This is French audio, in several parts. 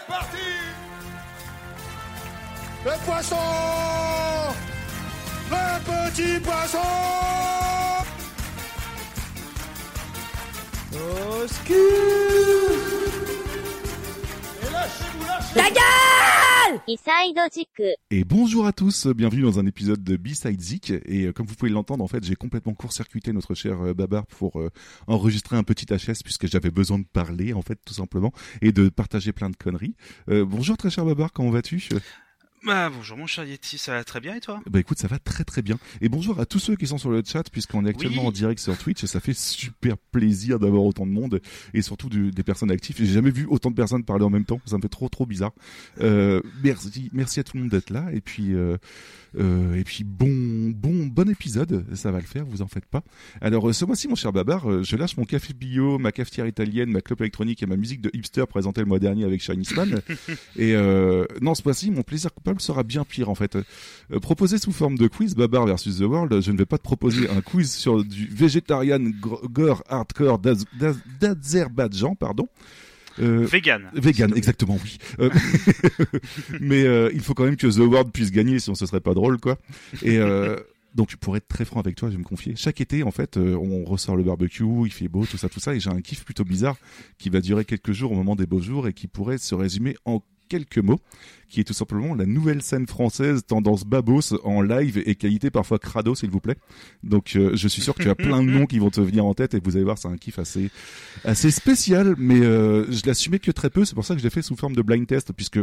c'est parti. Le poisson. Le petit poisson. Au Et lâchez-vous, lâchez-vous. Et bonjour à tous, bienvenue dans un épisode de B-Side Zik. Et euh, comme vous pouvez l'entendre, en fait, j'ai complètement court-circuité notre cher euh, Babar pour euh, enregistrer un petit HS puisque j'avais besoin de parler, en fait, tout simplement, et de partager plein de conneries. Euh, bonjour très cher Babar, comment vas-tu? Bah bonjour mon cher Yeti, ça va très bien et toi? Bah écoute, ça va très très bien. Et bonjour à tous ceux qui sont sur le chat puisqu'on est actuellement Oui. en direct sur Twitch et ça fait super plaisir d'avoir autant de monde et surtout du- des personnes actives. J'ai jamais vu autant de personnes parler en même temps, ça me fait trop trop bizarre. Euh, merci, merci à tout le monde d'être là et puis euh, euh, et puis bon bon bon épisode, ça va le faire, vous en faites pas. Alors euh, ce mois-ci mon cher Babar, euh, je lâche mon café bio, ma cafetière italienne, ma clope électronique et ma musique de hipster présentée le mois dernier avec Chinese Man. et euh, non, ce mois-ci mon plaisir coupable sera bien pire en fait. Euh, proposé sous forme de quiz Babar versus The World, je ne vais pas te proposer un quiz sur du végétarien gr- gore hardcore d'Az- d'Az- d'Azerbaïdjan, pardon. Euh, Vegan. Vegan, exactement, oui. Euh, mais euh, il faut quand même que The World puisse gagner, sinon ce serait pas drôle, quoi. Et donc, pour être très franc avec toi, je vais me confier. Chaque été, en fait, on ressort le barbecue, il fait beau, tout ça, tout ça, et j'ai un kiff plutôt bizarre qui va durer quelques jours au moment des beaux jours et qui pourrait se résumer en quelques mots, qui est tout simplement la nouvelle scène française tendance babos en live et qualité parfois crado, s'il vous plaît. Donc, euh, je suis sûr que tu as plein de noms qui vont te venir en tête et vous allez voir, c'est un kiff assez assez spécial, mais euh, je l'assumais que très peu. C'est pour ça que je l'ai fait sous forme de blind test, puisque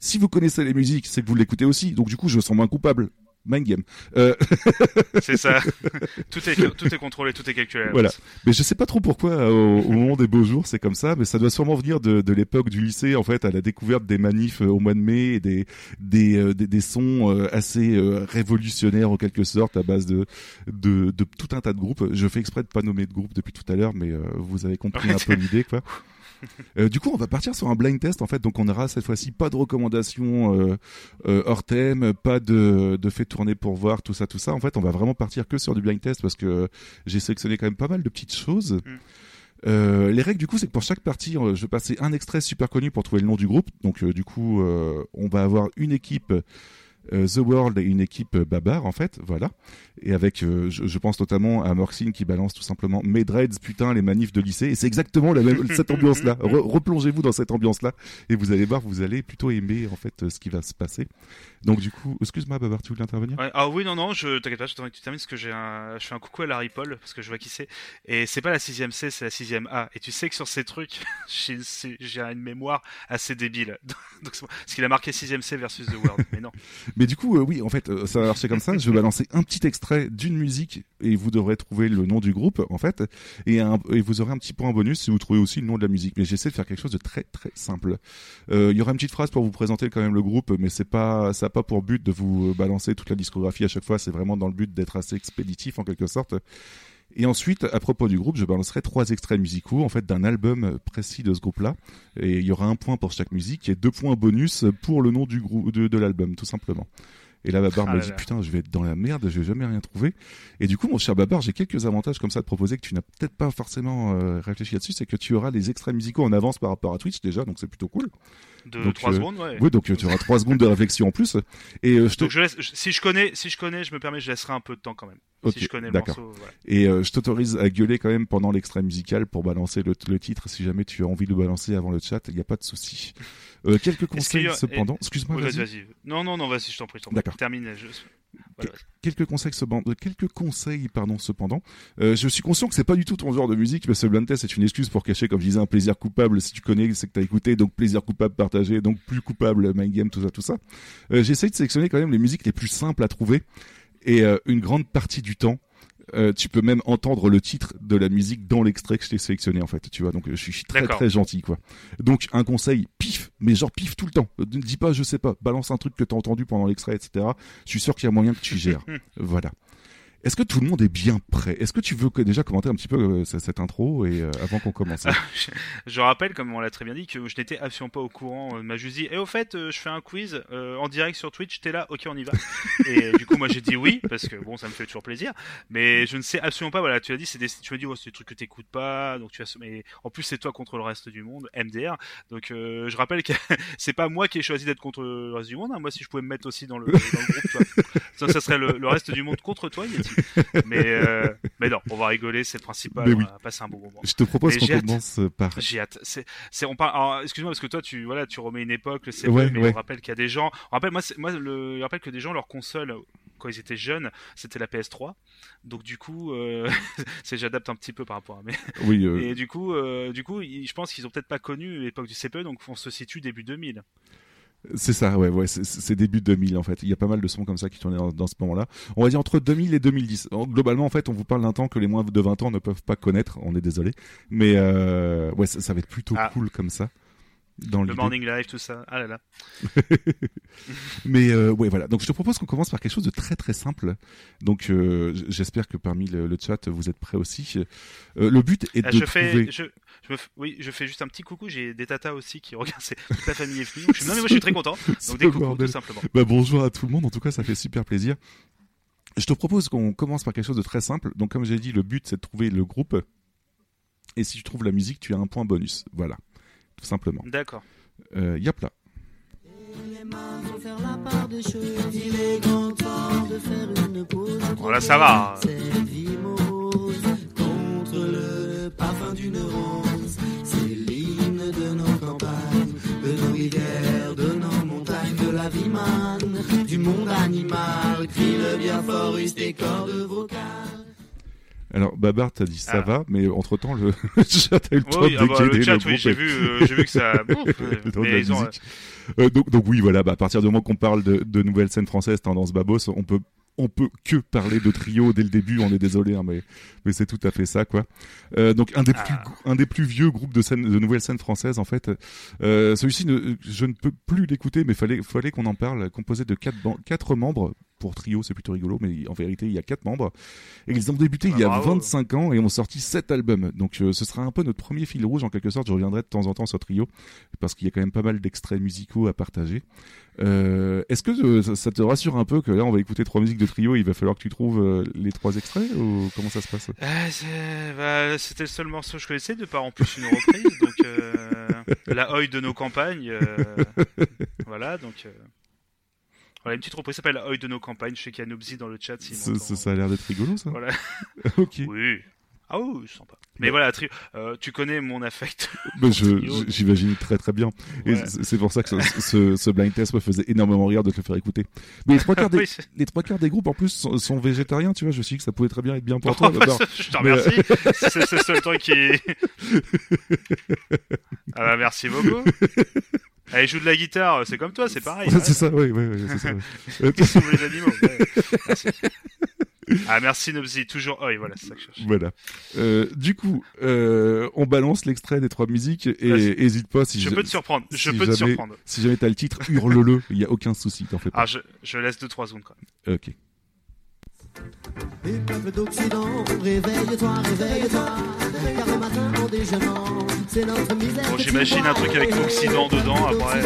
si vous connaissez les musiques, c'est que vous l'écoutez aussi. Donc du coup, je me sens moins coupable. Mind game. Euh, C'est ça. tout est tout est contrôlé, tout est calculé. Voilà. mais je sais pas trop pourquoi euh, au, au moment des beaux jours c'est comme ça, mais ça doit sûrement venir de, de l'époque du lycée en fait, à la découverte des manifs euh, au mois de mai et des des, euh, des, des sons assez révolutionnaires en quelque sorte à base de, de de tout un tas de groupes. Je fais exprès de pas nommer de groupe depuis tout à l'heure, mais vous avez compris un peu l'idée quoi. Euh, du coup, on va partir sur un blind test en fait, donc on aura cette fois-ci pas de recommandations euh, euh, hors thème, pas de, de fait tourner pour voir tout ça, tout ça. En fait, on va vraiment partir que sur du blind test parce que j'ai sélectionné quand même pas mal de petites choses. Euh, les règles du coup c'est que pour chaque partie euh, je vais passer un extrait super connu pour trouver le nom du groupe donc euh, du coup on va avoir une équipe The World et une équipe euh, Babar en fait voilà. Et avec euh, je, je pense notamment à Morxine qui balance tout simplement mes dreads putain les manifs de lycée. Et c'est exactement la même cette ambiance là replongez-vous dans cette ambiance là et vous allez voir vous allez plutôt aimer en fait euh, ce qui va se passer donc du coup excuse-moi Babar tu voulais intervenir? Ouais. Ah oui non non, je t'inquiète pas, je t'en- tu termines parce que j'ai un, je fais un coucou à Larry Paul parce que je vois qui c'est et c'est pas la 6 C, c'est la 6 A et tu sais que sur ces trucs j'ai une mémoire assez débile donc c'est parce qu'il a marqué 6 C versus The World mais non. Mais du coup, euh, oui, en fait, euh, ça va marcher comme ça. Je vais balancer un petit extrait d'une musique et vous devrez trouver le nom du groupe, en fait, et, un- et vous aurez un petit point bonus si vous trouvez aussi le nom de la musique. Mais j'essaie de faire quelque chose de très très simple. Euh, Il y aura une petite phrase pour vous présenter quand même le groupe, mais c'est pas ça pas pour but de vous euh, balancer toute la discographie à chaque fois. C'est vraiment dans le but d'être assez expéditif en quelque sorte. Et ensuite, à propos du groupe, je balancerai trois extraits musicaux, en fait, d'un album précis de ce groupe-là. Et il y aura un point pour chaque musique et deux points bonus pour le nom du groupe, de, de l'album, tout simplement. Et là, Babar Ah me là dit, là. putain, je vais être dans la merde, je vais jamais rien trouver. Et du coup, mon cher Babar, j'ai quelques avantages comme ça à te proposer que tu n'as peut-être pas forcément euh, réfléchi là-dessus. C'est que tu auras les extraits musicaux en avance par rapport à Twitch déjà, donc c'est plutôt cool. De Donc, 3 euh, secondes ouais. Oui, donc euh, tu auras trois secondes de réflexion en plus. Et euh, je te Donc je laisse, je- si je connais, si je connais, je me permets, je laisserai un peu de temps quand même. Si je connais le morceau, voilà. Et euh, je t'autorise à gueuler quand même pendant l'extrait musical pour balancer le, le titre si jamais tu as envie de le balancer avant le chat, il n'y a pas de souci. Quelques conseils a- cependant? Excuse-moi, Oui, vas-y. vas-y, vas-y. Non, non, non, vas-y, je t'en prie, prie. D'accord. Termine. Je... Quelques conseils cependant. Quelques conseils pardon cependant. Euh, je suis conscient que c'est pas du tout ton genre de musique, mais ce blind c'est une excuse pour cacher, comme je disais, un plaisir coupable. Si tu connais, c'est que t'as écouté, donc plaisir coupable partagé, donc plus coupable mind game, tout ça, tout ça. Euh, J'essaye de sélectionner quand même les musiques les plus simples à trouver et euh, une grande partie du temps. Euh, tu peux même entendre le titre de la musique dans l'extrait que je t'ai sélectionné en fait, tu vois. Donc euh, je suis très très gentil quoi. Donc un conseil, pif, mais genre pif tout le temps. Ne dis pas je sais pas, balance un truc que t'as entendu pendant l'extrait, etc. Je suis sûr qu'il y a moyen que tu gères. voilà. Est-ce que tout le monde est bien prêt? Est-ce que tu veux que, déjà commenter un petit peu euh, cette, intro et euh, avant qu'on commence je, je rappelle, comme on l'a très bien dit, que je n'étais absolument pas au courant. On m'a juste dit, et au fait, euh, je fais un quiz euh, en direct sur Twitch, t'es là, ok, on y va. et du coup, moi j'ai dit oui, parce que bon, ça me fait toujours plaisir. Mais je ne sais absolument pas, voilà, tu as dit, c'est des, tu m'as dit, oh, c'est des trucs que t'écoutes pas, donc tu as, mais en plus, c'est toi contre le reste du monde, MDR. Donc, euh, je rappelle que c'est pas moi qui ai choisi d'être contre le reste du monde. hein. Moi, si je pouvais me mettre aussi dans le, dans le groupe, ça, ça serait le, le reste du monde contre toi, Yeti. Mais, euh, mais non, on va rigoler, c'est le principal. Mais oui. On va passer un bon moment. Je te propose Mais qu'on commence par. J'ai hâte. C'est, c'est, on parle. excuse-moi parce que toi, tu, voilà, tu remets une époque, le CP, Ouais, mais ouais. on rappelle qu'il y a des gens. On rappelle, moi, c'est- moi, le, je rappelle que des gens leur console quand ils étaient jeunes, c'était la PS3. Donc du coup, euh, c'est j'adapte un petit peu par rapport à mes. Oui, euh, Et du coup, du coup, je pense qu'ils ont peut-être pas connu l'époque du CPE, donc on se situe début 2000. C'est ça, ouais, ouais, c'est- début 2000 en fait. Il y a pas mal de sons comme ça qui tournaient dans, dans ce moment-là. On va dire entre 2000 et 2010. En- Globalement, en fait, on vous parle d'un temps que les moins de 20 ans ne peuvent pas connaître. On est désolé, mais euh, ouais, ça, ça va être plutôt Ah. cool comme ça. Dans Le morning live, tout ça. Ah là là. Mais euh, ouais, voilà. Donc je te propose qu'on commence par quelque chose de très très simple. Donc euh, j'espère que parmi le, le chat vous êtes prêts aussi. Euh, le but est Ah, de je fais, trouver. je, je me, f- oui, je fais juste un petit coucou. J'ai des tatas aussi qui regardent. C'est toute la famille est venue. Je suis- non mais moi je suis très content. Donc des bordel. tout simplement. Bah, bonjour à tout le monde, en tout cas ça fait super plaisir. Je te propose qu'on commence par quelque chose de très simple. Donc comme j'ai dit, le but c'est de trouver le groupe. Et si tu trouves la musique, tu as un point bonus. Voilà, tout simplement. D'accord. Euh, yap là. Faut faire la part des choses. Il est grand temps de faire une pause. Bon, là, ça va. Morose contre le parfum d'une rose. C'est l'hymne de nos campagnes, de nos rivières, de nos montagnes, de la vie manne, du monde animal. Crie le bien fort, use tes cordes vocales. Alors Babar t'as dit ça Ah. va, mais entre temps le chat a eu le temps Oui, de ah bah, dégainer le chat, groupe oui, j'ai et- vu, euh, j'ai vu que ça. Bouf, le temps de mais ils ont. Euh, donc, donc oui, voilà, bah, à partir du moment qu'on parle de, de nouvelles scènes françaises, tendance babos, on peut on peut que parler de trio dès le début. On est désolé, hein, mais mais c'est tout à fait ça, quoi. Euh, donc un des Ah. plus un des plus vieux groupes de scènes de nouvelles scènes françaises, en fait. Euh, Celui-ci, je ne peux plus l'écouter, mais fallait fallait qu'on en parle. Composé de quatre membres. Pour trio, c'est plutôt rigolo, mais en vérité, il y a quatre membres. Et ils ont débuté il y a Ah, bravo. 25 ans et ont sorti sept albums. Donc euh, ce sera un peu notre premier fil rouge en quelque sorte. Je reviendrai de temps en temps sur trio parce qu'il y a quand même pas mal d'extraits musicaux à partager. Euh, Est-ce que euh, ça, te rassure un peu que là on va écouter trois musiques de trio, il va falloir que tu trouves les trois extraits ou comment ça se passe? Ah, bah, c'était le seul morceau que je connaissais, de par en plus une reprise, donc la Hoy de nos campagnes. voilà, donc. Euh, Voilà, une petite reprise s'appelle Hoy de nos campagnes. Je sais qu'il y a Nobzy dans le chat. ça, m'entend. ça, ça a l'air d'être rigolo ça. Voilà. ok. Oui. Ah oui, sympa. Mais voilà, tri- euh, tu connais mon affect. Bah, J'imagine très très bien. Et Ouais. c'est c'est pour ça que ce, ce, ce blind test me faisait énormément rire de te le faire écouter. Mais les trois quarts des, Oui, c'est- les trois quarts des groupes en plus sont, sont végétariens, tu vois. Je me suis dit que ça pouvait très bien être bien pour Oh, toi. bah, je te remercie. C'est c'est le seul truc qui. ah bah, merci beaucoup. Elle joue de la guitare, c'est comme toi, c'est pareil. C'est ça, oui, oui, oui, c'est ça. ouais. Qui sauve les animaux. Merci. Ah merci Nobzy, toujours Hoy, voilà, c'est ça que je cherche. Voilà. Euh, du coup, euh, on balance l'extrait des trois musiques et hésite pas si Je peux te surprendre, je si peux te jamais- surprendre. Si jamais t'as le titre, hurle-le. Il y a aucun souci, t'en fais pas. Ah, je, je laisse 2-3 secondes quand même. Ok. Et peuple d'Occident, réveille-toi, réveille-toi, car le matin en déjeunant, c'est notre misère. Bon, j'imagine un truc avec Occident dedans, après.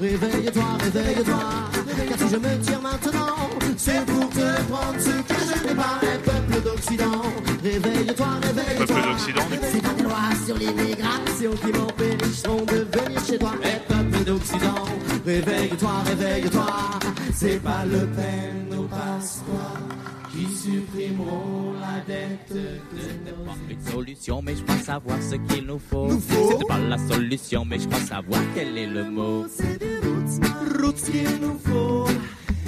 Réveille-toi, réveille-toi, car si je me tire maintenant, c'est pour te prendre ce que je n'ai pas. Peuple d'Occident, réveille-toi, réveille-toi. Peuple d'Occident, du coup. C'est pas des lois sur l'immigration qui m'empêcheront de venir chez toi. Un peuple d'Occident, réveille-toi, réveille-toi. C'est pas le peine nos passeports qui supprimeront la dette de nos une solution, mais je crois savoir ce qu'il nous faut. C'est pas la solution, mais je crois savoir quel est le mot. C'est des routes, routes qu'il nous faut.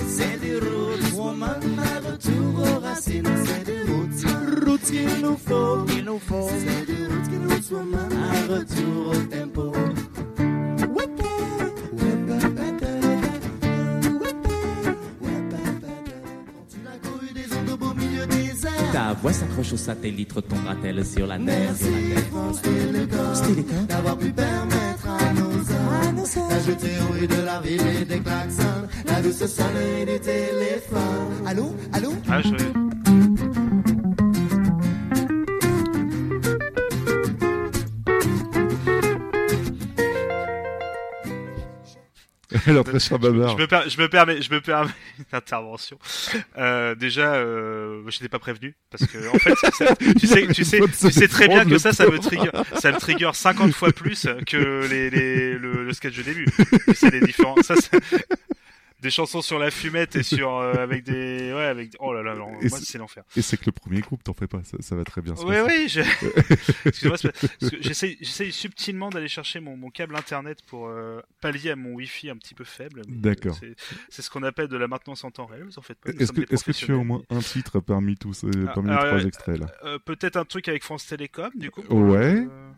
C'est des routes, woman, un retour aux racines. C'est des routes, routes qu'il nous faut. Il nous faut. C'est des routes qu'il nous faut, woman, un retour au tempo. Ta voix s'accroche au satellite, retombera-t-elle sur la terre? Merci France Télécom d'avoir pu permettre à nos hommes d'ajouter au bruit de la ville et des klaxons la douce sonnerie du téléphone. Allô, allô, Ah, je... Cher Babar. Je me, per- je me permets, je me permets une intervention. Euh, déjà, euh, je n'étais pas prévenu parce que en fait, c'est- tu sais, tu sais, tu sais très bien que ça, ça me trigger, ça me trigger 50 fois plus que les, les le, le sketch de début. Tu sais les différents, ça, c'est- des chansons sur la fumette et sur euh, avec des, ouais, avec, oh là là, non, moi c'est- l'enfer. Et c'est que le premier groupe, t'en fais pas, ça, ça va très bien se Oui, passer. oui, je... J'essaye subtilement d'aller chercher mon, mon câble internet pour euh, pallier à mon wifi un petit peu faible. mais, D'accord. euh, C'est, ce qu'on appelle de la maintenance en temps réel, vous en faites pas. Est-ce que, est-ce que tu as au moins un titre parmi tous, euh, Ah, parmi les trois extraits là? Euh, Peut-être un truc avec France Télécom, du coup. Ouais. Euh,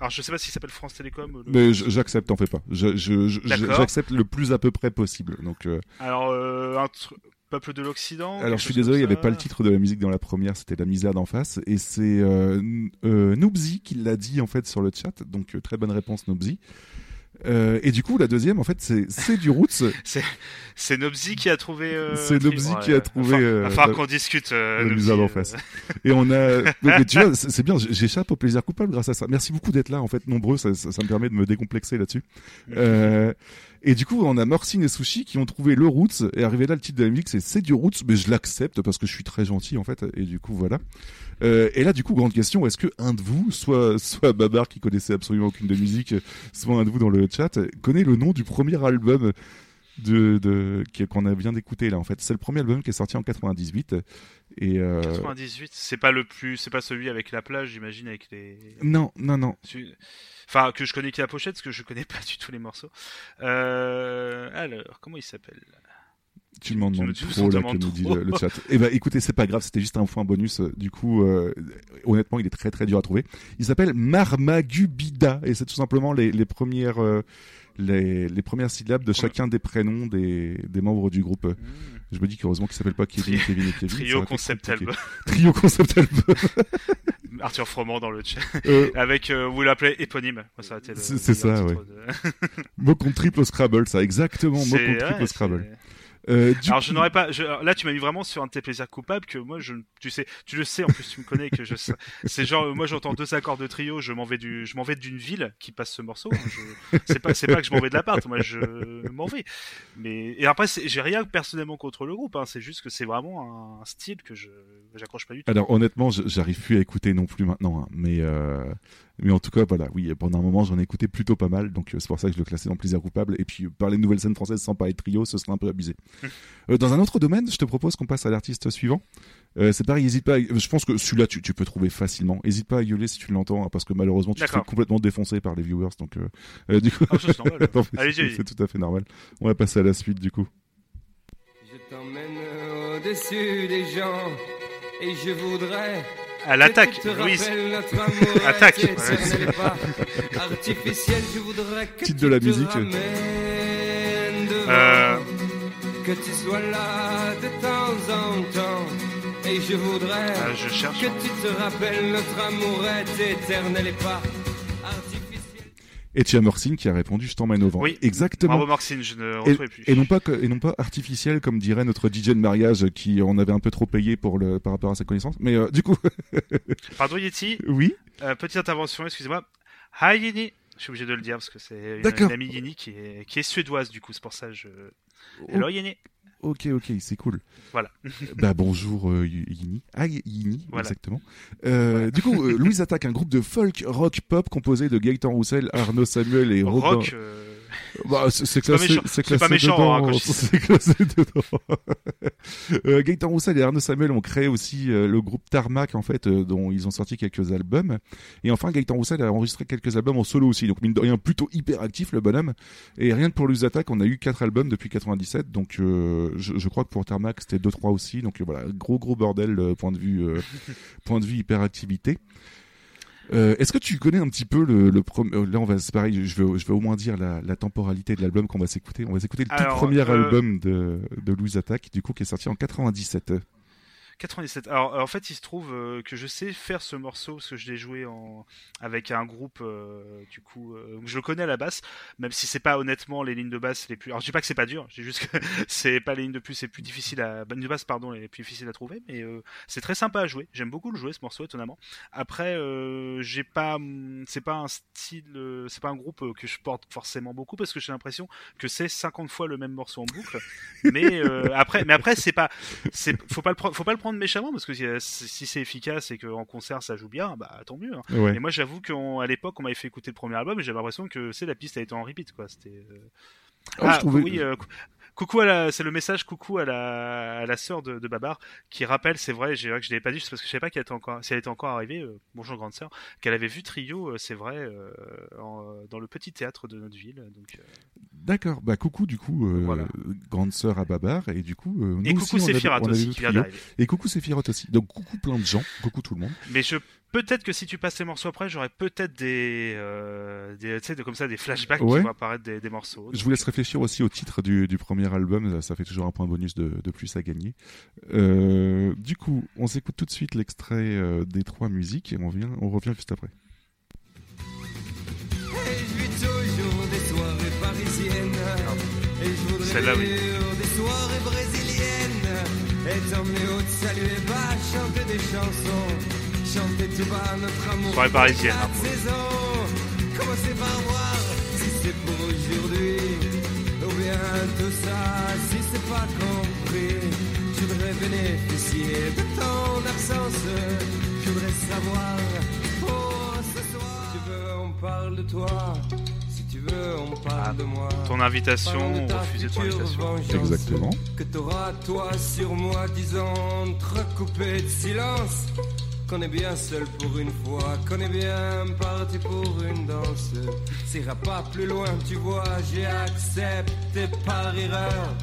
Alors je sais pas s'il s'appelle France Télécom. le- Mais j'accepte, t'en fais pas. J'accepte le plus à peu près possible. Donc, euh, Alors euh, un tr- peuple de l'Occident. alors je suis désolé, il n'y avait pas le titre de la musique dans la première, c'était la misère d'en face, et c'est euh, euh, Noobsy qui l'a dit en fait sur le chat. Donc très bonne réponse Noobsy. Euh, et du coup, la deuxième, en fait, c'est du Roots. C'est Nobzy qui a trouvé. euh, C'est Nobzy qui a trouvé, euh, va falloir qu'on discute. euh, la d'en euh, face. Et on a, mais, tu vois, c'est c'est bien, j'échappe au plaisir coupable grâce à ça. Merci beaucoup d'être là, en fait, nombreux, ça, ça, ça me permet de me décomplexer là-dessus. Euh, et du coup, on a Morcine et Sushi qui ont trouvé le Roots, et arrivé là, le titre de la musique, c'est C'est du Roots, mais je l'accepte parce que je suis très gentil, en fait, et du coup, voilà. Euh, et là, du coup, grande question, est-ce que un de vous, soit, soit Babar qui connaissait absolument aucune de musique, soit un de vous dans le chat, connaît le nom du premier album de, de, qui- qu'on a bien d'écouter là, en fait? C'est le premier album qui est sorti en 98, et euh, 98, c'est pas le plus, c'est pas celui avec la plage, j'imagine, avec les. non, non, non. Enfin, que je connais que la pochette, parce que je connais pas du tout les morceaux. Euh... Alors, comment il s'appelle? Tu m'en demandes tu trop, là, que nous dit le, le chat. Eh ben, écoutez, c'est pas grave, c'était juste un point bonus. Du coup, euh, honnêtement, il est très très dur à trouver. Il s'appelle Marmagubida, et c'est tout simplement les, les premières, euh, les, les premières syllabes de chacun des prénoms des, des membres du groupe. Hmm. Je me dis qu'heureusement qu'il s'appelle pas Kevin, Tri- Kevin et Kevin. ça Trio concept album. Trio concept album. Arthur Froment dans le chat. Euh, Avec, euh, vous l'appelez éponyme. Ça le C'est- ça, ouais. de- mot contre triple au Scrabble, ça, exactement, mot contre triple au Scrabble. Euh, du Alors coup- je n'aurais pas. Je, là, tu m'as mis vraiment sur un de tes plaisirs coupables que moi, je, tu sais, tu le sais en plus, tu me connais que je. C'est genre, euh, moi, j'entends deux accords de trio, je m'en vais du, je m'en vais d'une ville qui passe ce morceau. hein, je- C'est pas, c'est pas que je m'en vais de l'appart, moi, je m'en vais. Mais et après, j'ai rien personnellement contre le groupe. Hein, c'est juste que c'est vraiment un style que je, j'accroche pas du tout. Alors honnêtement, j'arrive plus à écouter non plus maintenant, hein, mais euh, mais en tout cas voilà, oui, pendant un moment j'en ai écouté plutôt pas mal, donc euh, c'est pour ça que je le classais dans plaisir coupable. Et puis euh, parler de nouvelles scènes françaises sans parler de trio, ce serait un peu abusé. Euh, dans un autre domaine, je te propose qu'on passe à l'artiste suivant. Euh, c'est pareil, hésite pas. à- Je pense que celui-là tu, tu peux trouver facilement. Hésite pas à gueuler si tu l'entends, hein, parce que malheureusement tu te fais complètement défoncer par les viewers, donc euh, euh, du coup. Ah, c'est tout à fait normal. On va passer à la suite du coup. Je t'emmène au-dessus des gens et je voudrais. À l'attaque, Louise. Attaque. Je voudrais que Titre tu de la te musique. Euh. que tu sois là de temps en temps. Et je voudrais Ah, je cherche. que tu te rappelles notre amour est éternel et pas. Et tu as Morcine qui a répondu Je t'emmène au vent. Oui. exactement. Bravo Morcine, je ne retrouvais plus. Et non pas que- et non pas artificiel comme dirait notre DJ de mariage qui en avait un peu trop payé pour le par rapport à sa connaissance. Mais euh, du coup, Pardon Yeti, oui. Euh, petite intervention, excusez-moi. Hi Yini. Je suis obligé de le dire parce que c'est une, une amie Yini qui est, qui est suédoise du coup, c'est pour ça que je. Hello Yini. Ok, ok, c'est cool. Voilà. bah bonjour euh, Yini. Ah Yini, Voilà. exactement. Euh, Du coup, euh, Louise attaque un groupe de folk rock pop composé de Gaëtan Roussel, Arnaud Samuel et Robin. Rock. Bah, c'est classé, c'est classé pas méchant, dedans. hein, c'est classé dedans. euh, Gaëtan Roussel et Arnaud Samuel ont créé aussi euh, le groupe Tarmac en fait, euh, dont ils ont sorti quelques albums. Et enfin, Gaëtan Roussel a enregistré quelques albums en solo aussi. Donc mine de rien, plutôt hyper actif le bonhomme. Et rien que pour Attack, on a eu quatre albums depuis 97. Donc euh, je, je crois que pour Tarmac, c'était deux trois aussi. Donc voilà, gros gros bordel point de vue euh, point de vue hyperactivité. Euh, Est-ce que tu connais un petit peu le, le premier euh, Là, on va, c'est pareil. Je vais, je vais au moins dire la, la temporalité de l'album qu'on va s'écouter. On va s'écouter le tout premier euh, album de, de Louise Attack, du coup, qui est sorti en 97. 97. Alors en fait, il se trouve euh, que je sais faire ce morceau parce que je l'ai joué en avec un groupe euh, du coup euh, je le connais à la basse, même si c'est pas honnêtement les lignes de basse les plus. Alors je dis pas que c'est pas dur, je dis juste que c'est pas les lignes de plus, c'est plus difficile à lignes de basse pardon, les plus difficiles à trouver, mais euh, c'est très sympa à jouer. J'aime beaucoup le jouer ce morceau étonnamment. Après, euh, j'ai pas, c'est pas un style, euh, c'est pas un groupe euh, que je porte forcément beaucoup parce que j'ai l'impression que c'est 50 fois le même morceau en boucle. mais euh, après, mais après c'est pas, faut pas le faut pas le prendre méchamment parce que si, si c'est efficace et qu'en concert ça joue bien, bah tant mieux. hein. Ouais. Et moi, j'avoue qu'à l'époque, on m'avait fait écouter le premier album et j'avais l'impression que c'est la piste a été en repeat, quoi. C'était. euh, Ah, je trouvais- oui. euh, coucou à la, c'est le message coucou à la, à la sœur de, de Babar qui rappelle, c'est vrai, j'ai que je l'avais pas dit, c'est parce que je savais pas qu'elle était encore, si elle était encore arrivée, euh, bonjour grande sœur, qu'elle avait vu Trio, euh, c'est vrai, euh, en- dans le petit théâtre de notre ville. Donc, D'accord, bah coucou du coup, Voilà. grande sœur à Babar, et du coup, et coucou aussi, on avait- on avait aussi vu Trio. Et coucou Séphiroth aussi. Donc coucou plein de gens, coucou tout le monde. Mais je peut-être que si tu passes les morceaux après, j'aurais peut-être des, euh, des, de, comme ça, des flashbacks Ouais. qui vont apparaître des, des morceaux. Je vous laisse réfléchir aussi au titre du, du premier album, ça, ça fait toujours un point bonus de, de plus à gagner. Euh, du coup, on s'écoute tout de suite l'extrait euh, des trois musiques et on, vient, on revient juste après. Celle-là, oui. vivre des soirées brésiliennes. Et t'emmener au saluer bas, chanter des chansons. Chanter tout bas notre amour. Soirée parisienne, pour pour. Commencer par voir si c'est pour aujourd'hui. Ou bien tout ça, si c'est pas compris. Je voudrais bénéficier de ton absence. Je voudrais savoir. Oh, ce soir. Si tu veux, on parle de toi. Si tu veux, on parle Ah, de moi. Ton invitation, refusé ton invitation. Exactement. Que t'auras toi sur moi, disant entrecoupé de silence. Qu'on est bien seul pour une fois, qu'on est bien parti pour une danse. S'ira pas plus loin, tu vois, j'ai accepté par erreur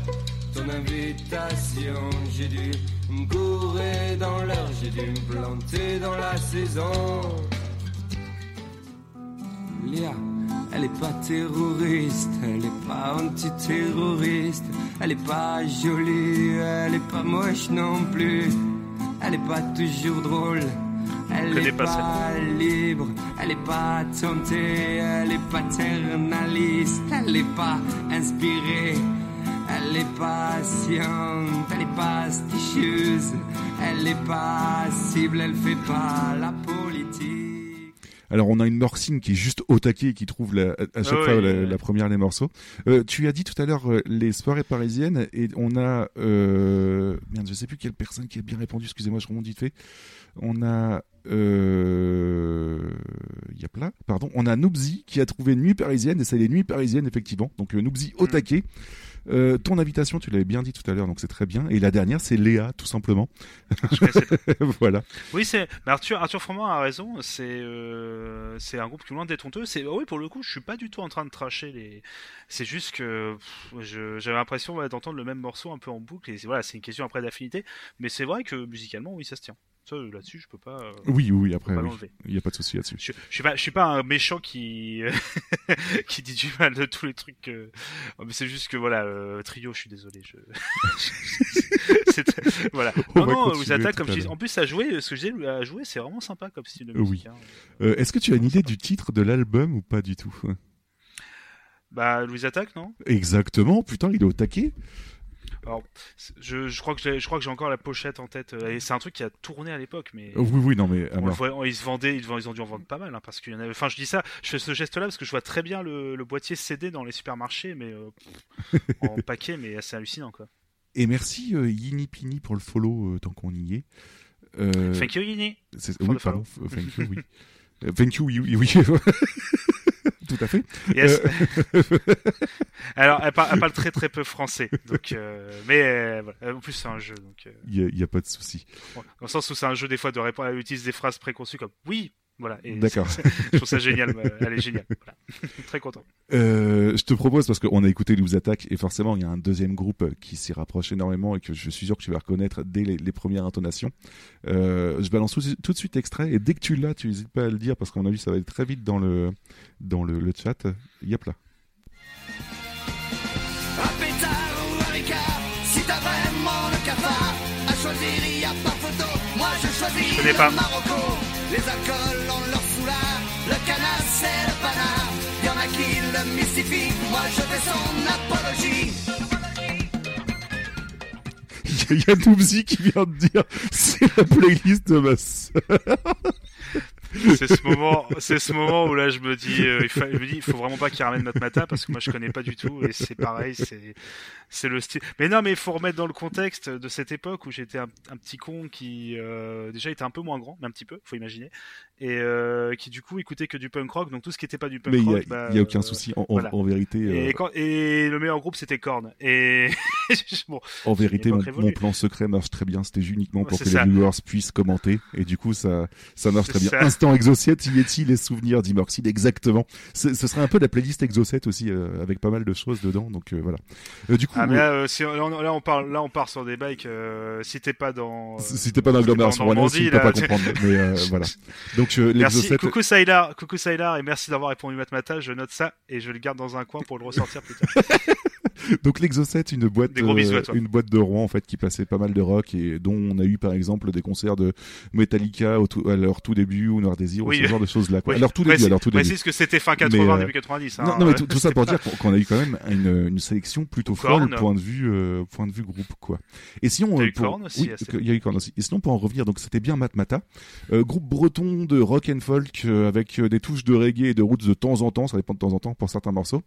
ton invitation. J'ai dû me gourer dans l'heure, j'ai dû me planter dans la saison. Léa, elle est pas terroriste, elle est pas antiterroriste, elle est pas jolie, elle est pas moche non plus, elle est pas toujours drôle. Elle est pas pas libre, elle est pas tentée, elle est paternaliste, elle est pas inspirée, elle est patiente, elle est pas astucieuse, elle est passible, elle fait pas la politique. Alors on a une Morcine qui est juste au taquet et qui trouve la- à chaque Ah fois oui, la, première les morceaux. Euh, tu as dit tout à l'heure euh, les soirées parisiennes et on a euh, merde je sais plus quelle personne qui a bien répondu. Excusez-moi je remonte vite fait. On a euh, là, pardon. On a Noubzi qui a trouvé Nuit parisienne et c'est les Nuits parisiennes effectivement. Donc Noubzi au Mm. taquet. Euh, ton invitation, tu l'avais bien dit tout à l'heure, donc c'est très bien. Et la dernière, c'est Léa, tout simplement. Voilà. Oui, c'est. Mais Arthur, Arthur Froment a raison. C'est, euh, c'est un groupe qui est loin d'être honteux. C'est, oui, pour le coup, je suis pas du tout en train de tracher les. C'est juste que je- j'avais l'impression ouais, d'entendre le même morceau un peu en boucle. Et voilà, c'est une question après d'affinité. Mais c'est vrai que musicalement, oui, ça se tient. Ça, là-dessus, je peux pas. euh, Oui, oui, après, pas oui. il n'y a pas de souci là-dessus. Je, je suis pas, je suis pas un méchant qui qui dit du mal de tous les trucs. que- Oh, mais c'est juste que voilà, euh, trio, je suis désolé. Je... Voilà. On Non, va non, continuer vous attaque comme je dis. En plus, à jouer, ce que je disais, à jouer, c'est vraiment sympa comme style de Euh, oui. musique. hein. Euh, Est-ce que tu as une idée du titre de l'album ou pas du tout? Bah, Louise attaque, non? Exactement, putain, il est au taquet. Alors, je, je crois que j'ai, je crois que j'ai encore la pochette en tête. euh, c'est un truc qui a tourné à l'époque, mais. Euh, Oui, oui, non, mais On le voit- ils se vendaient, ils, ils ont dû en vendre pas mal, hein, parce qu'il y en avait. Enfin, je dis ça, je fais ce geste-là parce que je vois très bien le, le boîtier CD dans les supermarchés, mais euh, en paquet, mais c'est hallucinant, quoi. Et merci euh, Yini Pini pour le follow euh, tant qu'on y est. Thank you, Yini. c'est- oui, pardon, thank you, oui. Euh, thank you, oui, oui, oui. Tout à fait. Yes. Alors, elle parle, elle parle très très peu français, donc. euh, mais euh, voilà. en plus, c'est un jeu, donc. euh, Il n'y a, pas de souci. dans le sens où c'est un jeu des fois de répondre, elle utilise des phrases préconçues comme oui. Voilà. D'accord. Je trouve ça génial. euh, Elle est géniale. Voilà. Très content. Euh, je te propose, parce qu'on a écouté Loose Attack, et forcément, il y a un deuxième groupe qui s'y rapproche énormément et que je suis sûr que tu vas reconnaître dès les, les premières intonations. Euh, je balance tout, tout de suite l'extrait, et dès que tu l'as, tu n'hésites pas à le dire, parce qu'à mon avis, ça va être très vite dans le, dans le, le chat. Yep là. Un pétard ou un ricard, si t'as vraiment le cafard, un choisir, il y a pas photo. Moi je choisis Je le pas. Marocco. Les alcools ont leur soulard, le canard c'est le panard. Y en a qui le mystifient, moi je fais son apologie. Il y a qui vient de dire c'est la playlist de ma sœur. C'est ce moment, c'est ce moment où là je me dis, euh, il, fa- je me dis, faut vraiment pas qu'il ramène Matmata parce que moi je connais pas du tout et c'est pareil, c'est, c'est le style. Mais non, mais il faut remettre dans le contexte de cette époque où j'étais un, un petit con qui euh, déjà était un peu moins grand, mais un petit peu, faut imaginer, et euh, qui du coup écoutait que du punk rock, donc tout ce qui était pas du punk Mais il y a, rock, bah, il y a aucun euh, souci. En, en- voilà. en vérité, euh, Et, quand- et le meilleur groupe c'était Korn. Et bon, en vérité, mon, mon plan secret marche très bien. C'était uniquement pour que ça. les viewers puissent commenter. Et du coup, ça, ça marche très bien. Instant Exocet, y est-il les souvenirs d'Imorxide Exactement. Ce serait un peu la playlist Exocet aussi, euh, avec pas mal de choses dedans. Donc euh, voilà. Euh, du coup, ah, mais là, euh, si on- là, on- parle, là on part sur des bikes. euh, si t'es pas dans, euh, si si t'es pas dans si l'agglomération peux Normandie, pas comprendre. Mais euh, voilà. Donc euh, Merci, coucou Saïlar, coucou Saïlar, et merci d'avoir répondu Matmata. Je note ça et je le garde dans un coin pour le ressortir plus tard. Donc l'Exocet, une boîte, euh, une boîte de Rouen en fait qui passait pas mal de rock et dont on a eu par exemple des concerts de Metallica au tout- à leur tout début ou Noir Désir ou ce genre de choses là. Quoi. Oui, À leur tout début, à leur tout début. précise que c'était fin 80, euh, début 90. Hein, non, non, mais tout, tout ça pour dire qu'on a eu quand même une, une sélection plutôt folle point de vue euh, point de vue groupe quoi. Et si on T'as euh, eu pour- oui, il y a eu Korn aussi. Et sinon pour en revenir donc c'était bien Matmata, groupe breton de rock and folk avec des touches de reggae et de roots de temps en temps, ça dépend de temps en temps pour certains morceaux.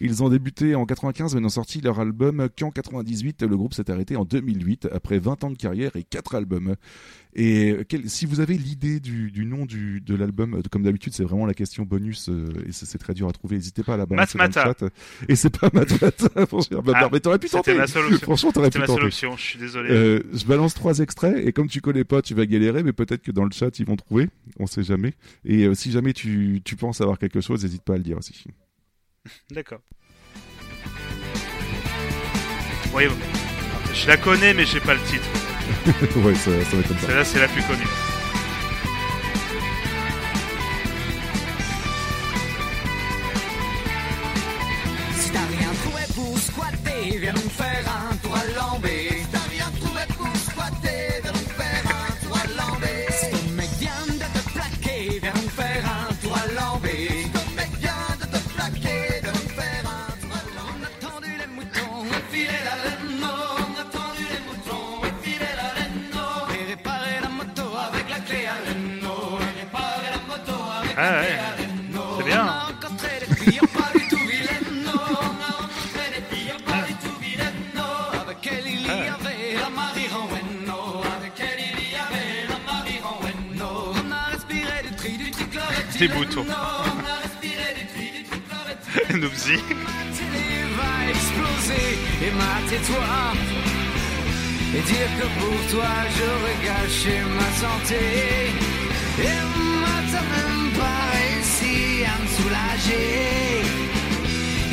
Ils ont débuté en 95 mais sorti leur album qu'en 98. Le groupe s'est arrêté en 2008 après 20 ans de carrière et 4 albums. Et quel- si vous avez l'idée du, du nom du, de l'album, euh, comme d'habitude, c'est vraiment la question bonus euh, et c'est très dur à trouver. N'hésitez pas à la balancer dans le chat. Et c'est pas Matmata, Babar, Ah, mais t'aurais pu tenter. ma seule option. Franchement, t'aurais pu ma seule tenter. option. Je suis désolé. Euh, je balance trois extraits et comme tu connais pas, tu vas galérer, mais peut-être que dans le chat ils vont trouver. On sait jamais. Et euh, si jamais tu, tu penses avoir quelque chose, n'hésite pas à le dire aussi. D'accord. Oui, je la connais, mais j'ai pas le titre. ouais, ça, ça va être comme ça. Celle-là, c'est la plus connue. Si t'as rien trouvé pour squatter, viens nous faire du tri, du trichlorète. Des boutons. On a respiré du tri, du trichlorète. Noobsy. Et mater-toi et dire que pour toi j'aurais gâché ma santé et soulager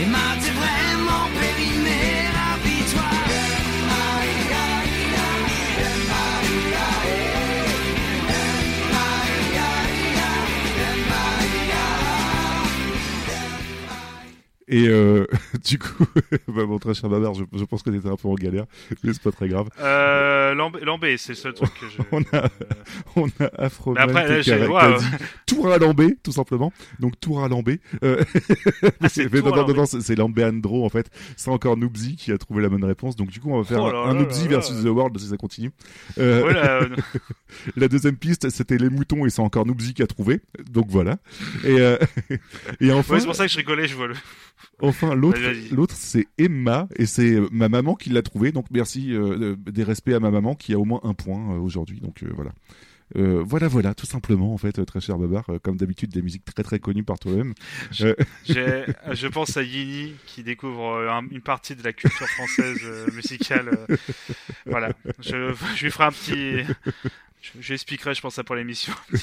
et m'a vraiment périmé Et euh, du coup, bah, mon très cher Babar, je, je pense que t'étais un peu en galère, mais c'est pas très grave. Euh, Lambé, Lambé, c'est le seul truc que je. On a, on a Afro après, qui, a, dit Tour à Lambé, tout simplement. Donc Tour à Lambé. Euh, Ah, c'est mais non, non, non, c'est Lambé Andro en fait. C'est encore Noobsy qui a trouvé la bonne réponse. Donc du coup, on va faire Oh là un Noobsy versus. The World si ça continue. Euh, Voilà, euh, La deuxième piste, c'était les moutons et c'est encore Noobsy qui a trouvé. Donc voilà. Et, euh, et enfin, ouais, c'est pour ça que je rigolais, je vois le. Enfin l'autre, c'est Emma et c'est euh, ma maman qui l'a trouvé. Donc merci euh, des respects à ma maman qui a au moins un point euh, aujourd'hui. Donc euh, voilà. Euh, voilà, voilà, tout simplement, en fait, très cher Babar, euh, comme d'habitude, des musiques très très connues par toi-même. Je pense à Yini qui découvre un- une partie de la culture française musicale. voilà, je, je lui ferai un petit. Je, je je pense, ça pour l'émission.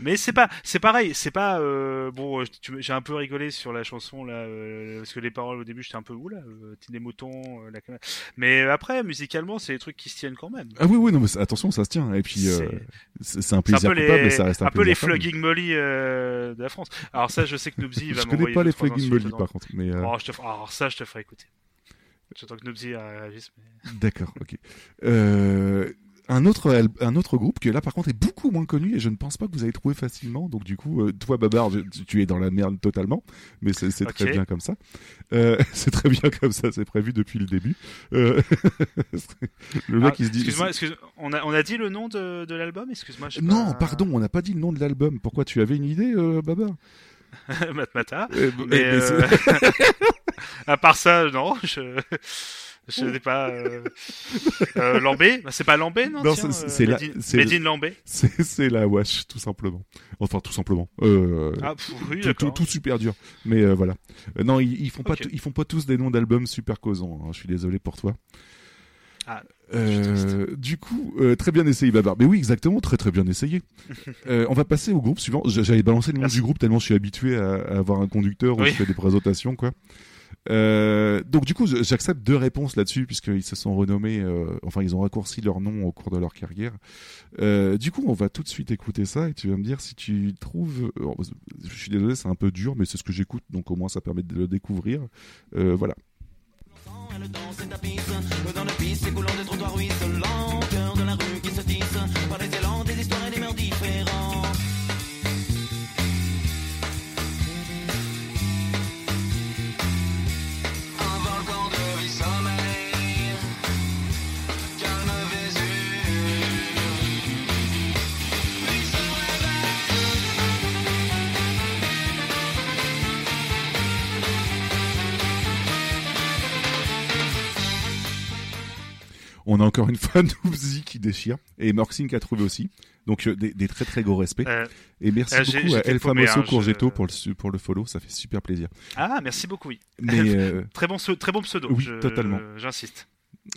Mais c'est pas, c'est pareil, c'est pas euh, bon. tu- J'ai un peu rigolé sur la chanson là, euh, parce que les paroles au début j'étais un peu oula, euh, les moutons, euh, la... mais après musicalement c'est des trucs qui se tiennent quand même. Ah oui, oui, non, mais attention, ça se tient. Et puis, euh, C'est- un C'est un plaisir peu coupable, les, mais ça reste un, un peu les plaisir. Flogging Molly euh, de la France. Alors ça, je sais que Noobsy va Je m'envoyer connais pas les Flogging Molly, par contre. Mais, euh, Oh, je te Alors ça, je te ferai écouter. J'attends que Nubsy réagisse. Mais... D'accord, ok. Euh, un autre, un autre groupe qui là par contre est beaucoup moins connu et je ne pense pas que vous allez trouver facilement. Donc du coup, euh, toi Babar, tu- tu es dans la merde totalement, mais c'est très bien comme ça. Euh, c'est très bien comme ça, c'est prévu depuis le début. Euh, le mec Ah, il se dit. Excuse-moi, excuse on, a, on a dit le nom de, de l'album? Excuse-moi. Non, pas- pardon, on n'a pas dit le nom de l'album. Pourquoi tu avais une idée, euh, Babar? Matmata. Euh, Mais, eh, mais euh, à part ça, non, je. Je n'ai pas. Euh... euh, Lambé Bah, C'est pas Lambé, non, c'est- euh, la- Lambé c'est la wash, tout simplement. Enfin, tout simplement. Euh, Ah, pff, oui, tout, tout, d'accord. tout super dur. Mais euh, voilà. Non, ils, ils font pas, ils font pas tous des noms d'albums super causants. hein. Je suis désolé pour toi. Ah, Euh, du coup, euh, très bien essayé, Babar. Mais oui, exactement, très très bien essayé. Euh, on va passer au groupe suivant. J'avais balancé le nom Merci. du groupe tellement je suis habitué à, à avoir un conducteur où Oui. je fais des présentations, quoi. Euh, donc du coup, j'accepte deux réponses là-dessus puisqu'ils se sont renommés, euh, enfin ils ont raccourci leur nom au cours de leur carrière. Euh, du coup, on va tout de suite écouter ça et tu vas me dire si tu trouves. alors, je suis désolé, c'est un peu dur, mais c'est ce que j'écoute, donc au moins ça permet de le découvrir. Voilà. Dans le On a encore une fois Noobsy qui déchire et Morxine qui a trouvé aussi. Donc euh, des, des très très gros respects. Euh, Et merci euh, beaucoup à El Famoso hein, je- Courgetto pour le pour le follow, ça fait super plaisir. Ah, merci beaucoup, oui. Mais euh, Très bon, très bon pseudo. Oui, je- totalement. J'insiste.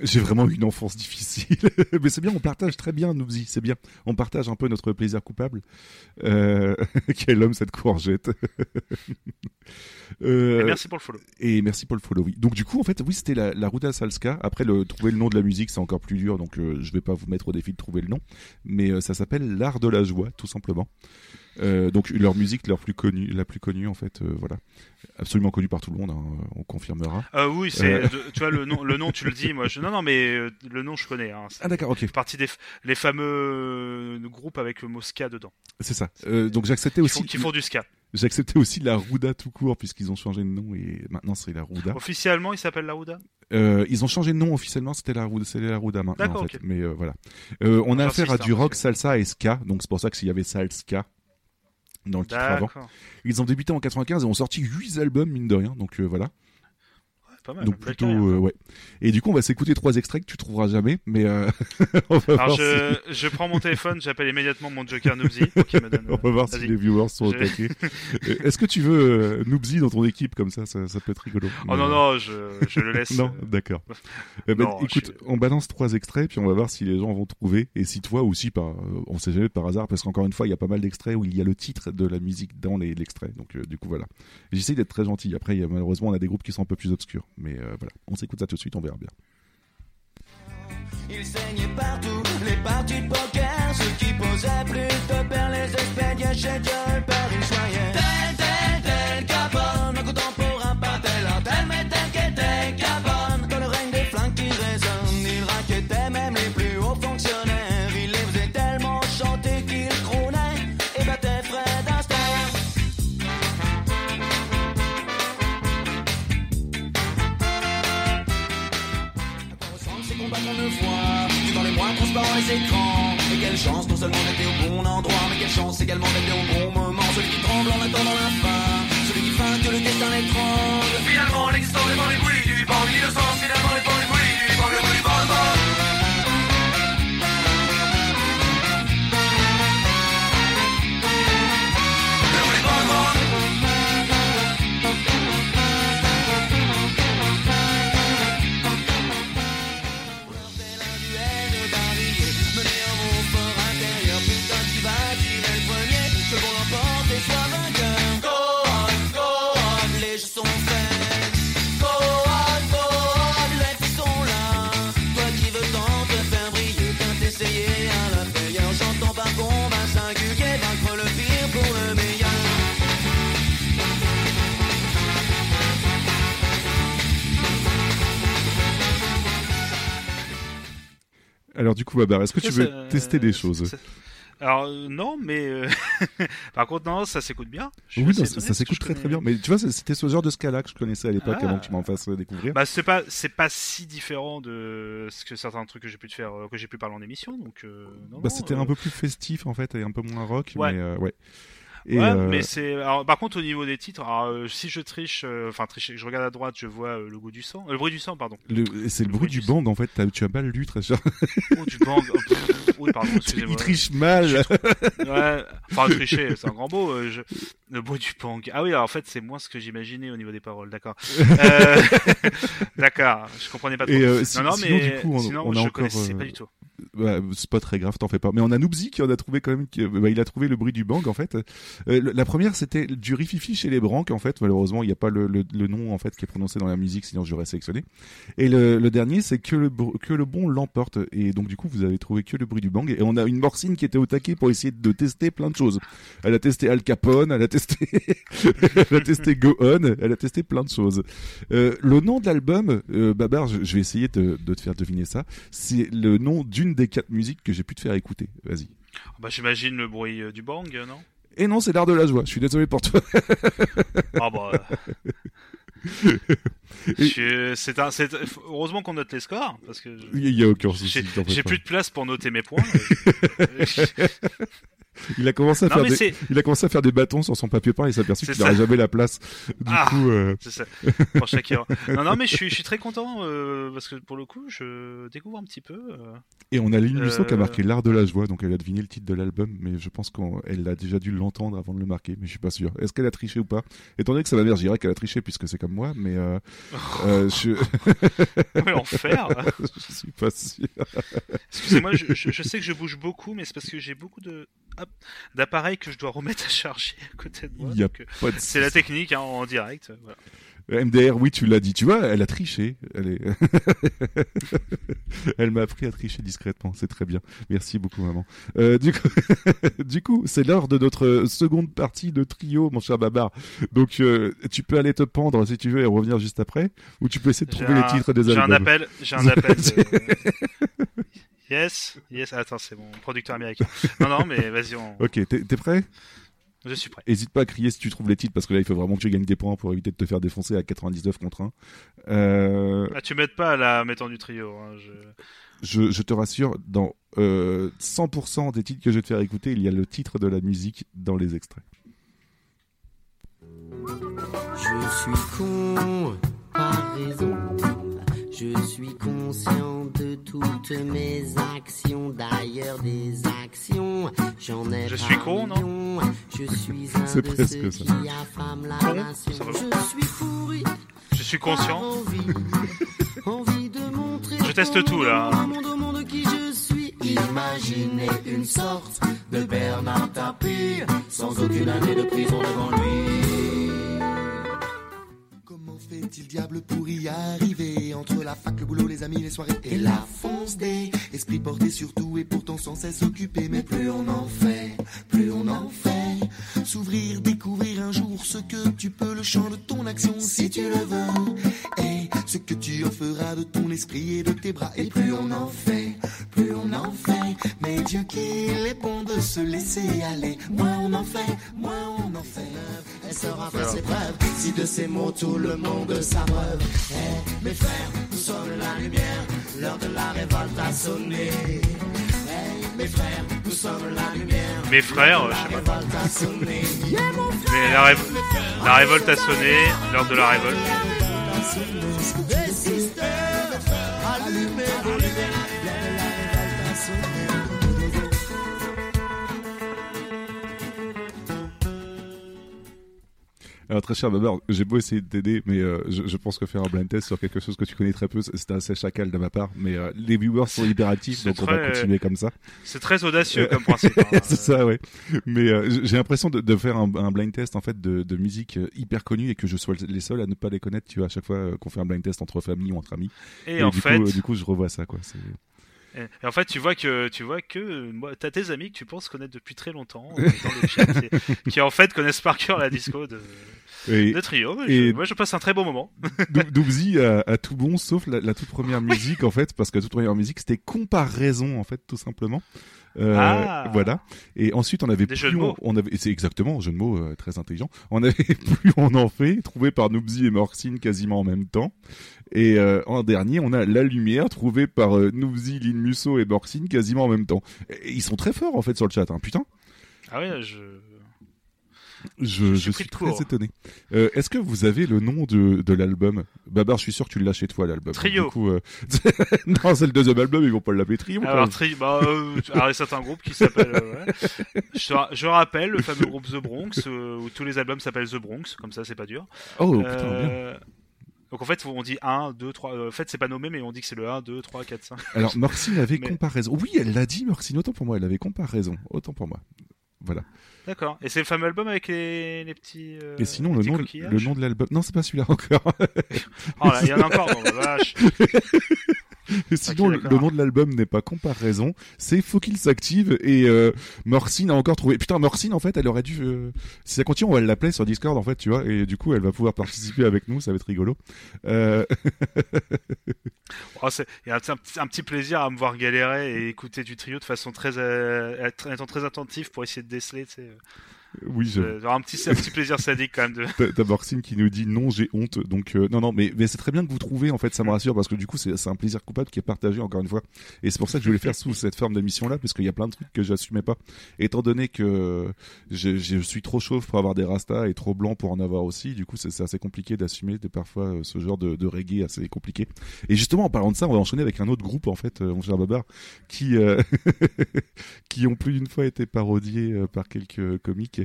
J'ai vraiment eu une enfance difficile. Mais c'est bien, on partage très bien, Noobsy, c'est bien. On partage un peu notre plaisir coupable. Euh... Quel homme cette courgette. Euh, Et merci pour le follow. et merci pour le follow, oui. Donc du coup, en fait, oui, c'était la, la Ruda Salska. Après, le, trouver le nom de la musique, c'est encore plus dur, donc euh, je vais pas vous mettre au défi de trouver le nom. Mais euh, ça s'appelle l'art de la joie, tout simplement. Euh, donc leur musique, leur plus connue, la plus connue, en fait, euh, voilà. Absolument connue par tout le monde, hein, on confirmera. Euh, oui, c'est. Euh. Tu vois, le nom, le nom, tu le dis. Moi, je... Non, non, mais euh, le nom, je connais. Hein. Ah d'accord, ok, partie des les fameux euh, groupes avec le mot ska dedans. c'est ça. Euh, donc j'acceptais Qui aussi, font, qui font du ska. j'acceptais aussi la Ruda tout court, puisqu'ils ont changé de nom et maintenant c'est la Ruda. Officiellement, il s'appelle la Ouda. Euh, ils ont changé de nom officiellement, c'était la Ruda, c'est la Ruda maintenant en fait. Mais euh, voilà. Euh, on a affaire à du rock, salsa et ska, donc c'est pour ça que s'il y avait salska dans le titre avant. Ils ont débuté en 95 et ont sorti 8 albums mine de rien, donc euh, voilà. Pas mal. donc plutôt euh, ouais. Et du coup, on va s'écouter trois extraits que tu trouveras jamais, mais euh, on va Alors, voir je, si... je prends mon téléphone, j'appelle immédiatement mon Joker Noobsy me donne. On va voir si les viewers sont au Je- taquet. Euh, Est-ce que tu veux Noobsy dans ton équipe comme ça, ça, ça peut être rigolo. Oh non, Mais, non, je, je le laisse. Non, d'accord. Eh ben, écoute, on balance trois extraits, puis on va voir si les gens vont trouver, et si toi aussi, par, on sait jamais par hasard, parce qu'encore une fois, il y a pas mal d'extraits où il y a le titre de la musique dans les- l'extrait, donc du coup voilà. J'essaie d'être très gentil. Après, il y a- malheureusement, on a des groupes qui sont un peu plus obscurs, mais euh, voilà, on s'écoute ça tout de suite, on verra bien. Il saignait partout, les parties de poker, ceux qui posaient plus de perles, les expédients chez Dieu, coup, Babar, est-ce que tu veux ça- tester des choses Alors euh, non, mais euh, par contre non, ça s'écoute bien. Je Oui, non, ça s'écoute très très bien. Mais tu vois, c'était ce genre de scala que je connaissais à l'époque Ah. avant que tu m'en fasses euh, découvrir. Bah c'est pas c'est pas si différent de ce que certains trucs que j'ai pu te faire euh, que j'ai pu parler en émission donc euh, non, Bah, c'était euh, un peu plus festif en fait et un peu moins rock. Ouais. Mais euh, ouais. Et, ouais, euh, mais c'est. par contre, au niveau des titres, alors, euh, si je triche, euh, enfin tricher, je regarde à droite, je vois le goût du sang, le bruit du sang, pardon. le- c'est le bruit du bang en fait. Tu as mal lu très cher. Oh, du bang. oh, oui, pardon, excusez-moi. Il triche mal. Ouais, enfin tricher, c'est un grand mot. je... Le bruit du bang. Ah oui, alors, en fait, c'est moins ce que j'imaginais au niveau des paroles. D'accord. Euh... D'accord, je comprenais pas trop. Et si- non, non, sinon, mais du coup, on, sinon, on a je encore. connaissais pas du tout. Bah, c'est pas très grave, t'en fais pas. Mais on a Noobsy qui en a trouvé quand même. bah, il a trouvé le bruit du bang en fait. Euh, la première c'était du rififi chez les Branques en fait. Malheureusement, il n'y a pas le, le, le nom en fait qui est prononcé dans la musique, sinon j'aurais sélectionné. Et le, le dernier c'est que le que le bon l'emporte. Et donc du coup vous avez trouvé que le bruit du bang. Et on a une Morcine qui était au taquet pour essayer de tester plein de choses. Elle a testé Al Capone, elle a testé, elle a testé Go On, elle a testé plein de choses. Euh, le nom de l'album, euh, Babar, je, je vais essayer de, de te faire deviner ça. C'est le nom d'une des quatre musiques que j'ai pu te faire écouter. Vas-y. Bah, j'imagine le bruit euh, du bang, euh, non? Et non, c'est l'art de la joie. Je suis désolé pour toi. Ah bah. Je- C'est un, c'est- heureusement qu'on note les scores parce que je- Il y a aucun souci. j'ai plus de place pour noter mes points. Il a commencé à non faire des, il a commencé à faire des bâtons sur son papier peint et il s'est aperçu qu'il n'aurait jamais la place. Du Ah. coup, euh, c'est ça. Pour Shakira. Non non mais je suis, je suis très content euh, parce que pour le coup je découvre un petit peu. euh. et on a Lynn Musso qui a marqué l'art de la joie, donc elle a deviné le titre de l'album, mais je pense qu'elle a déjà dû l'entendre avant de le marquer, mais je suis pas sûr. Est-ce qu'elle a triché ou pas? Étant donné que ça va bien, je dirais qu'elle a triché puisque c'est comme moi, mais je, Mais enfer. je suis pas sûr. Excusez-moi, je, je, je sais que je bouge beaucoup, mais c'est parce que j'ai beaucoup de hop, d'appareils que je dois remettre à charger à côté de moi. Euh, C'est la technique hein, en direct. voilà. MDR, oui, tu l'as dit. Tu vois, elle a triché. Elle est... elle m'a appris à tricher discrètement. C'est très bien. Merci beaucoup, maman. Euh, du coup, du coup, c'est l'heure de notre seconde partie de trio, mon cher Babar. Donc, euh, tu peux aller te pendre si tu veux et revenir juste après, ou tu peux essayer de trouver les titres des J'ai un albums. appel. J'ai un appel. de- Yes, yes. Attends, c'est mon producteur américain. Non, non, mais vas-y, on... Ok, t'es t'es prêt? Je suis prêt. Hésite pas à crier si tu trouves les titres, parce que là, il faut vraiment que tu gagnes des points pour éviter de te faire défoncer à 99 contre 1. Euh, Ah, tu m'aides pas à la mettant du trio. Hein, je... je, je te rassure, dans euh, 100% des titres que je vais te faire écouter, il y a le titre de la musique dans les extraits. Je suis con, par raison. Je suis conscient de toutes mes actions, d'ailleurs des actions. J'en ai Je suis con, non. Je suis un C'est de presque ceux ça. qui affament la Con, nation. ça. Je suis pourri, je suis conscient. envie, envie de montrer. Je teste tout, là. Au monde, au monde qui je suis. Imaginez une sorte de Bernard Tapie, sans aucune année de prison devant lui. Fait-il diable pour y arriver? Entre la fac, le boulot, les amis, les soirées et la fonce des esprits portés sur tout et pourtant sans cesse occupés. Mais plus on en fait, plus on en fait. S'ouvrir, découvrir un jour ce que tu peux, le champ de ton action si tu le veux. Et ce que tu en feras de ton esprit et de tes bras. Et plus on en fait, plus on en fait. Mais Dieu qu'il est bon de se laisser aller. Moins on en fait, moins on en fait. Elle saura faire ses preuves. Si de ces mots tout le monde s'abreuve. Eh, mes frères, nous sommes la lumière. L'heure de la révolte a sonné. Eh, mes frères, nous sommes la lumière. Mes frères, je sais La pas. révolte a sonné. Mais la, rév- la révolte a sonné, l'heure de la révolte. Des systèmes allumés vos lumières. Alors très cher Babar, j'ai beau essayer de t'aider, mais euh, je, je pense que faire un blind test sur quelque chose que tu connais très peu, c'est assez chacal de ma part. Mais euh, les viewers sont C'est donc on va très- continuer comme ça. C'est très audacieux Euh, comme principe. hein. c'est ça, ouais. Mais euh, j'ai l'impression de, de faire un, un blind test en fait de, de musique euh, hyper connue et que je sois les seuls à ne pas les connaître. Tu vois, à chaque fois euh, qu'on fait un blind test entre famille ou entre amis. Et, en du fait, coup, euh, du coup, je revois ça, quoi. Et, et en fait, tu vois que tu vois que moi, t'as tes amis que tu penses connaître depuis très longtemps euh, dans le chat, et- qui en fait connaissent par cœur la disco de, de Trio. Et- je- moi, je passe un très bon moment. Dou- Doubzi a, a tout bon, sauf la, la toute première musique, en fait, parce que la toute première musique, c'était comparaison, en fait, tout simplement. Euh, Ah. Voilà. Et ensuite, on avait Des plus jeux de on, mots. on avait, c'est exactement, jeu de mots euh, très intelligent. On avait plus on en fait, trouvé par Noobsy et Morcine quasiment en même temps. Et euh, en dernier, on a La Lumière, trouvé par euh, Noobsy, Lynn Musso et Morcine quasiment en même temps. Et ils sont très forts, en fait, sur le chat, hein. Putain. Ah ouais, je. Je, Je je suis très étonné. Euh, Est-ce que vous avez le nom de, de l'album? Babar, je suis sûr que tu l'as chez toi, l'album. Trio. Du coup, euh, non, c'est le deuxième album, ils vont pas l'appeler Trio. Alors, tri... bah, euh, alors, il y a certains groupes qui s'appellent. euh, ouais. je, je rappelle le fameux groupe The Bronx, où tous les albums s'appellent The Bronx, comme ça, c'est pas dur. Oh, putain, bien. Donc en fait, on dit 1, 2, 3. En fait, c'est pas nommé, mais on dit que c'est le 1, 2, 3, 4, 5. Alors, Morcine avait Mais- comparaison. Oui, elle l'a dit, Morcine, autant pour moi, elle avait comparaison. Autant pour moi. Voilà. D'accord. Et c'est le fameux album avec les, les petits. euh, Et sinon, le nom, le nom de l'album. Non, c'est pas celui-là encore. Oh là, il y en a encore, bon, la vache. Sinon, le, nom de l'album n'est pas comparaison. C'est Faut qu'il s'active. Et euh, Morcine a encore trouvé. Putain, Morcine, en fait, elle aurait dû. euh, Si ça continue, on va l'appeler sur Discord, en fait, tu vois. Et du coup, elle va pouvoir participer avec nous. Ça va être rigolo. Euh... Oh, c'est- Il y a un, petit- un petit plaisir à me voir galérer et écouter du trio de façon très. Euh, étant très attentif pour essayer de déceler, tu sais. Oui, je. Euh, un petit, un petit plaisir sadique quand même de. T'as qui nous dit non, j'ai honte. Donc euh, non, non, mais, mais c'est très bien que vous trouvez. En fait, ça me rassure parce que du coup, c'est un plaisir coupable qui est partagé encore une fois. Et c'est pour ça que je voulais faire sous cette forme d'émission là, parce qu'il y a plein de trucs que j'assumais pas. Étant donné que je, je suis trop chauve pour avoir des rastas et trop blanc pour en avoir aussi, du coup, c'est assez compliqué d'assumer de parfois euh, ce genre de, de reggae assez compliqué. Et justement, en parlant de ça, on va enchaîner avec un autre groupe en fait, euh, mon cher Babar, qui euh, qui ont plus d'une fois été parodiés par quelques comiques.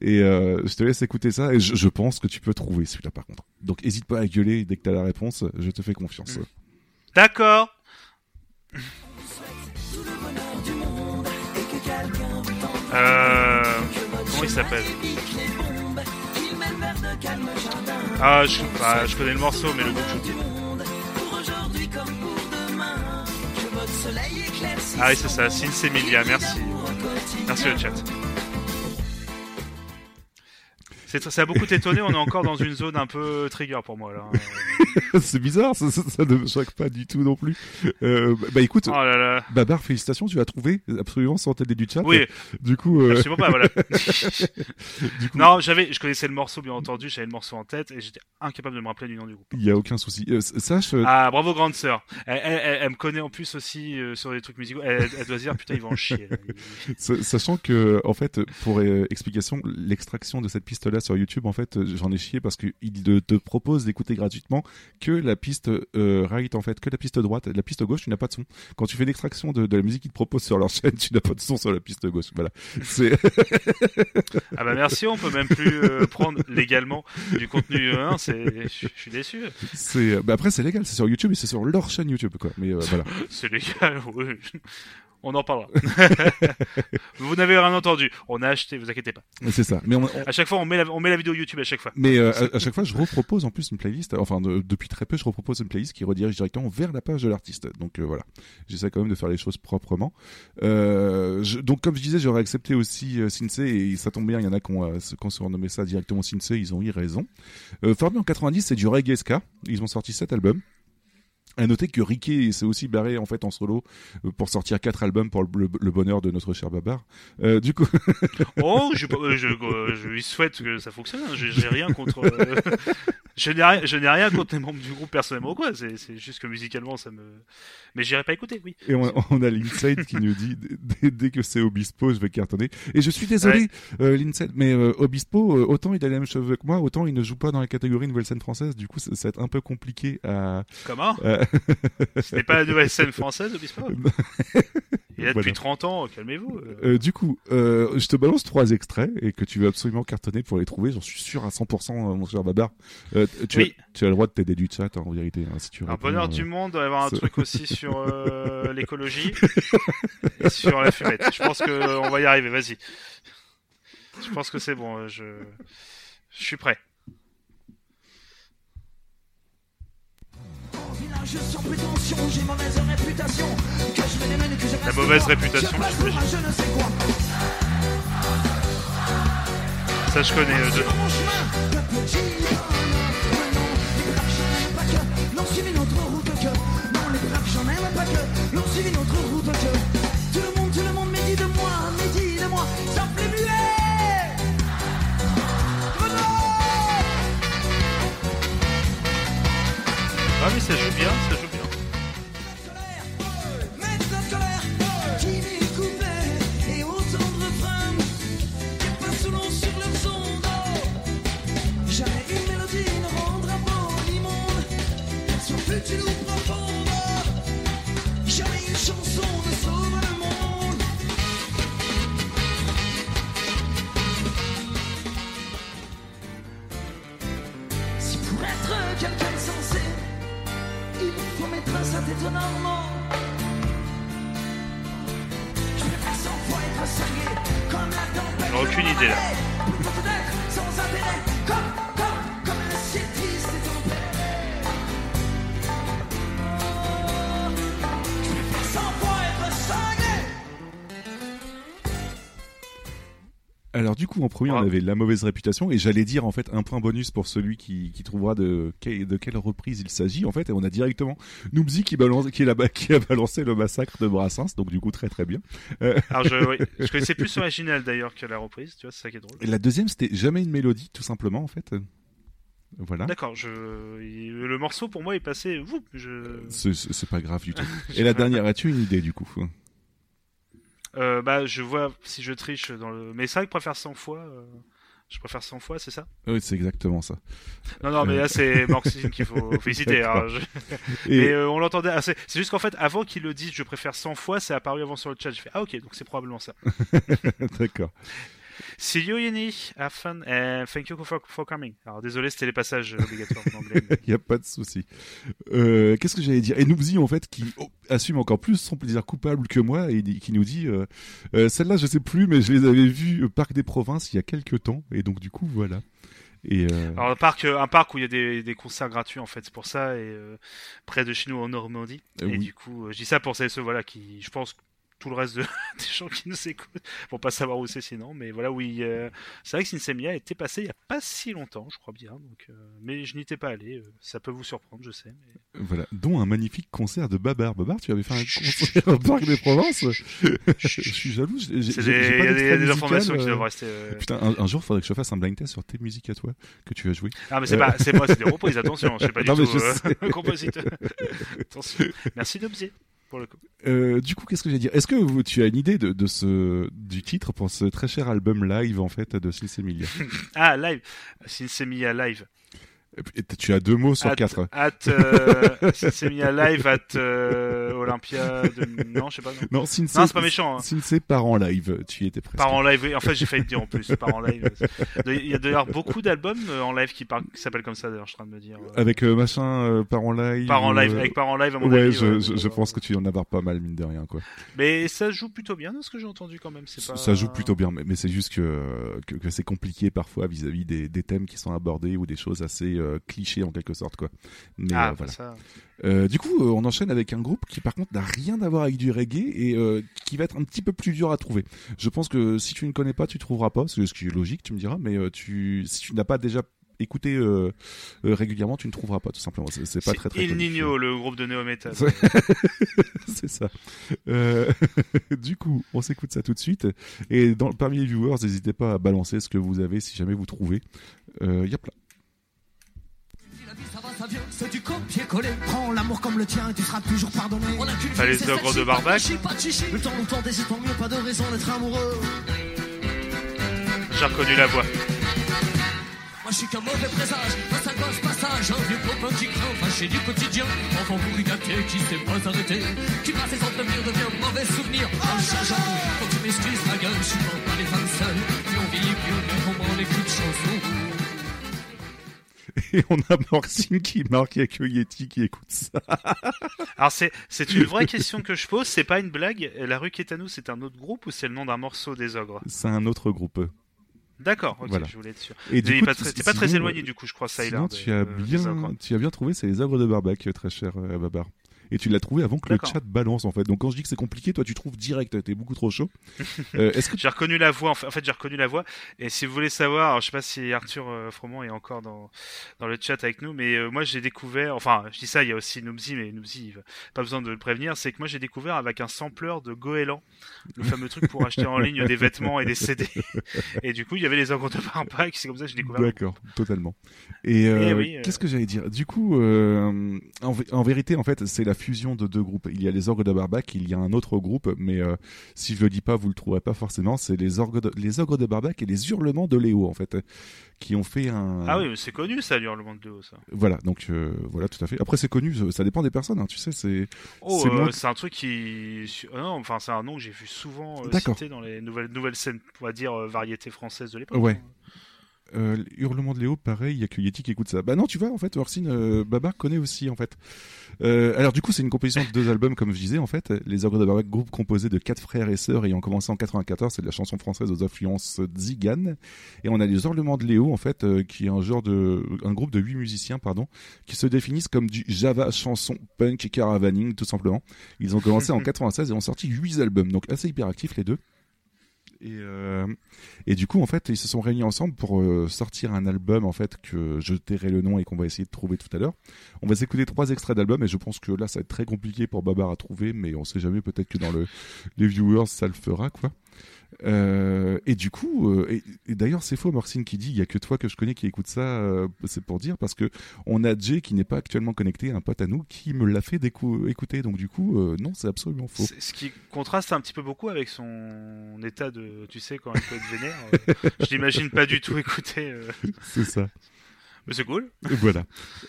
Et euh, je te laisse écouter ça et je, pense que tu peux trouver celui-là par contre. Donc hésite pas à gueuler dès que t'as la réponse, je te fais confiance. D'accord. Euh, comment il s'appelle? Ah, je, je connais le morceau, mais le groupe je. Ah oui, c'est ça, Sins Emilia, merci. Merci le chat. C'est- Ça a beaucoup étonné, on est encore dans une zone un peu trigger pour moi là. c'est bizarre, ça, ça, ça ne me choque pas du tout non plus. Euh, bah, bah, écoute, Oh là là. Babar, félicitations, tu as trouvé absolument sans t'aider du chat. Oui, Du coup, euh, absolument pas, voilà. du coup, non, j'avais, je connaissais le morceau bien entendu, j'avais le morceau en tête et j'étais incapable de me rappeler du nom du groupe. il y a aucun souci. Euh, sache, euh, Ah, bravo grande sœur. Elle, elle- elle- elle me connaît en plus aussi sur des trucs musicaux. Elle, doit se dire putain ils vont en chier. là. sa- sachant que, en fait, pour explication, l'extraction de cette piste-là sur YouTube, en fait, euh, j'en ai chié parce qu'il te te propose d'écouter gratuitement que la piste euh, right, en fait, que la piste droite. La piste gauche, tu n'as pas de son. Quand tu fais l'extraction de, de la musique qu'ils te proposent sur leur chaîne, tu n'as pas de son sur la piste gauche. Voilà. C'est Ah bah merci, on peut même plus euh, prendre légalement du contenu. euh, hein, c'est, je suis déçu. C'est, bah après c'est légal, c'est sur YouTube et c'est sur leur chaîne YouTube quoi. Mais euh, voilà. C'est légal. oui. On en parlera. vous n'avez rien entendu. On a acheté, vous inquiétez pas. C'est ça. Mais on, on- À chaque fois, on met la, on met la vidéo YouTube à chaque fois. mais euh, à, à chaque fois je repropose en plus une playlist. Enfin de- depuis très peu je repropose une playlist qui redirige directement vers la page de l'artiste. Donc euh, voilà. J'essaie quand même de faire les choses proprement. Euh, je- donc comme je disais j'aurais accepté aussi euh, Sinsei et ça tombe bien il y en a qui ont, qui ont surnommé ça directement Sinsei ils ont eu raison. Euh, formé en 90 c'est du reggae ska. Ils ont sorti sept albums. À noter que Ricky s'est aussi barré en fait en solo euh, pour sortir quatre albums pour le, bonheur de notre cher Babar. Euh, du coup, Oh, je, je, je, je lui souhaite que ça fonctionne. hein. J'ai rien contre. euh, je n'ai rien, contre les membres du groupe personnellement quoi. C'est juste que musicalement ça me. Mais j'irai pas écouter, oui. Et on, on a l'Inside qui nous dit dès, dès que c'est Obispo, je vais cartonner. Et je suis désolé, euh, l'Inside, mais euh, Obispo, euh, autant il a les mêmes cheveux que moi, autant il ne joue pas dans la catégorie nouvelle scène française. Du coup, ça, ça va être un peu compliqué à. Comment? Euh, N'est pas la nouvelle scène française, Obispo? Il est là depuis Voilà. 30 ans, calmez-vous. euh. Du coup, euh, je te balance trois extraits et que tu vas absolument cartonner pour les trouver. J'en suis sûr à 100%, euh, mon cher Babar. Euh, tu, Oui. as, tu as le droit de t'aider du chat, hein, en vérité. hein, si tu Un bonheur du monde doit y avoir un truc aussi sur l'écologie et sur la fumette. Je pense que on va y arriver. Vas-y. Je pense que c'est bon. Je je suis prêt. je sens prétention, j'ai mauvaise réputation. Que je me démène, que je La mauvaise réputation, Je je. Ça, je connais. euh, bonhommes. Non, suivi notre route que. Non, les braves, j'en aime pas que. Non, notre route que. Ah, mais ça joue bien, J'aurais aucune idée, là. Alors du coup, en premier, on avait la mauvaise réputation, et j'allais dire en fait un point bonus pour celui qui, qui trouvera de, que- de quelle reprise il s'agit. En fait, et on a directement Noobsy qui, balance, qui, là-bas, qui a balancé le massacre de Brassens, donc du coup très très bien. Euh, Alors, je, oui, je connaissais plus l'original d'ailleurs que la reprise, tu vois, c'est ça qui est drôle. et la deuxième, c'était jamais une mélodie, tout simplement en fait. Voilà. D'accord, je... le morceau pour moi est passé. C'est pas grave du tout. Et la dernière, as-tu une idée du coup? Euh, bah, je vois si je triche dans le. Mais c'est vrai que je préfère 100 fois. euh, Je préfère 100 fois, c'est ça? Oui, c'est exactement ça. Non, non, mais Euh. là, c'est Morxine qu'il faut féliciter. hein, je- Et- Mais euh, on l'entendait. ah, c'est juste qu'en fait, avant qu'il le dise, je préfère 100 fois, c'est apparu avant sur le chat. J'ai fait Ah, ok, donc c'est probablement ça. D'accord. See you, Yeni. Have fun. And thank you for, for coming. Alors, désolé, c'était les passages obligatoires en anglais. Il n'y a pas de souci. Euh, Qu'est-ce que j'allais dire? Et Noobsy, en fait, qui oh, assume encore plus son plaisir coupable que moi et qui nous dit euh, euh, Celle-là, je sais plus, mais je les avais vues au Parc des Provinces il y a quelques temps. Et donc, du coup, voilà. Et euh, Alors, un parc, euh, un parc où il y a des, des concerts gratuits, en fait, c'est pour ça, et euh, près de chez nous en Normandie. Euh, et oui. du coup, je dis ça pour celles ceux, voilà, qui, je pense, tout le reste de, des gens qui nous écoutent vont pas savoir où c'est sinon. Mais voilà, oui, euh, c'est vrai que Sinsemia était passé il y a pas si longtemps, je crois bien. Donc, euh, mais je n'y étais pas allé. euh, ça peut vous surprendre, je sais. mais- voilà. Dont un magnifique concert de Babar. Babar, tu avais fait un concert au Parc des Provinces Je suis jaloux. pas Il y a des, informations qui euh, doivent rester. euh, Putain, un, un jour, il faudrait que je fasse un blind test sur tes musiques à toi que tu as joué. Ah, mais c'est Euh. pas, c'est moi, c'est des reprises, attention, je sais pas du Non, tout. euh, compositeur. attention. Merci Nobzier, pour le coup. Euh, du coup, qu'est-ce que j'ai dire? Est-ce que vous- tu as une idée de, de ce du titre pour ce très cher album live en fait de Sils Emilia Ah, live. Sinsemia live. Et Tu as deux mots sur At- quatre. At, euh, Sinsemia live at euh, Olympia. De... Non, je sais pas. Non, c'est pas méchant, hein. Sinsei part en live. Tu y étais presque. Par en live, oui. en fait j'ai failli le dire en plus, par en live. Il y a d'ailleurs beaucoup d'albums euh, en live qui, par- qui s'appellent comme ça d'ailleurs, je suis en train de me dire. euh, Avec euh, machin part en live. Par en live, avec par en live à mon ouais, avis. je, ouais, je, pense que tu en as pas mal mine de rien quoi. Mais ça joue plutôt bien de ce que j'ai entendu quand même. C'est Ça- pas... Ça joue plutôt bien, mais, mais c'est juste que, que, que c'est compliqué parfois vis-à-vis des, des thèmes qui sont abordés ou des choses assez euh, clichés en quelque sorte quoi. Mais Ah, euh, voilà. ça. Euh, du coup, on enchaîne avec un groupe qui par contre n'a rien à voir avec du reggae et qui va être un petit peu plus dur à trouver. Je pense que si tu ne connais pas, tu trouveras pas, c'est ce qui est logique, tu me diras, mais tu, si tu n'as pas déjà écouté euh, euh, régulièrement, tu ne trouveras pas tout simplement. C'est pas très très Il. Nino, le groupe de néo metal. c'est ça. Euh, du coup, on s'écoute ça tout de suite. Et dans, parmi les viewers, n'hésitez pas à balancer ce que vous avez si jamais vous trouvez. Euh, yep là. La vie, ça va, ça vient, c'est du copier-coller. Prends l'amour comme le tien et tu seras toujours pardonné. On a qu'une Pas vie, les c'est ogres de Barbac. chichi, Pas de chichi. Le temps nous tente et c'est tant mieux, pas de raison d'être amoureux. J'ai reconnu la voix. Moi je suis qu'un mauvais présage, un sale gosse passage, un vieux copain qui craint, fâché du quotidien, enfant pourri gâté qui sait pas arrêter, qui passe ses devient mauvais souvenir, en changeant, quand tu m'excuses ma gueule, je suis pas les femmes seules, plus on vieillit, plus on comprend les coups de chanson. Et on a Morxine qui marque, il y a que Yeti qui écoute ça. Alors c'est c'est une vraie question que je pose, c'est pas une blague. La rue qui est à nous, c'est un autre groupe ou c'est le nom d'un morceau des ogres? C'est un autre groupe. D'accord, ok, Voilà. je voulais être sûr. Et du coup, pas tu- très- T'es pas très sinon, éloigné du coup, je crois, ça Sinon, de- tu as bien, tu as bien trouvé, c'est les œuvres de Barbac, très cher euh, Babar. Et tu l'as trouvé avant que le chat balance en fait. Donc quand je dis que c'est compliqué, toi tu trouves direct, t'es beaucoup trop chaud. Euh, Est-ce que J'ai reconnu la voix, en fait, en fait, j'ai reconnu la voix. Et si vous voulez savoir, alors, je sais pas si Arthur euh, Froment est encore dans, dans le chat avec nous, mais euh, moi j'ai découvert, enfin, je dis ça, il y a aussi Noobsy, mais Noobsy, pas besoin de le prévenir, c'est que moi j'ai découvert avec un sampler de Goéland, le fameux truc pour acheter en ligne des vêtements et des CD. Et du coup, il y avait les ogres de Barbac, c'est comme ça que j'ai découvert. D'accord, totalement. Et euh, Eh oui, qu'est-ce que j'allais dire? Du coup, en, en vérité, en fait, c'est la fusion de deux groupes. Il y a les Orgues de Barbac, il y a un autre groupe, mais euh, si je le dis pas, vous le trouverez pas forcément. C'est les Orgues de, les Ogres de Barbac et les Hurlements de Léo, en fait, qui ont fait un. Ah oui, mais c'est connu ça, l'hurlement de Léo, ça. Voilà, donc euh, voilà, tout à fait. Après, c'est connu, ça- dépend des personnes, hein, tu sais. C'est Oh, c'est euh, moins- c'est un truc qui. non, enfin, c'est un nom que j'ai vu souvent cité dans les nouvelles, nouvelles scènes, on va dire, variétés françaises de l'époque. Ouais. hein. Euh, Hurlement de Léo, pareil, il y a que Yeti qui écoute ça. Bah non, tu vois, en fait, Orsine, euh, Babar connaît aussi, en fait. Euh, alors du coup, c'est une composition de deux albums, comme je disais, en fait. Les Ogres de Barbac, groupe composé de quatre frères et sœurs ayant commencé en 94, c'est de la chanson française aux influences Zigan. Et on a les Hurlements de Léo, en fait, euh, qui est un genre de, un groupe de huit musiciens, pardon, qui se définissent comme du Java chanson punk et caravaning, tout simplement. Ils ont commencé en 96 et ont sorti huit albums, donc assez hyperactifs les deux. Et, euh, et du coup, en fait, ils se sont réunis ensemble pour euh, sortir un album, en fait, que je tairai le nom et qu'on va essayer de trouver tout à l'heure. On va s'écouter trois extraits d'album et je pense que là, ça va être très compliqué pour Babar à trouver, mais on sait jamais, peut-être que dans le, les viewers, ça le fera, quoi. Euh, et du coup, euh, et, et d'ailleurs, c'est faux, Morcine qui dit, il y a que toi que je connais qui écoute ça, euh, c'est pour dire, parce que on a Jay qui n'est pas actuellement connecté, un pote à nous, qui me l'a fait écouter, donc du coup, non, c'est absolument faux. Ce qui contraste un petit peu beaucoup avec son état de, tu sais, quand il peut être vénère. je l'imagine pas du tout écouter. C'est ça. Mais c'est cool. voilà.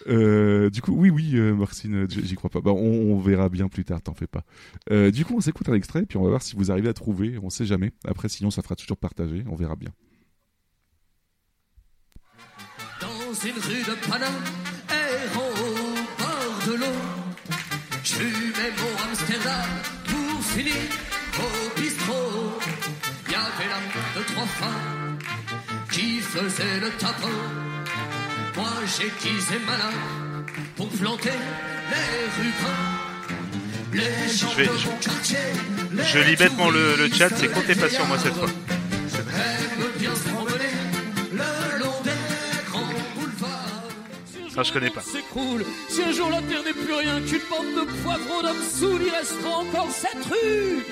Euh, du coup, oui, oui, euh, Marcine, j'y crois pas. Bah, on, on verra bien plus tard, t'en fais pas. Euh, du coup, on s'écoute un extrait, puis on va voir si vous arrivez à trouver. On sait jamais. Après, sinon, ça fera toujours partager. On verra bien. Dans une rue de Paname, errant au bord de l'eau, j'fumais mon Amsterdam pour finir au bistrot. Y avait là deux, trois femmes qui faisaient le tapin. Moi j'ai quitté malin pour planter les rubans. Les gens Je vais- de je- mon quartier, Je les lis bêtement le, le chat, c'est comptez pas sur moi cette fois. aiment bien se promener le long des grands boulevards. Ça, je connais pas. s'écroule. Si un jour la terre n'est plus rien qu'une bande de poivrons d'hommes sous, il restera encore cette rue.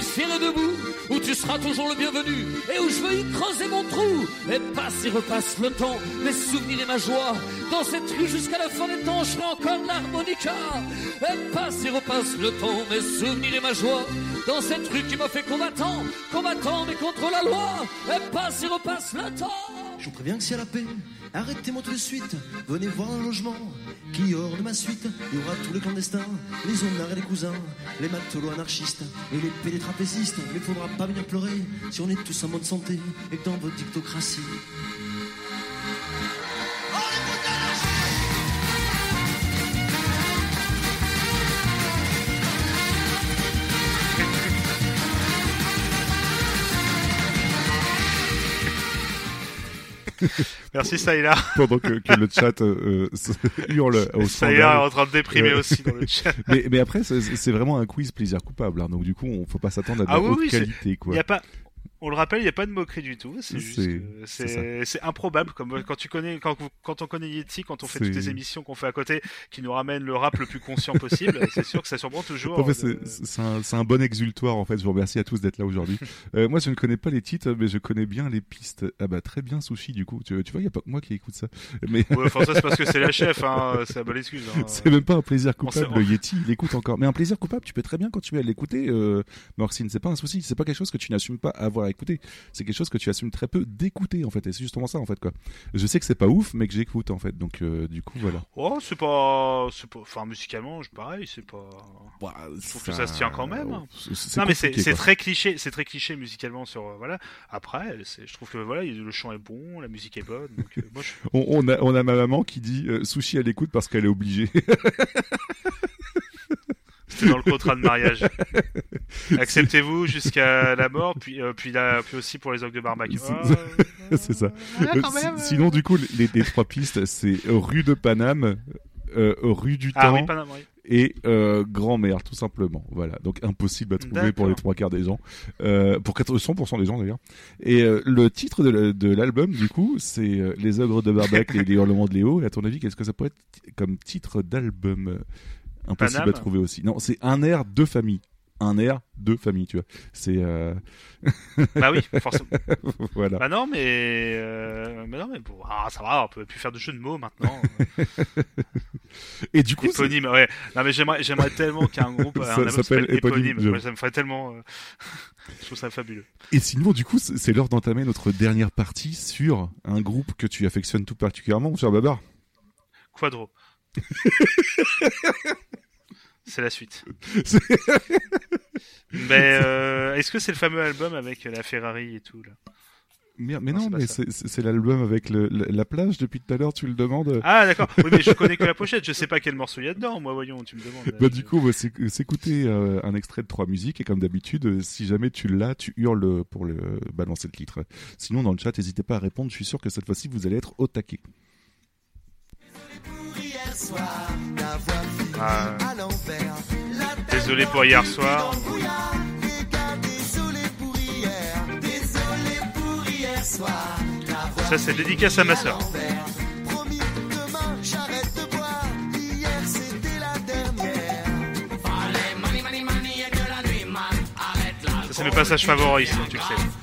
Fière et debout, où tu seras toujours le bienvenu, et où je veux y creuser mon trou. Et passe et repasse le temps, mes souvenirs et ma joie. Dans cette rue jusqu'à la fin des temps, je ferai encore l'harmonica. Et passe et repasse le temps, mes souvenirs et ma joie. Dans cette rue qui m'a fait combattant, combattant mais contre la loi. Et passe et repasse le temps. Je vous préviens que c'est la paix. Arrêtez-moi tout de suite. Venez voir un logement qui hors de ma suite. Il y aura tous les clandestins, les honnards et les cousins, les matelots anarchistes et les pédés trapézistes. Mais faudra pas venir pleurer si on est tous en bonne santé et dans votre dictocratie. Merci Saïla. Pendant que, que le chat euh, euh, hurle au Saïla est en train de déprimer Euh, aussi dans le chat. mais, mais après, c'est vraiment un quiz plaisir coupable. hein. donc du coup, on faut pas s'attendre à de Ah la oui, haute oui, qualité, Il quoi. y a pas. On le rappelle, il n'y a pas de moquerie du tout. C'est juste, improbable. Comme quand tu connais, quand, quand on connaît Yeti, quand on fait toutes les émissions qu'on fait à côté, qui nous ramènent le rap le plus conscient possible, c'est sûr que ça surprend toujours. En fait, de- c'est un, bon exultoire, en fait. Je vous remercie à tous d'être là aujourd'hui. Euh, moi, je ne connais pas les titres, mais je connais bien les pistes. Ah bah, très bien, Sushi, du coup. Tu, tu vois, il n'y a pas que moi qui écoute ça. Mais Ouais, enfin, ça c'est parce que c'est la chef, hein. c'est la bonne excuse. Hein. c'est même pas un plaisir coupable. Le Yeti, il écoute encore. Mais un plaisir coupable, tu peux très bien continuer à l'écouter, euh, Morcine. C'est pas un souci. C'est pas quelque chose que tu n'assumes pas avoir écouté. C'est quelque chose que tu assumes très peu d'écouter, en fait. Et c'est justement ça, en fait, quoi. Je sais que c'est pas ouf, mais que j'écoute, en fait. Donc, euh, du coup, voilà. Oh, c'est pas, c'est pas, enfin musicalement, je- pareil, c'est pas. Bah, Je trouve que ça se tient quand même. hein. C'est Non mais c'est très cliché, c'est très cliché musicalement sur euh, voilà. Après, c'est- je trouve que voilà, il- le chant est bon, la musique est bonne. Donc euh, moi, je... On, on a, on a ma maman qui dit Sushi, elle écoute parce qu'elle est obligée. c'était dans le contrat de mariage. Acceptez-vous jusqu'à la mort, puis, euh, puis, là, puis aussi pour les ogres de Barbac. C'est- Oh, c'est ça. voilà, quand si- même. sinon, du coup, les, les trois pistes, c'est rue de Paname, euh, rue du Ah Temps oui, Paname, oui. et euh, grand-mère, tout simplement. Voilà, donc impossible à trouver pour les trois quarts des gens, pour 4 100% des gens d'ailleurs. Et le titre de la- de l'album, du coup, c'est Les ogres de Barbac et les hurlements de Léo. Et à ton avis, qu'est-ce que ça pourrait être comme titre d'album? Impossible Paname à trouver aussi. Non, c'est un air de famille. Un air de famille, tu vois. C'est euh... Bah oui, forcément. voilà. Bah non, mais, euh, mais non, mais bon, ah, ça va, on peut plus faire de jeux de mots maintenant. Et du coup, éponyme, ouais. Non, mais j'aimerais, j'aimerais tellement qu'il y ait un groupe, Ça un s'appelle éponyme, éponyme. Moi, ça me ferait tellement, euh, je trouve ça fabuleux. Et sinon, du coup, c'est c'est l'heure d'entamer notre dernière partie sur un groupe que tu affectionnes tout particulièrement, mon cher Babar. Quadro. C'est la suite. C'est- Mais euh, est-ce que c'est le fameux album avec la Ferrari et tout là? Mais, mais Non, c'est mais c'est- c'est c'est l'album avec le- la, la plage depuis tout à l'heure, tu le demandes. Ah d'accord. Oui mais je connais que la pochette. Je sais pas quel morceau il y a dedans. Moi voyons, tu me demandes. Bah, du coup, on va s'éc- s'écouter euh, un extrait de trois musiques et comme d'habitude, euh, si jamais tu l'as, tu hurles pour le balancer le titre. Sinon, dans le chat, n'hésitez pas à répondre. Je suis sûr que cette fois-ci, vous allez être au taquet. Ah. Désolé pour hier soir. le Ça c'est dédicace à ma dernière. Ça c'est mes passages favoris, ça, tu le sais.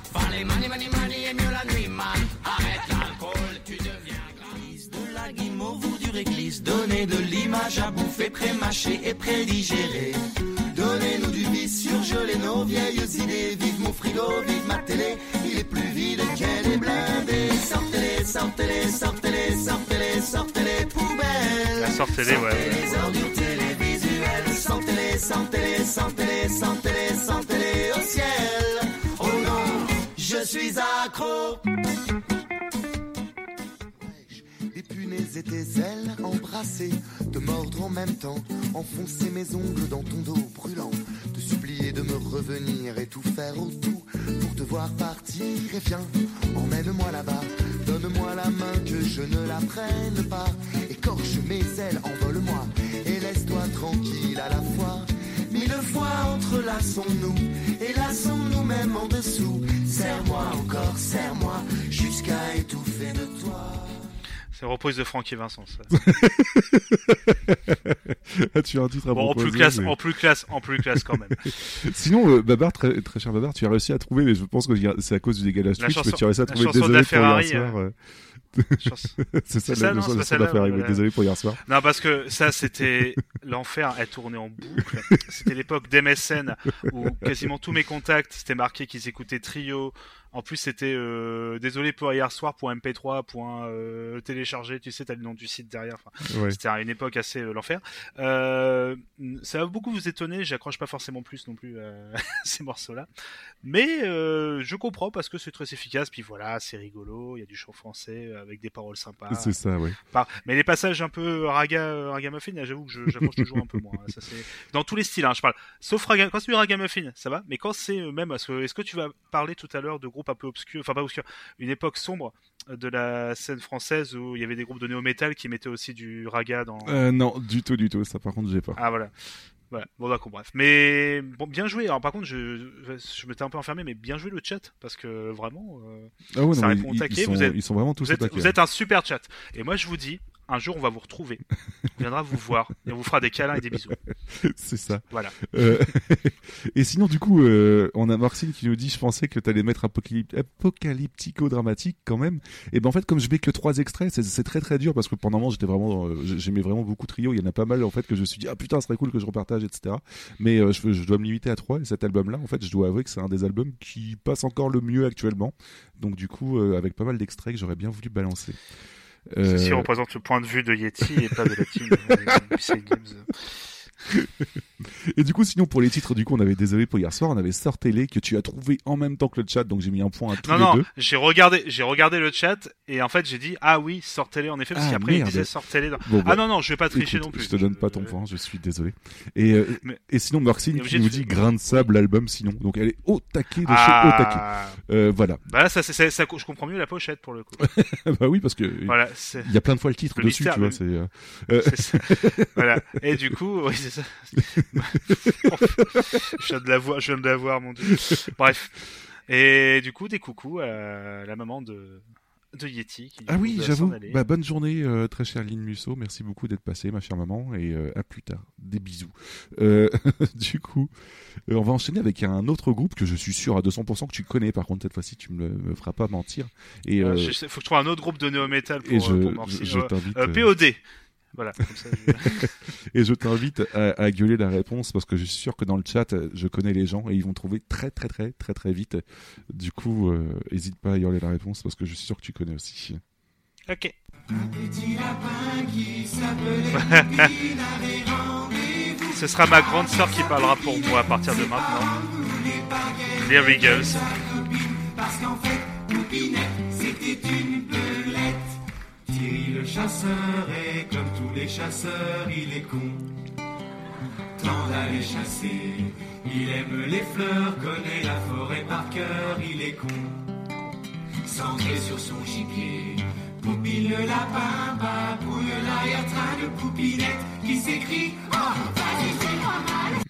Donnez de l'image à bouffer, pré-mâché et prédigéré. Donnez-nous du vice, surgelez nos vieilles idées. Vive mon frigo, vive ma télé. Il est plus vide qu'elle est blindée. Sortez-les, sortez-les, sortez-les, sortez-les, sortez-les poubelles. La sortez-les, ouais. Les ordures télévisuelles. Sentez-les, sentez-les, sentez-les, sentez-les, sentez-les au ciel. Oh non, je suis accro. Et tes ailes embrassées, te mordre en même temps, enfoncer mes ongles dans ton dos brûlant, te supplier de me revenir et tout faire autour pour te voir partir. Et viens, emmène-moi là-bas, donne-moi la main que je ne la prenne pas, écorche mes ailes, envole-moi et laisse-toi tranquille à la fois. Mille fois entrelaçons-nous et laçons-nous même en dessous. Serre-moi encore, serre-moi jusqu'à étouffer de toi. C'est reprise de Franck et Vincent. Ça. Ah, tu as un titre à Bon, en plus classe, mais- en plus classe, en plus classe quand même. Sinon, euh, Babar, très, très cher Babar, tu as réussi à trouver, mais je pense que c'est à cause du dégalage La Twitch, mais chanson- tu as réussi à la trouver désolé la pour hier soir. euh. Chanson- c'est ça, la ça, non, c'est de pas la Ferrari, mais désolé pour hier soir. Non, parce que ça, c'était l'enfer. Elle tournait en boucle. C'était l'époque d'MSN où quasiment tous mes contacts, c'était marqué qu'ils écoutaient Trio. En plus, c'était euh, désolé pour hier soir, pour MP3, point euh, télécharger. Tu sais, t'as le nom du site derrière. Enfin, Ouais. C'était à une époque assez euh, l'enfer. Ça va beaucoup vous étonner. J'accroche pas forcément plus non plus euh, ces morceaux-là, mais je comprends parce que c'est très efficace. Puis voilà, c'est rigolo. Il y a du chant français avec des paroles sympas. C'est ça. Pas- Mais les passages un peu raga, ragamuffin, j'avoue que j'accroche toujours un peu moins. hein. Ça. Dans tous les styles, hein, je parle. Sauf raga... quand c'est du ragamuffin, ça va. Mais quand c'est même, est-ce que tu vas parler tout à l'heure de groupes un peu obscurs, enfin pas obscurs, une époque sombre euh, de la scène française où il y avait des groupes de néo-metal qui mettaient aussi du raga dans. Euh, non, du tout, du tout. Ça, par contre, j'ai pas. Ah voilà. Voilà. Bon d'accord, bref. Mais bon, bien joué. Alors par contre, je, je m'étais un peu enfermé, mais bien joué le chat parce que vraiment, euh, Ah ça non, répond au ils- taquet. ils sont- vous êtes, ils sont vraiment tous vous au êtes, vous hein. êtes un super chat. Et moi, je vous dis, un jour, on va vous retrouver. On viendra vous voir et on vous fera des câlins et des bisous. c'est ça. Voilà. Euh, et sinon, du coup, euh, on a Marcine qui nous dit, je pensais que t'allais mettre apocalyp- apocalyptico-dramatique quand même. Et ben en fait, comme je mets que trois extraits, c'est- très très dur parce que pendant un moment, j'étais vraiment, euh, j'aimais vraiment beaucoup Trio. Il y en a pas mal en fait que je me suis dit, ah putain, ce serait cool que je repartage, etc. Mais euh, je, je dois me limiter à trois. Et cet album-là, en fait, je dois avouer que c'est un des albums qui passe encore le mieux actuellement. Donc du coup, avec pas mal d'extraits que j'aurais bien voulu balancer. Ceci Euh, représente le point de vue de Yeti et pas de la team euh, Games. Et du coup, sinon, pour les titres, du coup, on avait désolé pour hier soir, on avait Sortez-les que tu as trouvé en même temps que le chat, donc j'ai mis un point à tous Non, les non, deux. j'ai regardé, j'ai regardé le chat et en fait j'ai dit ah oui sortez-les en effet parce Ah, qu'après il disait sortez-les. Dans... Bon, bah, ah non non je vais pas tricher Écoute, non plus. Je te donne pas ton point, je suis désolé. Et, euh, Mais- et sinon, Marcine qui nous dit Grain de sable, l'album, sinon. Donc elle est au taquet de chez au taquet. Ah, Euh, voilà. bah là ça, c'est- ça, je comprends mieux la pochette pour le coup. bah oui, parce que voilà, il y a plein de fois le titre Le dessus, mystère, tu vois. C'est, euh, euh, ça. voilà. Et du coup, oui c'est ça. je viens de la voir, je viens de la voir mon dieu. Bref. Et du coup des coucous à la maman de de Yeti. Qui, Ah oui, j'avoue. Bah, bonne journée, euh, très chère Lynn Musso. Merci beaucoup d'être passée, ma chère maman, et euh, à plus tard. Des bisous. Euh, du coup, on va enchaîner avec un autre groupe que je suis sûr à 200% que tu connais. Par contre, cette fois-ci, tu me, me feras pas mentir. Et, je sais- faut que je trouve un autre groupe de néo metal pour, et je, pour je, je POD. Voilà. Comme ça, je- Et je t'invite à, à gueuler la réponse parce que je suis sûr que dans le chat, euh, je connais les gens et ils vont trouver très très très très très vite. Du coup, euh, hésite pas à hurler la réponse parce que je suis sûr que tu connais aussi. Ok. Ce sera ma grande sœur qui parlera pour moi à partir de maintenant. There he goes. Chasseur est comme tous les chasseurs, il est con. Tant d'aller chasser, il aime les fleurs, connaît la forêt par cœur, il est con. Centré sur son gibier, Poupine le lapin, babouille l'arrière-train de Poupinette qui s'écrie Oh, vas-y, fais-moi mal!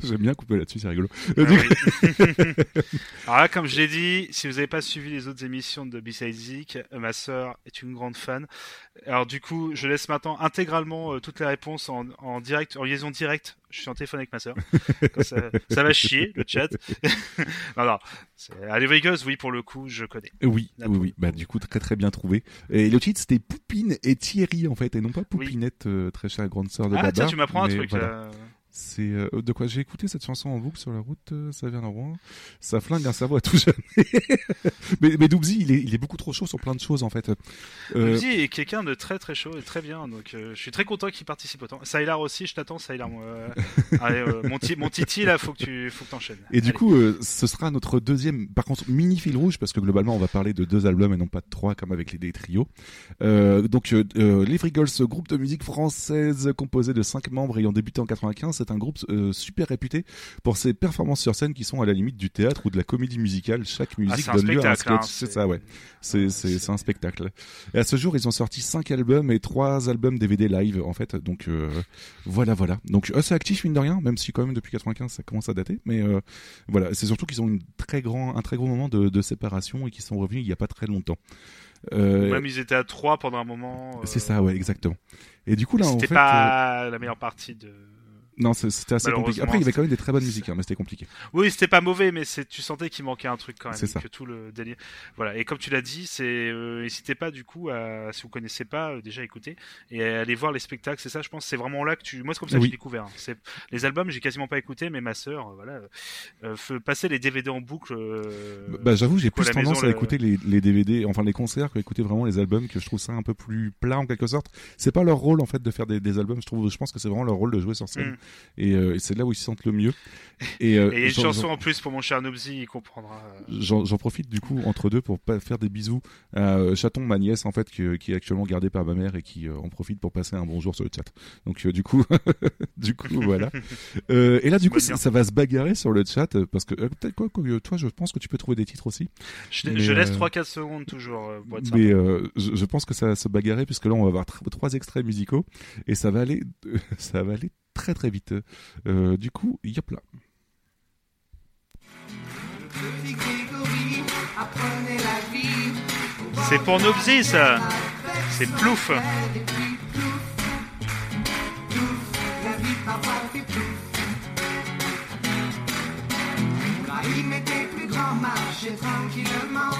J'aime bien couper là-dessus, c'est rigolo. Ah oui. Alors là, comme je l'ai dit, si vous n'avez pas suivi les autres émissions de Beside Zik, euh, ma sœur est une grande fan. Alors du coup, je laisse maintenant intégralement euh, toutes les réponses en, en direct, en liaison directe. Je suis en téléphone avec ma sœur. Ça, ça va chier le chat. non, non. c'est- Allez Vegas, oui pour le coup, je connais. Oui, oui, oui. Bah, du coup, très très bien trouvé. Et le titre, c'était Poupine et Thierry, en fait, et non pas Oui. Poupinette, euh, très chère grande sœur de Ah Baba. tiens, tu m'apprends un truc. voilà. C'est euh, de quoi j'ai écouté cette chanson en boucle sur la route, euh, ça vient de Rouen. Ça flingue un cerveau à tout jamais. mais mais il est, il est beaucoup trop chaud sur plein de choses en fait. Euh, est quelqu'un de très très chaud et très bien, donc euh, je suis très content qu'il participe autant. Saïlar aussi, je t'attends, Saïlar. moi. Euh, allez, mon, mon Titi là, faut que tu faut que t'enchaînes. Et du coup, ce sera notre deuxième, par contre, mini fil rouge, parce que globalement, on va parler de deux albums et non pas de trois, comme avec les des trios. Donc, les Frigols, groupe de musique française composé de cinq membres ayant débuté en 95, c'est un groupe euh, super réputé pour ses performances sur scène qui sont à la limite du théâtre ou de la comédie musicale. Chaque musique c'est un donne lieu à un spectacle, sketch. hein, c'est c'est- ça, ouais. C'est c'est c'est un spectacle. Et à ce jour, ils ont sorti cinq albums et trois albums DVD live en fait. Donc euh, voilà, voilà. Donc assez actif mine de rien, même si quand même depuis 95 ça commence à dater. Mais euh, voilà, c'est surtout qu'ils ont une très grand, un très gros moment de, de séparation et qu'ils sont revenus il y a pas très longtemps. Euh, Même ils étaient à 3 pendant un moment. c'est ça, ouais, exactement. Et du coup là, C'était euh, pas la meilleure partie de. Non, c'était assez compliqué. Après, il y avait quand même des très bonnes musiques, hein, mais c'était compliqué. Oui, c'était pas mauvais, mais c'est tu sentais qu'il manquait un truc quand même. C'est ça. Que tout le délire. Voilà. Et comme tu l'as dit, c'est euh, n'hésitez pas du coup à si vous connaissez pas euh, déjà écouter et à aller voir les spectacles. C'est ça, je pense. C'est vraiment là que tu. Moi, c'est comme ça que Oui. j'ai découvert. hein. C'est les albums, j'ai quasiment pas écouté, mais ma sœur, euh, voilà, euh, passer les DVD en boucle. euh, Bah, j'avoue, j'ai plus tendance maison, à écouter les, les DVD, enfin les concerts, qu'à écouter vraiment les albums, que je trouve ça un peu plus plat en quelque sorte. C'est pas leur rôle en fait de faire des, des albums. Je trouve, je pense que c'est vraiment leur rôle de jouer sur scène. Mm. Et, euh, et c'est là où ils se sentent le mieux. Et, euh, Et il y a une chanson en plus pour mon cher Nobsy, il comprendra. J'en profite du coup entre deux pour pas faire des bisous à euh, Chaton, ma nièce en fait, qui, qui est actuellement gardée par ma mère et qui en profite pour passer un bonjour sur le chat. Donc du coup, du coup voilà. Et là du coup, ça, va se bagarrer sur le chat parce que peut-être quoi, toi, je pense que tu peux trouver des titres aussi. Je, Mais, je laisse euh, 3-4 secondes toujours pour être. Mais je, je pense que ça va se bagarrer puisque là on va avoir tr- trois extraits musicaux et ça va aller, ça va aller très très vite. Euh, du coup, yop là. C'est pour Nobsy ça. C'est plouf. Et puis plouf, plouf, la vie parfois fait plouf. Ibrahim était plus grand, marchait tranquillement,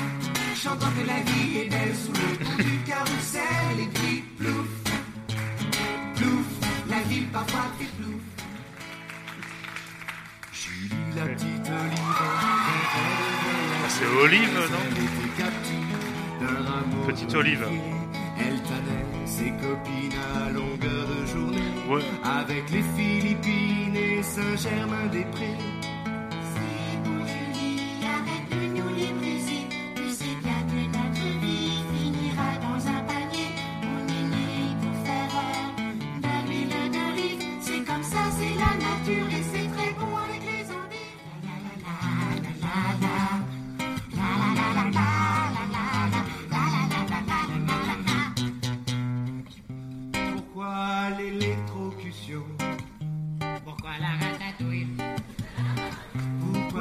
chantant que la vie est belle sous le parfois plouf. Julie, la petite olive, Ah, C'est Olive, non Petite Olive. Elle tannait ses copines à longueur de journée. Ouais. Avec les Philippines et Saint-Germain-des-Prés.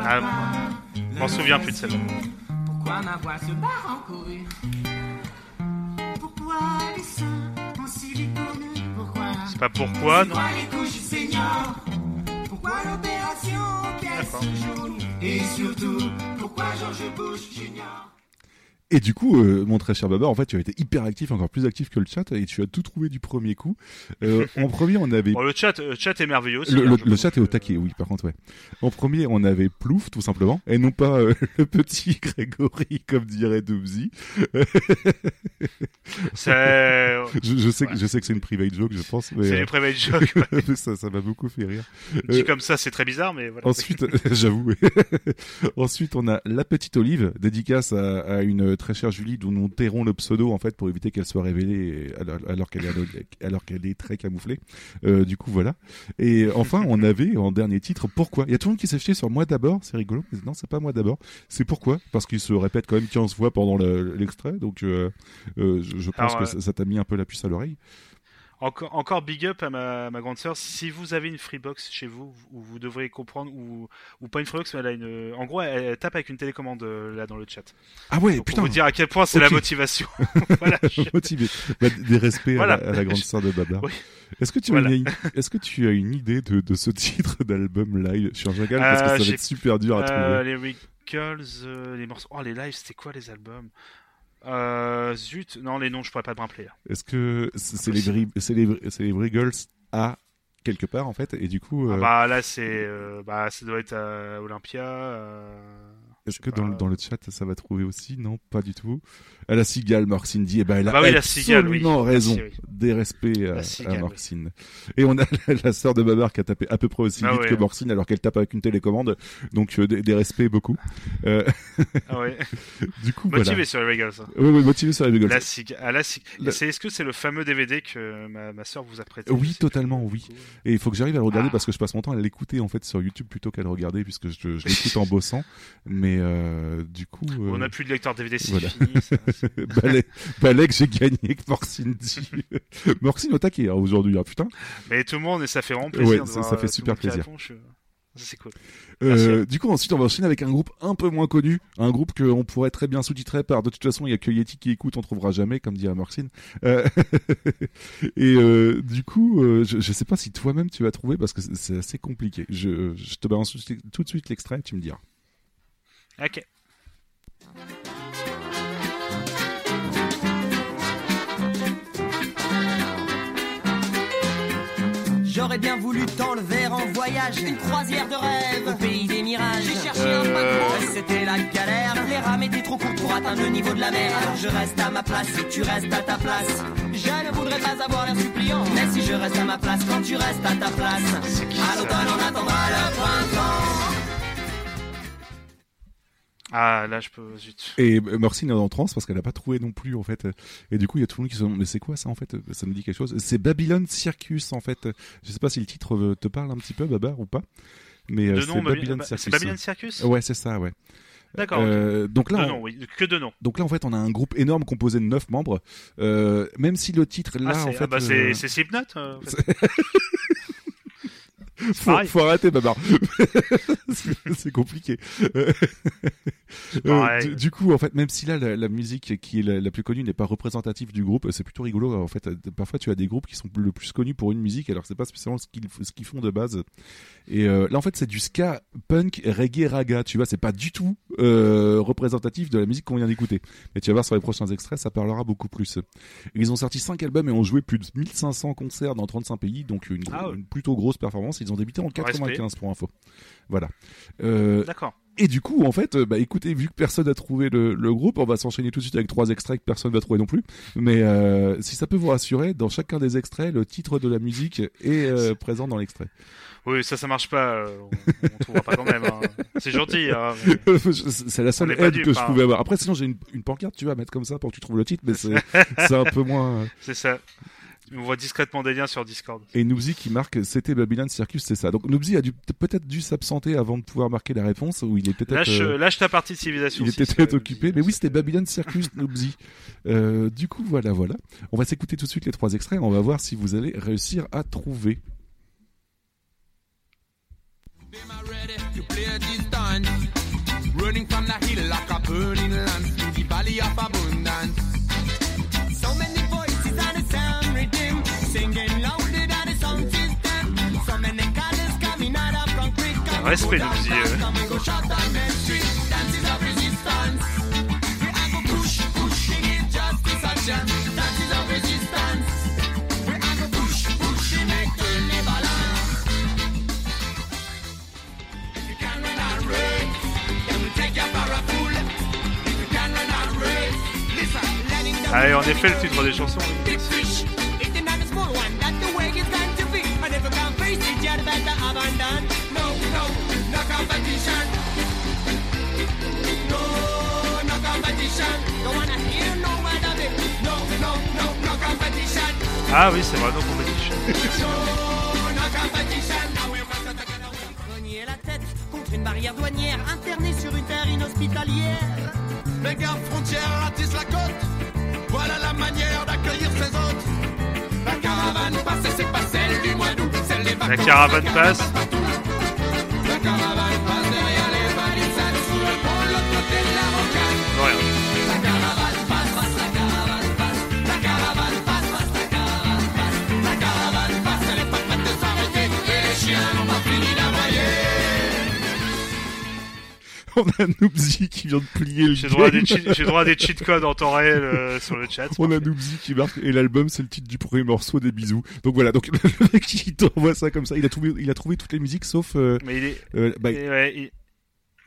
Ah, Je m'en souviens plus de celle-là. Pourquoi ma voix se barre en courir Pourquoi les seins en silicone Pourquoi C'est pas pourquoi, non les couches seniors Pourquoi l'opération caisse jaune Et surtout, pourquoi George Bush Junior Et du coup, euh, mon très cher Babar, en fait, tu as été hyper actif, encore plus actif que le chat, et tu as tout trouvé du premier coup. Euh, en premier, on avait Bon, le chat, le chat est merveilleux aussi. le, hein, le- le chat est au que- taquet, oui, par contre, ouais. En premier, on avait Plouf, tout simplement, et non pas euh, le petit Grégory, comme dirait Doobsy. C'est je, je sais que je sais que c'est une private joke, je pense, mais, c'est euh, les private jokes. mais ça, ça m'a beaucoup fait rire. Dit Euh, comme ça, c'est très bizarre, mais voilà. Ensuite, j'avoue. Ensuite, on a la petite Olive, dédicace à, à une très chère Julie, dont nous tairons le pseudo en fait pour éviter qu'elle soit révélée alors, alors qu'elle est alors qu'elle est très camouflée. Euh, du coup, voilà. Et enfin, on avait en dernier titre pourquoi? Il y a tout le monde qui s'est jeté sur moi d'abord, c'est rigolo. Mais non, c'est pas moi d'abord. C'est pourquoi? Parce qu'il se répète quand même 15 fois pendant le- l'extrait. Donc, euh, euh, je, je pense Alors, que euh, ça t'a mis un peu la puce à l'oreille. Encore, encore big up à ma, ma grande sœur. Si vous avez une Freebox chez vous, vous, vous devrez comprendre, ou, ou pas une Freebox, mais elle a une. En gros, elle, elle tape avec une télécommande euh, là dans le chat. Ah ouais, Pour putain. vous dire à quel point c'est la motivation. voilà. je- motivé. Bah, des respects à la- à, la, grande sœur de Baba. Oui. Est-ce que tu Voilà. as une, est-ce que tu as une idée de, de ce titre d'album live en regarde parce que Euh, ça va être super dur à Euh, trouver. les Rickles, euh, les morceaux. Oh, les lives, c'était quoi les albums? Euh, Zut, non, les noms, je pourrais pas me rappeler. Est-ce que c'est les les Briggles à quelque part en fait et du coup Ah euh, bah là, c'est. euh, bah, ça doit être à Olympia. Est-ce que pas. dans, le- dans le chat ça va trouver aussi Non, pas du tout. À la cigale, Morcine dit, eh ben, elle a Ah bah oui, la cigale, oui. absolument Merci, raison. oui. Des respects à, La à cigale, Morcine. Et on a la, la sœur de Babar qui a tapé à peu près aussi Ah vite ouais. que Morcine alors qu'elle tape avec une télécommande. Donc euh, des, des respects beaucoup. Euh, Ah ouais. du coup, Motivé voilà. sur les Riggles. hein. Ouais, ouais, motivé sur les Briggles. La cig... ah, la cig... La- C'est est-ce que c'est le fameux DVD que ma, ma soeur vous a prêté Oui, totalement, oui. Et il faut que j'arrive à le regarder Ah. parce que je passe mon temps à l'écouter en fait sur YouTube plutôt qu'à le regarder puisque je, je l'écoute en bossant. Mais euh, du coup, euh, On n'a plus de lecteur DVD, c'est voilà. fini. Balek, j'ai gagné avec Morcine au taquet hein, aujourd'hui, hein, putain. Mais tout le monde, et ça fait vraiment plaisir. Ouais, de ça- voir, ça fait euh, super plaisir. répond, je- Ça, c'est cool. Euh, Merci. du coup, ensuite, on va enchaîner avec un groupe un peu moins connu, un groupe qu'on pourrait très bien sous-titrer par. De toute façon, il y a que Yeti qui écoute, on trouvera jamais, comme dirait Morcine. Euh, et euh, du coup, je, je sais pas si toi-même tu vas trouver parce que c'est- assez compliqué. Je, je te balance tout de suite l'extrait, tu me diras. Ok. J'aurais bien voulu t'enlever en voyage, une croisière de rêve, au pays des mirages. J'ai cherché un Euh. patron, c'était la galère. Les rames étaient trop courtes pour atteindre le niveau de la mer. Alors je reste à ma place et tu restes à ta place. Je ne voudrais pas avoir l'air suppliant, mais si je reste à ma place quand tu restes à ta place, à l'automne on attendra le printemps. Ah, là, je peux. Zut. Et euh, Morcine est en transe parce qu'elle n'a pas trouvé non plus en fait. Et du coup, il y a tout le monde qui se demande mais c'est quoi ça en fait? Ça me dit quelque chose. C'est Babylon Circus en fait. Je sais pas si le titre euh, te parle un petit peu, Babar ou pas. Mais euh, c'est nom, Babylon Baby- Circus. c'est Babylon Circus? Ouais, c'est ça, ouais. D'accord. Euh, donc là, De on- nom, oui. Que de nom. donc là en fait, on a un groupe énorme composé de neuf membres. Euh, même si le titre là Ah, en fait, ah, bah, c'est Slipknot en fait. faut, faut arrêter Babar. c'est compliqué. Euh, du, du coup, en fait, même si là la, la musique qui est la, la plus connue n'est pas représentative du groupe, c'est plutôt rigolo. En fait, parfois tu as des groupes qui sont le plus connus pour une musique, alors que c'est pas spécialement ce qu'ils ce qu'ils font de base. Et euh, là, en fait, c'est du ska, punk, reggae, raga. Tu vois, c'est pas du tout euh, représentatif de la musique qu'on vient d'écouter. Mais tu vas voir sur les prochains extraits, ça parlera beaucoup plus. Ils ont sorti 5 albums et ont joué plus de 1500 concerts dans 35 pays, donc une, Ah ouais. une plutôt grosse performance. Ils ont débuté en Respect. 95 pour info. Voilà. Euh, D'accord. Et du coup, en fait, euh, bah écoutez, vu que personne n'a trouvé le, le groupe, on va s'enchaîner tout de suite avec trois extraits que personne va trouver non plus. Mais euh, si ça peut vous rassurer, dans chacun des extraits, le titre de la musique est euh, présent dans l'extrait. Oui, ça, ça marche pas. euh, On, on trouvera pas quand même. hein. C'est gentil. Hein, mais- c'est la seule aide que je pouvais avoir. Après, sinon, j'ai une, une pancarte, tu vas mettre comme ça pour que tu trouves le titre, mais c'est c'est un peu moins. euh. C'est ça. On voit discrètement des liens sur Discord. Et Noobsy qui marque, c'était Babylon Circus, c'est ça. Donc Noobsy a dû peut-être dû s'absenter avant de pouvoir marquer la réponse, ou il est peut-être. Lâche, euh, lâche ta partie de civilisation. Il était peut-être occupé, mais oui, c'était Babylon Circus Noobsy. Euh, du coup, voilà, voilà. On va s'écouter tout de suite les trois extraits. On va voir si vous allez réussir à trouver. to play this dance? Running from the hill like a burning lamp through the valley of abundance. Respect, go Lucy, downtown. Come and go shut down Main Street Dances of resistance We are go push, push Bring it justice action Dances of resistance We are go push, push Make turn the balance If you can run that race, then we'll take you for a fool. If you can run that race, listen, letting them Ah, et en effet, le titre des chansons. Better abandon. No, no, no competition. No, no competition. Don't wanna hear no word of it. No, no, no, no competition. Ah oui, c'est vrai, no competition. No, no competition. Renier la tête contre une barrière douanière, interné sur une terre inhospitalière. Les gardes frontières ratissent la côte. Voilà la manière d'accueillir ses hôtes. La caravane passe et La caravane passe. On a Noobsy qui vient de plier le J'ai droit, à des cheat- j'ai droit à des cheat codes en temps réel euh, sur le chat. On a Noobsy qui marque et l'album c'est le titre du premier morceau des bisous. Donc voilà, donc le mec il t'envoie ça comme ça, il a trouvé il a trouvé toutes les musiques sauf euh, Mais il est. euh, bah, et ouais, il-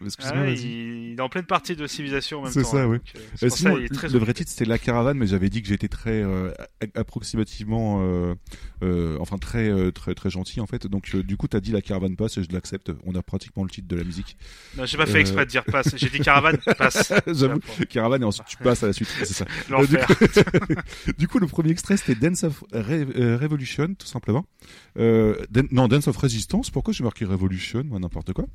excuse-moi ah il... il est en pleine partie de civilisation en même C'est temps. ça, hein, oui. euh, Euh, c'est pour sinon, ça, il est très le vrai titre c'était La Caravane, mais j'avais dit que j'étais très euh, approximativement, euh, euh, enfin très très très gentil en fait. Donc du coup t'as dit La Caravane passe et je l'accepte. On a pratiquement le titre de la musique. Non, j'ai pas fait exprès de dire passe. J'ai dit caravane, passe. J'avoue, Caravane et ensuite tu passes à la suite. C'est ça. L'enfer. Du coup, du coup, le premier extrait c'était Dance of Re- Revolution tout simplement. Euh, non, Dance of Resistance. Pourquoi j'ai marqué Revolution Moi, n'importe quoi.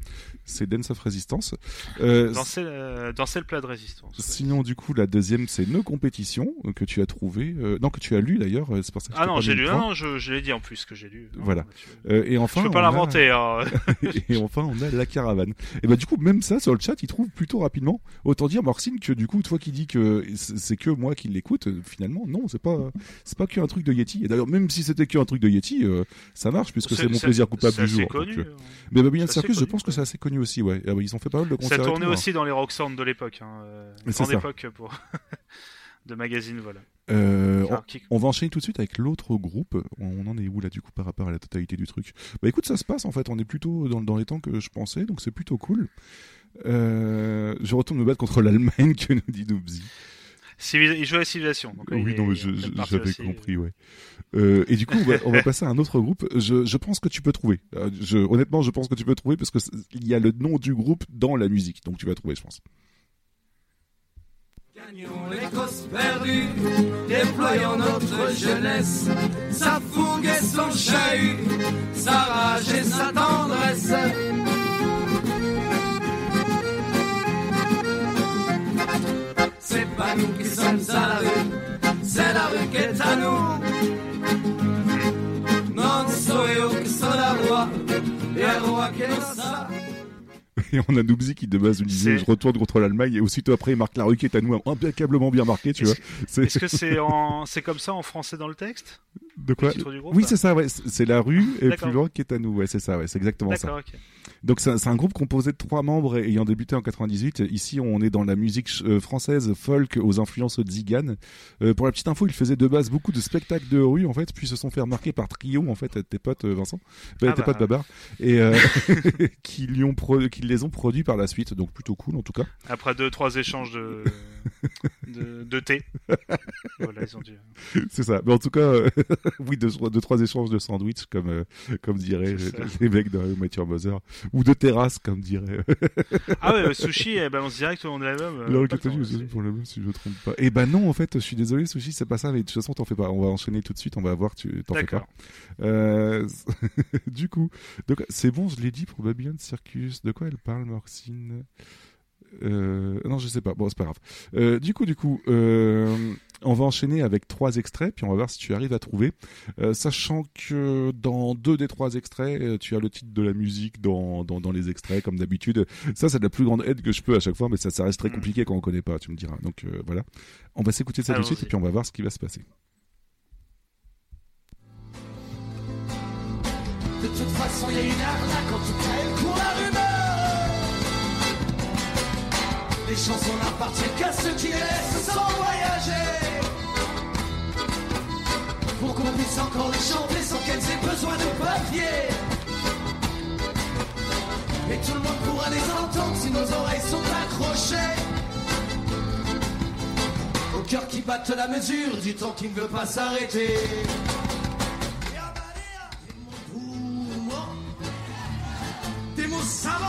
C'est Dance of Resistance. Euh, Danser, euh, danser le plat de résistance. Sinon, du coup, la deuxième, c'est No Compétition, euh, que tu as trouvé, non, que tu as lu d'ailleurs, c'est pour ça que Ah non, j'ai lu. Non, point. non, je, je l'ai dit en plus que j'ai lu. Non, Voilà. tu- Euh, et enfin, Je peux pas a- l'inventer. Hein. et enfin, on a la caravane. Et bah, du coup, même ça, sur le chat, il trouve plutôt rapidement. Autant dire, Morcine, que du coup, toi qui dis que c'est que moi qui l'écoute, finalement, non, c'est pas, c'est pas qu'un truc de Yeti. Et d'ailleurs, même si c'était qu'un truc de Yeti, euh, ça marche, puisque C'est- mon plaisir coupable du jour. connu, donc, euh. hein. Mais Babylon Circus, je connu, pense que c'est assez connu aussi, ouais. Ah bah, ils ont fait pas mal de concerts. Ça tournait tout, hein. aussi dans les rock sound de l'époque. Hein. euh, Grande ça. époque pour de magazine, voilà. Euh, on, va enchaîner tout de suite avec l'autre groupe. On en est où là du coup par rapport à la totalité du truc? Bah écoute, ça se passe en fait. On est plutôt dans, dans les temps que je pensais, donc c'est plutôt cool. Euh, je retourne me battre contre l'Allemagne que nous dit Noobsy. Civil- Il joue à la civilisation. Donc, Oui, est- non, j'avais aussi. compris, ouais. Euh, et du coup, on va, on va passer à un autre groupe. Je, je pense que tu peux trouver. Euh, je, honnêtement, je pense que tu peux trouver parce que il y a le nom du groupe dans la musique, donc tu vas trouver, je pense. Gagnons les causes perdues, déployons notre jeunesse, sa fougue et son chahut, sa rage et sa tendresse. C'est pas nous qui sommes à la rue, c'est la rue qui est à nous. Non so io che sono la roi, et roi non sa. Et on a Noobsy qui de base nous disait je retourne contre l'Allemagne et aussitôt après il marque la rue qui est à nous impeccablement bien marqué, tu vois. C'est- Est-ce que c'est en... c'est comme ça en français dans le texte? De quoi? groupe, Oui, c'est ça, ouais. C'est la rue et D'accord. plus loin qui est à nous, ouais, c'est ça, ouais, c'est exactement ça. Donc c'est un, groupe composé de trois membres ayant débuté en 98. Ici, on est dans la musique euh, française folk aux influences tziganes. Euh, pour la petite info, ils faisaient de base beaucoup de spectacles de rue en fait, puis se sont fait remarquer par Trio en fait, tes potes euh, Vincent, bah, Ah tes bah. potes Babar, et euh, qui, lui ont pro- qui les ont produits par la suite. Donc plutôt cool en tout cas. Après deux, trois échanges de, de, de thé. voilà, ils ont dû. C'est ça. Mais en tout cas, euh, oui, deux, deux, trois échanges de sandwich, comme, euh, comme diraient les mecs de Mathieu Mother. Ou de terrasse, comme dirait. Ah ouais, le sushi, elle balance direct au nom de l'album. euh, La pas Rocket le temps, League, c'est pour même, si je me trompe pas. Et bah non, en fait, je suis désolé, Sushi, c'est pas ça, mais de toute façon, t'en fais pas. On va enchaîner tout de suite, on va voir, tu t'en fais pas. Euh, du coup, donc, c'est bon, je l'ai dit pour Babylon Circus. De quoi elle parle, Morcine euh, non, je sais pas. Bon, c'est pas grave. Euh, du coup, du coup, euh, on va enchaîner avec trois extraits, puis on va voir si tu arrives à trouver. Euh, sachant que dans deux des trois extraits, euh, tu as le titre de la musique dans, dans, dans les extraits, comme d'habitude. Ça, c'est de la plus grande aide que je peux à chaque fois, mais ça, ça reste très compliqué quand on connaît pas, tu me diras. Donc euh, voilà. On va s'écouter ça tout de suite, et puis on va voir ce qui va se passer. De toute façon, y a une arnaque en tout cas, elle court la rumeur. Les chansons n'appartiennent qu'à ceux qui laissent qu'on puisse encore les chanter sans qu'elles aient besoin de papier. Et tout le monde pourra les entendre si nos oreilles sont accrochées. Au cœur qui battent la mesure du temps qui ne veut pas s'arrêter. Des mots savants.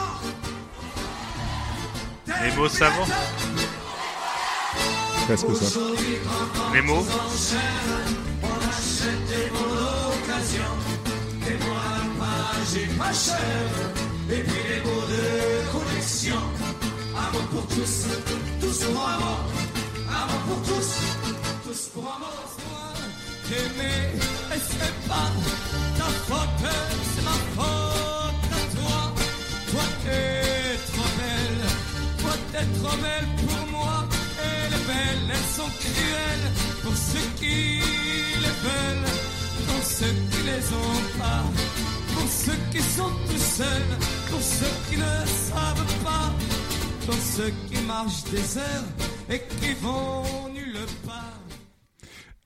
Les mots savants. Presque ça. Les mots. On achète des mots d'occasion, des mots à page et pas cher, et puis des mots de collection. Amour pour tous, tous pour amour, amour pour tous, tous pour amour. T'aimer, et c'est pas ta faute, c'est ma faute à toi. Toi t'es trop belle, toi t'es trop belle moi. Elles sont cruelles pour ceux qui les veulent, pour ceux qui les ont pas, pour ceux qui sont tout seuls, pour ceux qui ne savent pas, pour ceux qui marchent des heures et qui vont nulle part.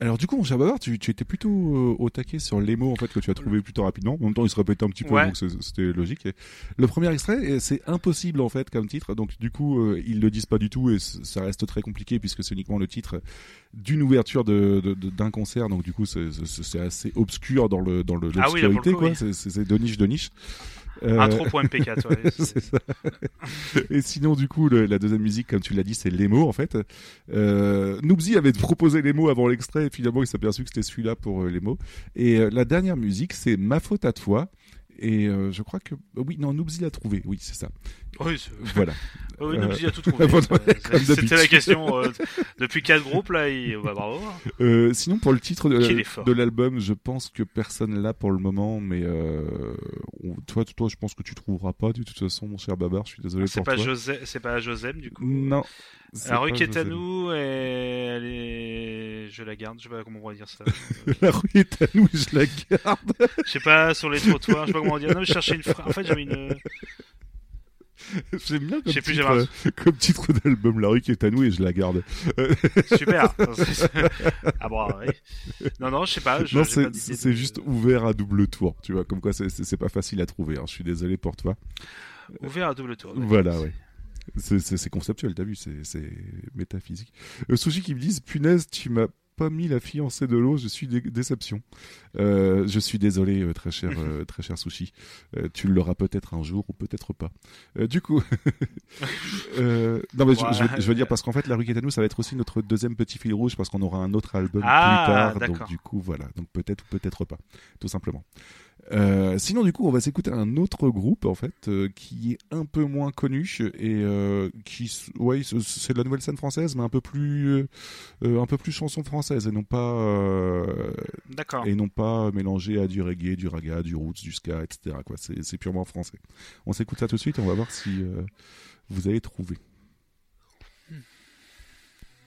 Alors du coup, mon cher Bavard, tu, tu étais plutôt euh, au taquet sur les mots en fait que tu as trouvé plutôt rapidement. En même temps, il se répétait un petit peu, Ouais. donc c'était logique. Et le premier extrait, c'est impossible en fait comme titre. Donc du coup, euh, ils le disent pas du tout et ça reste très compliqué puisque c'est uniquement le titre d'une ouverture de de- de- d'un concert. Donc du coup, c'est- assez obscur dans le dans le Ah oui, l'obscurité quoi. oui. C'est- C'est c'est de niche de niche. Euh, Intro.mp4, ouais, c'est- ça. Et sinon, du coup, le- la deuxième musique, comme tu l'as dit, c'est les mots, en fait. Euh, Noobsy avait proposé les mots avant l'extrait, et finalement, il s'est aperçu que c'était celui-là pour euh, les mots. Et euh, la dernière musique, c'est Ma faute à toi. Et euh, je crois que oui non Noobsy l'a trouvé oui c'est ça Oui, voilà Oui, Euh, Noobsy a tout trouvé. C'était la question. euh, depuis quatre groupes, là, il... bah, bravo. Euh, sinon, pour le titre de, l'album, je pense que personne l'a pour le moment, mais euh, on- toi, toi, je pense que tu trouveras pas de toute façon, mon cher Babar. Je suis désolé C'est pour pas toi. José, c'est pas Josem du coup. Non. c'est La rue qui est à nous, et elle est... je la garde. Je sais pas comment on va dire ça. La rue est à nous, je la garde. Je sais pas sur les trottoirs. Je sais pas comment dire. Non, mais je cherchais une phrase. En fait, j'avais une. J'aime bien comme titre, euh, comme titre d'album, La rue qui est à nous et je la garde. Super. ah bon, oui. Non, non, je sais pas. Je, non, c'est pas d'idée c'est de- juste ouvert à double tour, tu vois, comme quoi c'est- c'est c'est pas facile à trouver. hein. Je suis désolé pour toi. Ouvert à double tour. Voilà, ouais. C'est- conceptuel, t'as vu, c'est c'est métaphysique. Euh, Sushi qui me disent, punaise, tu m'as pas mis la fiancée de l'eau, je suis dé- déception. Euh, je suis désolé, euh, très cher, euh, très cher Sushi. Euh, tu l'auras peut-être un jour ou peut-être pas. Euh, du coup, non mais je- je, veux- je veux dire parce qu'en fait, la rue nous, ça va être aussi notre deuxième petit fil rouge parce qu'on aura un autre album Ah, plus tard. Donc du coup, voilà. Donc peut-être ou peut-être pas, tout simplement. Euh, sinon, du coup, on va s'écouter un autre groupe en fait euh, qui est un peu moins connu et euh, qui, ouais, c'est- de la nouvelle scène française, mais un peu plus, euh, euh, un peu plus chanson française et non pas, euh, D'accord. et non pas mélangé à du reggae, du raga, du roots, du ska, etc. Quoi, c'est c'est purement français. On s'écoute ça tout de suite et on va voir si euh, vous allez trouver.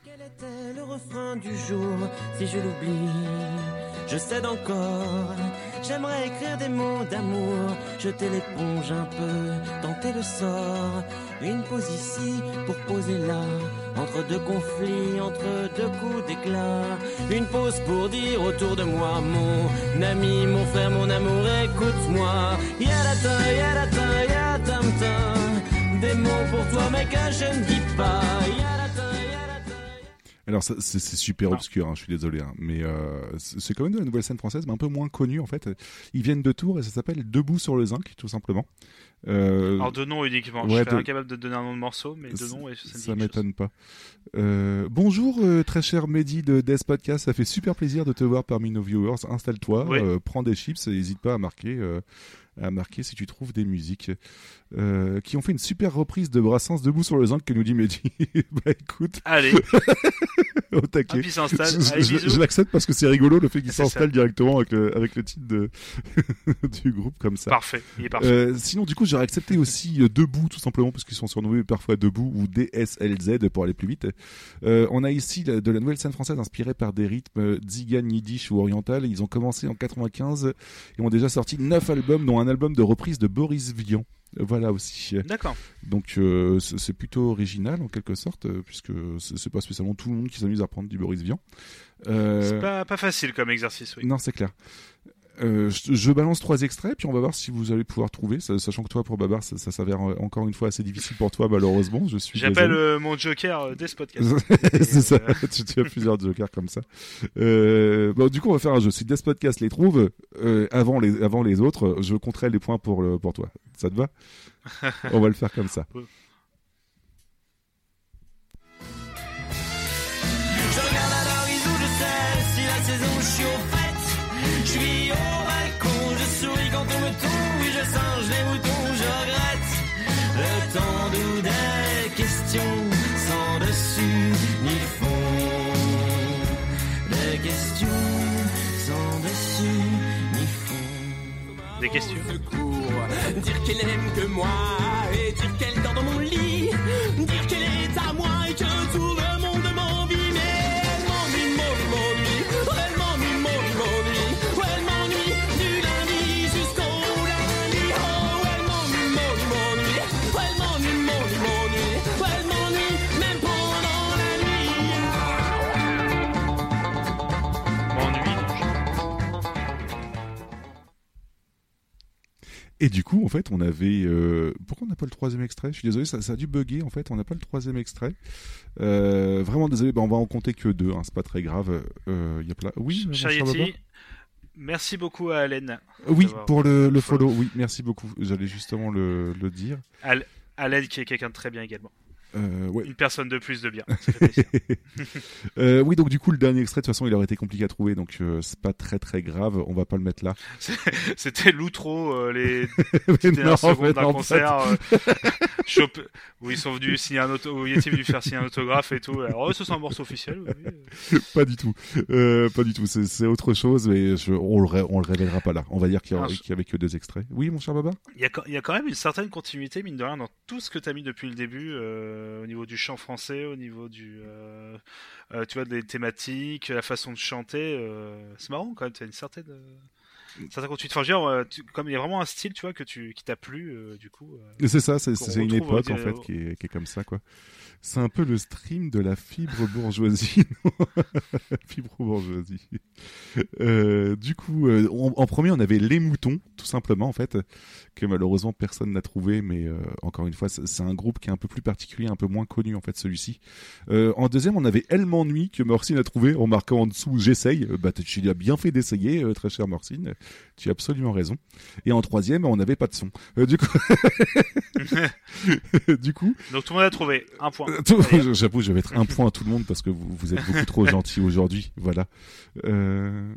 Quel était le refrain du jour Si je l'oublie, je cède encore J'aimerais écrire des mots d'amour, jeter l'éponge un peu, tenter le sort. Une pause ici pour poser là, entre deux conflits, entre deux coups d'éclat. Une pause pour dire autour de moi, mon ami, mon frère, mon amour, écoute-moi. Yadata, yadata, yadamta. Des mots pour toi, mais que je ne dis pas. Alors c'est super obscur, hein, je suis désolé, hein, mais euh, c'est quand même de la nouvelle scène française, mais un peu moins connue en fait. Ils viennent de Tours et ça s'appelle Debout sur le zinc, tout simplement. Euh, Alors de nom uniquement. ouais, je de- incapable de donner un nom de morceau, mais de nom, et ça ça m'étonne pas. Euh, bonjour, très cher Mehdi de Death Podcast. Ça fait super plaisir de te voir parmi nos viewers. Installe-toi, Oui. prends des chips et n'hésite pas à marquer, à marquer si tu trouves des musiques euh, qui ont fait une super reprise de Brassens debout sur le zinc que nous dit Mehdi. bah écoute, Allez. au taquet. Hop, il s'installe. Je- Allez, je- l'accepte parce que c'est rigolo le fait qu'il s'installe directement avec le, avec le titre de, du groupe comme ça. Parfait, il est parfait. Euh, sinon, du coup, j'aurais accepté aussi euh, Debout, tout simplement, parce qu'ils sont surnommés parfois Debout ou DSLZ pour aller plus vite. Euh, on a ici de la nouvelle scène française inspirée par des rythmes tziganes, yiddish ou oriental. Ils ont commencé en 95 et ont déjà sorti neuf albums, dont un album de reprise de Boris Vian. Voilà aussi. D'accord. Donc euh, c'est plutôt original en quelque sorte, euh, puisque c'est c'est pas spécialement tout le monde qui s'amuse à prendre du Boris Vian. Euh, C'est pas, pas facile comme exercice, oui. non, c'est clair. Euh, je, je balance trois extraits, puis on va voir si vous allez pouvoir trouver, sa- sachant que toi, pour Babar, ça, ça s'avère euh, encore une fois assez difficile pour toi, malheureusement. Je suis J'appelle euh, mon joker euh, des podcasts. c'est ça, Euh, tu, tu as plusieurs jokers comme ça. Euh, bon, du coup, on va faire un jeu. Si Death Podcast les trouve euh, avant, les, avant les autres, je compterai les points pour, le, pour toi. Ça te va? On va le faire comme ça. Des questions. Secours, dire qu'elle aime que moi Et du coup, en fait, on avait. euh, Pourquoi on n'a pas le troisième extrait? Je suis désolé, ça, ça a dû bugger. En fait, on n'a pas le troisième extrait. Euh, vraiment désolé. Ben, on va en compter que deux. Hein, c'est pas très grave. Euh, y a plein. Oui. Charity, merci beaucoup à Allen. Oui, pour le, le follow. Oui, merci beaucoup. J'allais justement le, le dire. Al- Allen qui est quelqu'un de très bien également. Euh, ouais. Une personne de plus de bien. Ça fait plaisir. Euh, oui, donc du coup, le dernier extrait, de toute façon, il aurait été compliqué à trouver, donc euh, c'est pas très très grave. On va pas le mettre là. C'était l'outro, les petites non, non, concert où ils sont venus signer un auto, où Yeti est venu faire signer un autographe et tout. Alors, oh, ce c'est un morceau officiel. oui, pas du tout. Euh, pas du tout. C'est autre chose, mais je, on, le, ré- on le révélera pas là. On va dire qu'il y, a- Ah, je- qu'il y avait que deux extraits. Oui, mon cher Baba? Il y, a, quand- il y a quand même une certaine continuité, mine de rien, dans tout ce que tu as mis depuis le début, euh, au niveau du chant français, au niveau du. euh, tu vois, des thématiques, la façon de chanter. c'est marrant quand même, tu as une certaine. Certaine continuité. Enfin, dire, euh, tu- comme il y a vraiment un style, tu vois, que tu, qui t'a plu, euh, du coup. euh, C'est ça, c'est une époque en fait qui est, qui est comme ça quoi. C'est un peu le stream de la fibre bourgeoisie. fibre bourgeoisie. Euh, du coup, on- en premier, on avait les moutons, tout simplement en fait, que malheureusement personne n'a trouvé, mais encore une fois, c'est un groupe qui est un peu plus particulier, un peu moins connu en fait celui-ci. En deuxième, on avait Elle m'ennuie que Morcine a trouvé en marquant en dessous J'essaye. Bah, tu as bien fait d'essayer, très cher Morcine. Tu as absolument raison. Et en troisième, on n'avait pas de son. Euh, du coup, du coup, Donc tout le monde a trouvé un point. J'avoue, je vais mettre un point à tout le monde parce que vous, vous êtes beaucoup trop gentil aujourd'hui. Voilà. Euh...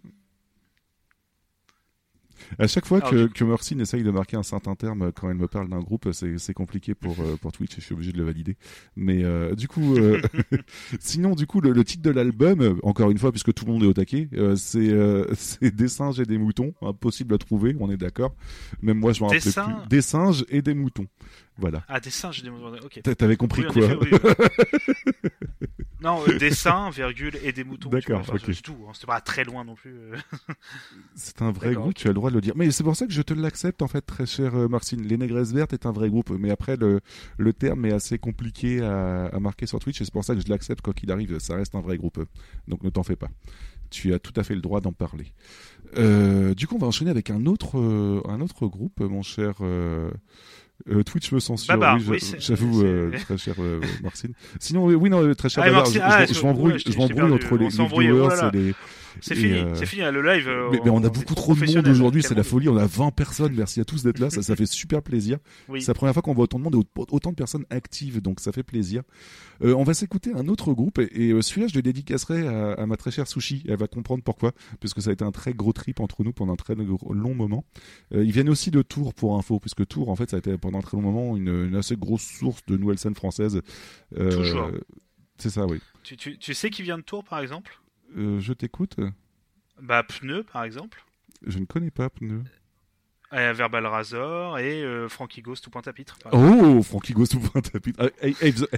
À chaque fois Alors, que, que essaye de marquer un certain terme quand elle me parle d'un groupe, c'est compliqué pour, euh, pour Twitch et je suis obligé de le valider. Mais euh, du coup, euh, sinon, du coup, le, le titre de l'album, encore une fois, puisque tout le monde est au taquet, euh, c'est euh, Des singes et des moutons. Impossible à trouver, on est d'accord. Même moi, je m'en singes plus. Des singes et des moutons. Voilà. Ah, des singes, des moutons. Ok. T'a- t'avais compris Oui, quoi effet, oui, oui. Non, euh, des seins, virgule, et des moutons. D'accord, vois, enfin, ok. C'est tout. hein, C'était pas très loin non plus. euh. C'est un vrai groupe, tu as le droit de le dire. Mais c'est pour ça que je te l'accepte en fait, très cher euh, Marcine. Les Négresses Vertes est un vrai groupe, mais après le, le terme est assez compliqué à, à marquer sur Twitch et c'est pour ça que je l'accepte quoi qu'il arrive. Ça reste un vrai groupe, donc ne t'en fais pas. Tu as tout à fait le droit d'en parler. Euh, du coup, on va enchaîner avec un autre, un autre groupe, mon cher. Euh, Twitch me censure, Babar, oui, oui, j'avoue, c'est- euh, très cher euh, Marcine. Sinon, oui, oui, non, euh, très cher Ah, Babar, Marcine, je, ah, je- je- je m'embrouille, ouais, je m'embrouille entre les, les viewers voilà. et les. C'est et, fini, euh, c'est fini, le live. euh, mais, mais on a beaucoup trop de monde aujourd'hui, c'est la folie. On a 20 personnes, merci à tous d'être là, ça, ça fait super plaisir. Oui. C'est la première fois qu'on voit autant de monde et au- autant de personnes actives, donc ça fait plaisir. Euh, on va s'écouter un autre groupe et, et, celui-là, je le dédicacerai à, à ma très chère Sushi. Elle va comprendre pourquoi, puisque ça a été un très gros trip entre nous pendant un très long moment. Euh, ils viennent aussi de Tours pour info, puisque Tours, en fait, ça a été pendant un très long moment une, une assez grosse source de nouvelles scènes françaises. Euh, Toujours. C'est ça, oui. Tu, tu, tu sais qui vient de Tours, par exemple? Je t'écoute. Bah, Pneu, par exemple. Je ne connais pas Pneu. Verbal Razor et euh, Frankie Ghost tout point à pitre. par Oh, Frankie Ghost ou pointe à pitre. Ah,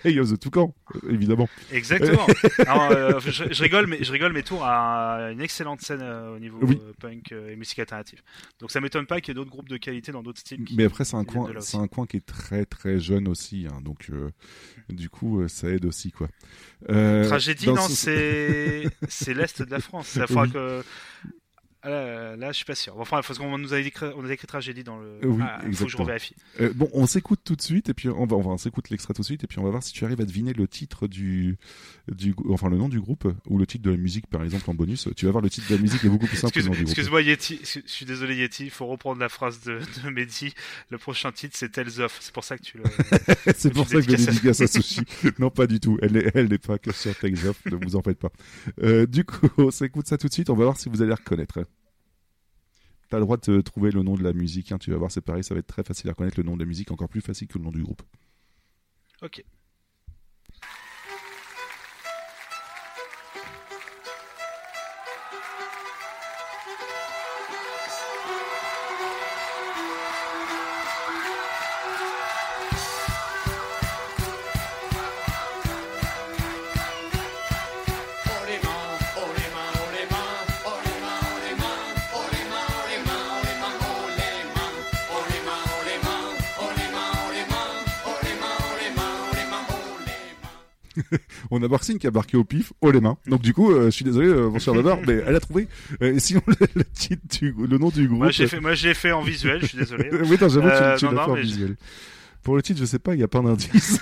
Hey, of the Toucan, euh, évidemment. Exactement. Alors, euh, je, je rigole, mais je rigole, mais Tours a une excellente scène au niveau Oui. punk et musique alternative. Donc ça m'étonne pas qu'il y ait d'autres groupes de qualité dans d'autres styles. qui- Mais après, c'est un coin, c'est un coin qui est très très jeune aussi, hein, donc euh, du coup, ça aide aussi quoi. Euh, Tragédie, non, ce- c'est c'est l'est de la France. Oui. que Ah, Là, là, je suis pas sûr. Enfin, parce qu'on nous a écrit, on a écrit tragédie dans le. Oui, Ah, faut que je exactement. revérifie. Euh, bon, on s'écoute tout de suite et puis on va, on va s'écoute l'extrait tout de suite et puis on va voir si tu arrives à deviner le titre du, du, enfin le nom du groupe ou le titre de la musique par exemple en bonus. Tu vas voir le titre de la musique est beaucoup plus simple que le Excuse- nom du groupe. Excuse-moi Yeti, excuse- je suis désolé Yeti, il faut reprendre la phrase de, de Mehdi. Le prochain titre c'est Tales of, c'est pour ça que tu le. C'est pour ça que je dédicace à Sushi. non, pas du tout. Elle n'est elle pas que sur Takes Off, ne vous en faites pas. Euh, du coup, on s'écoute ça tout de suite. On va voir si vous allez reconnaître. T'as le droit de trouver le nom de la musique. hein. Tu vas voir, c'est pareil, ça va être très facile à reconnaître le nom de la musique, encore plus facile que le nom du groupe. Ok. On a Marcine qui a marqué au pif, haut les mains. Donc du coup, euh, je suis désolé, euh, mon cher Babar, mais elle a trouvé. Euh, et sinon, le, le titre du, le nom du groupe. Moi j'ai fait, moi j'ai fait en visuel, je suis désolé. oui, non, j'avoue, Euh, tu, tu non, l'as non, fait en visuel. Pour le titre, je sais pas, il n'y a pas d'indice.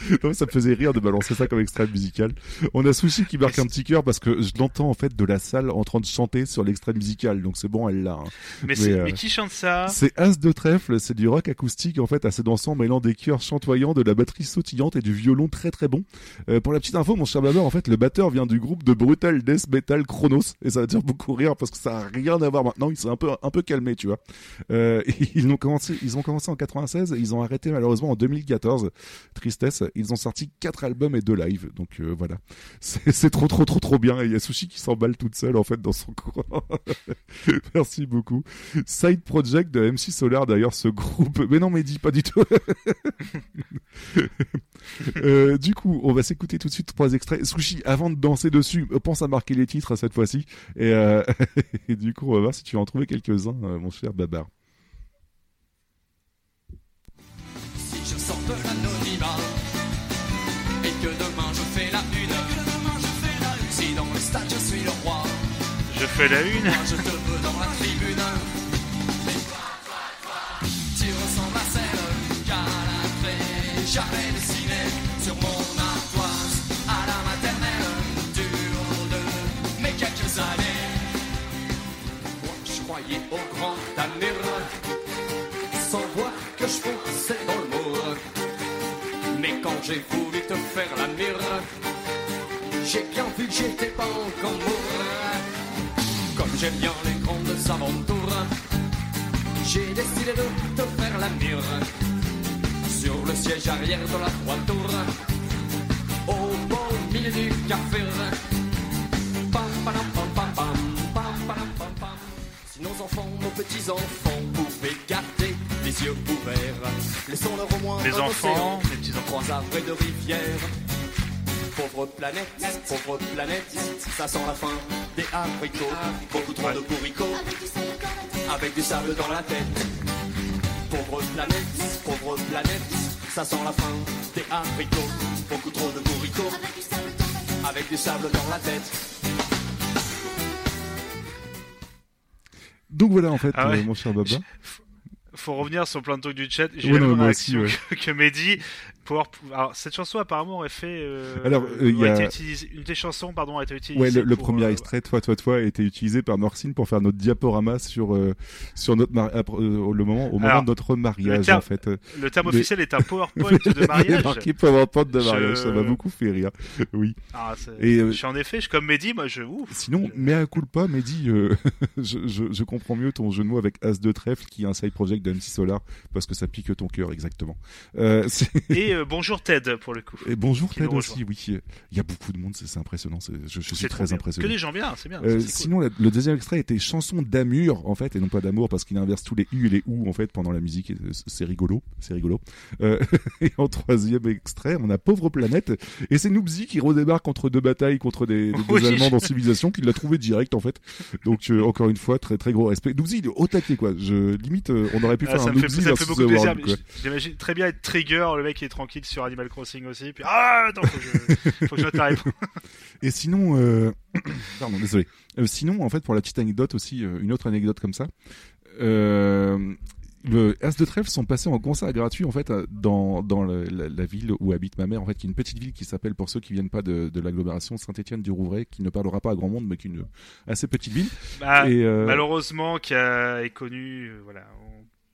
non, ça me faisait rire de balancer ça comme extrait musical. On a Sushi qui marque un petit cœur parce que je l'entends en fait de la salle en train de chanter sur l'extrait musical. Donc c'est bon, elle l'a. hein. Mais, c'est- euh, mais qui chante ça? c'est As de trèfle, c'est du rock acoustique en fait assez dansant, mêlant des chœurs chantoyants, de la batterie sautillante et du violon très très bon. Euh, pour la petite info, mon cher Babar, en fait, le batteur vient du groupe de brutal death metal Chronos et ça va faire beaucoup rire parce que ça a rien à voir maintenant. Il s'est un peu un peu calmé, tu vois. Euh, ils ont commencé, ils ont commencé en 96, et ils ont arrêté malheureusement en 2014. Tristesse. Ils ont sorti quatre albums et deux lives, donc euh, voilà. C'est trop trop trop trop bien. Et il y a Sushi qui s'emballe toute seule en fait dans son coin. Merci beaucoup. Side Project de MC Solar d'ailleurs ce groupe. Mais non mais dis pas du tout. Euh, du coup, on va s'écouter tout de suite trois extraits. Sushi, avant de danser dessus, euh, pense à marquer les titres cette fois-ci. Et, et du coup, on va voir si tu en trouver quelques-uns, mon cher Babar. Moi je te veux dans la tribune. Tu ressembles à celle qu'à la craie j'avais dessinée sur mon ardoise à la maternelle du haut de mes quelques années. Moi je croyais au grand avenir sans voir que je fonçais dans le mur. Mais quand j'ai voulu te faire la mire, j'ai bien vu que j'étais pas encore mort. J'aime bien les grandes aventures, j'ai décidé de te faire la mire. Sur le siège arrière de la voiture, au beau milieu du café. Pam, padam, pam, pam, pam, pam, padam, pam, pam. Si nos enfants, nos petits-enfants pouvaient garder les yeux ouverts. Laissons-leur au moins Les un enfants, océan, les petits-enfants. trois de rivières. Pauvre planète, pauvre planète, ça sent la fin des haricots. Beaucoup trop de bourricots, avec du sable dans la tête. Pauvre planète, pauvre planète, ça sent la fin des haricots. Beaucoup trop de bourricots, avec du sable dans la tête. Donc voilà en fait, Ah ouais. euh, mon cher Baba. Faut revenir sur plein de trucs du chat. J'ai non, aussi, réaction que, que Mehdi. Alors, cette chanson apparemment aurait fait. euh, Alors, euh, y a- été utilisée- Une des chansons, pardon, a été utilisée. Ouais, le, premier euh, extrait, toi, toi, toi, a été utilisé par Norcine pour faire notre diaporama sur euh, sur notre mari- le moment au moment Alors, de notre mariage terme- en fait. le terme Mais- officiel est un PowerPoint de mariage. marqué PowerPoint de Je- mariage, ça m'a beaucoup fait rire. Oui. Ah, Et je suis en effet, je suis comme Mehdi, moi je ouf. Sinon, mais à coup pas, Mehdi, je, je, je comprends mieux ton mots avec As de trèfle qui est un side project d'MC Solar parce que ça pique ton cœur exactement. Et euh, bonjour Ted pour le coup. Et bonjour Ted aussi, oui. Il y a beaucoup de monde, c'est impressionnant. Je, je suis très bien. impressionné. Que des gens bien, c'est bien, Euh, cool. sinon, la- le deuxième extrait était chanson d'amour en fait, et non pas d'amour parce qu'il inverse tous les u et les ou en fait pendant la musique. C'est rigolo, c'est rigolo. Euh, et en troisième extrait, on a Pauvre planète, et c'est Noobsy qui redébarque entre deux batailles contre des, des- des Oui. Allemands dans Civilisation, qui l'a trouvé direct en fait. Donc encore une fois, très très gros respect. Noobsy, il est au taquet quoi. Je limite, on aurait pu Ah, faire ça un me fait, Noobsy ça me fait beaucoup plaisir. J'imagine très bien être trigger, le mec qui est tranquille sur Animal Crossing aussi. Puis ah, attends, faut que je, faut que je note la réponse. Et sinon, euh... pardon, désolé. Euh, sinon, en fait, pour la petite anecdote aussi, euh, une autre anecdote comme ça. Euh... Le As de Trèfle sont passés en concert gratuit en fait dans, dans le- la, la ville où habite ma mère en fait qui est une petite ville qui s'appelle pour ceux qui viennent pas de, de l'agglomération Saint-Étienne du Rouvray qui ne parlera pas à grand monde mais qui est une assez petite ville Bah, et euh, Malheureusement, qui a, est connu, voilà,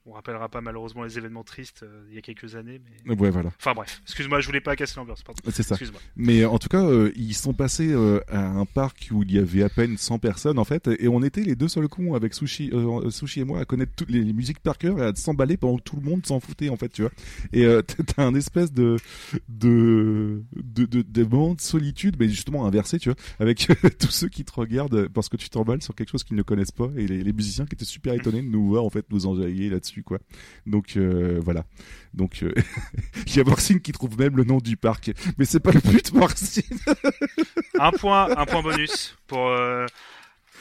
on, rappellera pas malheureusement les événements tristes euh, il y a quelques années. Mais... Ouais, voilà. Enfin bref, excuse-moi, je voulais pas casser l'ambiance. C'est ça. Mais en tout cas, euh, ils sont passés euh, à un parc où il y avait à peine 100 personnes en fait, et on était les deux seuls cons avec Sushi, Sushi et moi à connaître toutes les, les musiques par cœur et à s'emballer pendant que tout le monde s'en foutait en fait, tu vois. Et t'as un espèce de de de de, de moment de solitude, mais justement inversé, tu vois, avec tous ceux qui te regardent parce que tu t'emballes sur quelque chose qu'ils ne connaissent pas et les, les musiciens qui étaient super étonnés de nous voir en fait nous enjailler là-dessus quoi. Donc euh, voilà. Donc euh, il y a Morcine qui trouve même le nom du parc, mais c'est pas le but Morcine. Un point, un point bonus pour. Euh...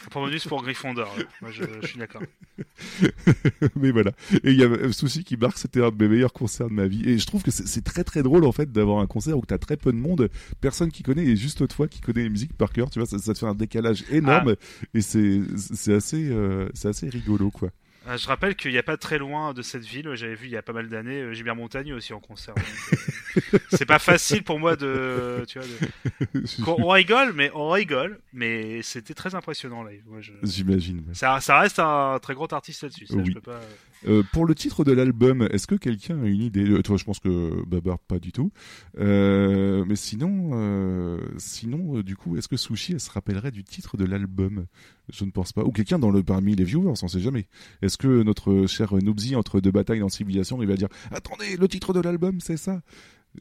Un point bonus pour Gryffondor. Moi, je, je suis d'accord. mais voilà. Et il y a un souci qui marque, c'était un de mes meilleurs concerts de ma vie. Et je trouve que c'est très très drôle en fait d'avoir un concert où t'as très peu de monde, personne qui connaît et juste toi qui connais les musiques par cœur. Tu vois, ça, ça te fait un décalage énorme et c'est c'est assez euh, c'est assez rigolo quoi. Euh, je rappelle qu'il n'y a pas très loin de cette ville, j'avais vu il y a pas mal d'années euh, Gilbert Montagny aussi en concert. euh, c'est pas facile pour moi de, tu vois, de... On rigole, mais on rigole, mais c'était très impressionnant live. Je- J'imagine. Ça, ça reste un très grand artiste là-dessus. ça, je Oui. peux pas- Euh, pour le titre de l'album, est-ce que quelqu'un a une idée Euh, Toi, je pense que Babar pas du tout. Euh, mais sinon, euh, sinon, du coup, est-ce que Sushi elle se rappellerait du titre de l'album? Je ne pense pas. Ou quelqu'un dans le parmi les viewers, on sait jamais. Est-ce que notre cher Noobsy entre deux batailles dans Civilisation, il va dire attendez, le titre de l'album, c'est ça?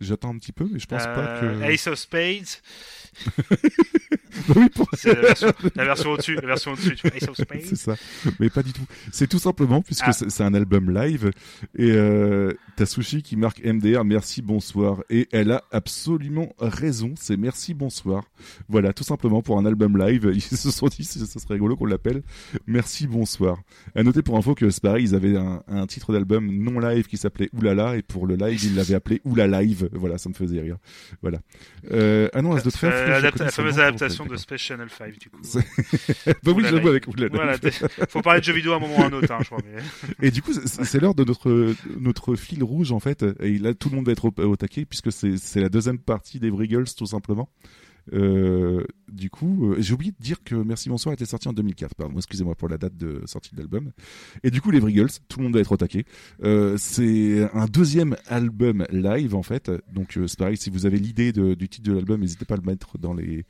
J'attends un petit peu, mais je pense pas que. Ace of Spades. Oui, pour- C'est la version, la version au-dessus, la version au-dessus. C'est ça. Mais pas du tout. C'est tout simplement puisque Ah. c'est un album live et euh, t'as Sushi qui marque MDR merci bonsoir et elle a absolument raison. C'est merci bonsoir. Voilà, tout simplement pour un album live, ils se sont dit ce serait rigolo qu'on l'appelle merci bonsoir. À noter pour info que c'est pareil, ils avaient un, un titre d'album non live qui s'appelait Oulala et pour le live ils l'avaient appelé Oulala live. Voilà, ça me faisait rire. Voilà. Euh, ah non, As de trèfle. Euh, la fameuse nom, de. Space Channel 5 du coup. Bah oui, j'avoue avec Oulala. Voilà, faut parler de jeux vidéo à un moment ou à un autre, hein, je crois. mais- Et du coup, c'est l'heure de notre notre fil rouge en fait. Et là, tout le monde va être au, au taquet puisque c'est la deuxième partie des Vriggles tout simplement. Euh, du coup, euh, j'ai oublié de dire que Merci Bonsoir était sorti en 2004. Pardon, excusez-moi pour la date de sortie de l'album. Et du coup, les Vriggles, tout le monde va être au taquet. Euh, c'est un deuxième album live en fait. Donc euh, c'est pareil, si vous avez l'idée du titre de l'album, n'hésitez pas à le mettre dans les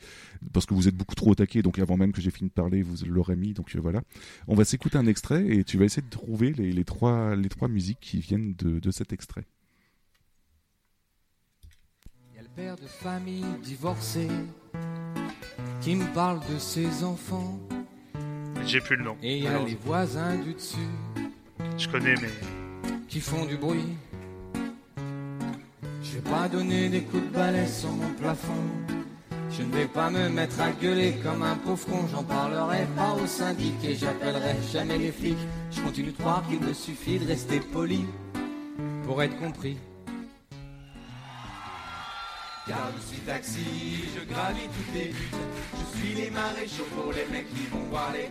parce que vous êtes beaucoup trop au taquet. Donc avant même que j'ai fini de parler, vous l'aurez mis. Donc euh, voilà. On va s'écouter un extrait et tu vas essayer de trouver les, les trois les trois musiques qui viennent de, de cet extrait. Il y a le père de famille divorcé qui me parle de ses enfants. J'ai plus le nom. Et il y a les voisins du dessus Je connais, mais. qui font du bruit. Je vais pas donner des coups de balai sur mon plafond. Je ne vais pas me mettre à gueuler comme un pauvre con. J'en parlerai pas au syndic et j'appellerai jamais les flics. Je continue de croire qu'il me suffit de rester poli pour être compris. Car je suis taxi, je gravis toutes les buttes. Je suis les maréchaux pour les mecs qui vont voir les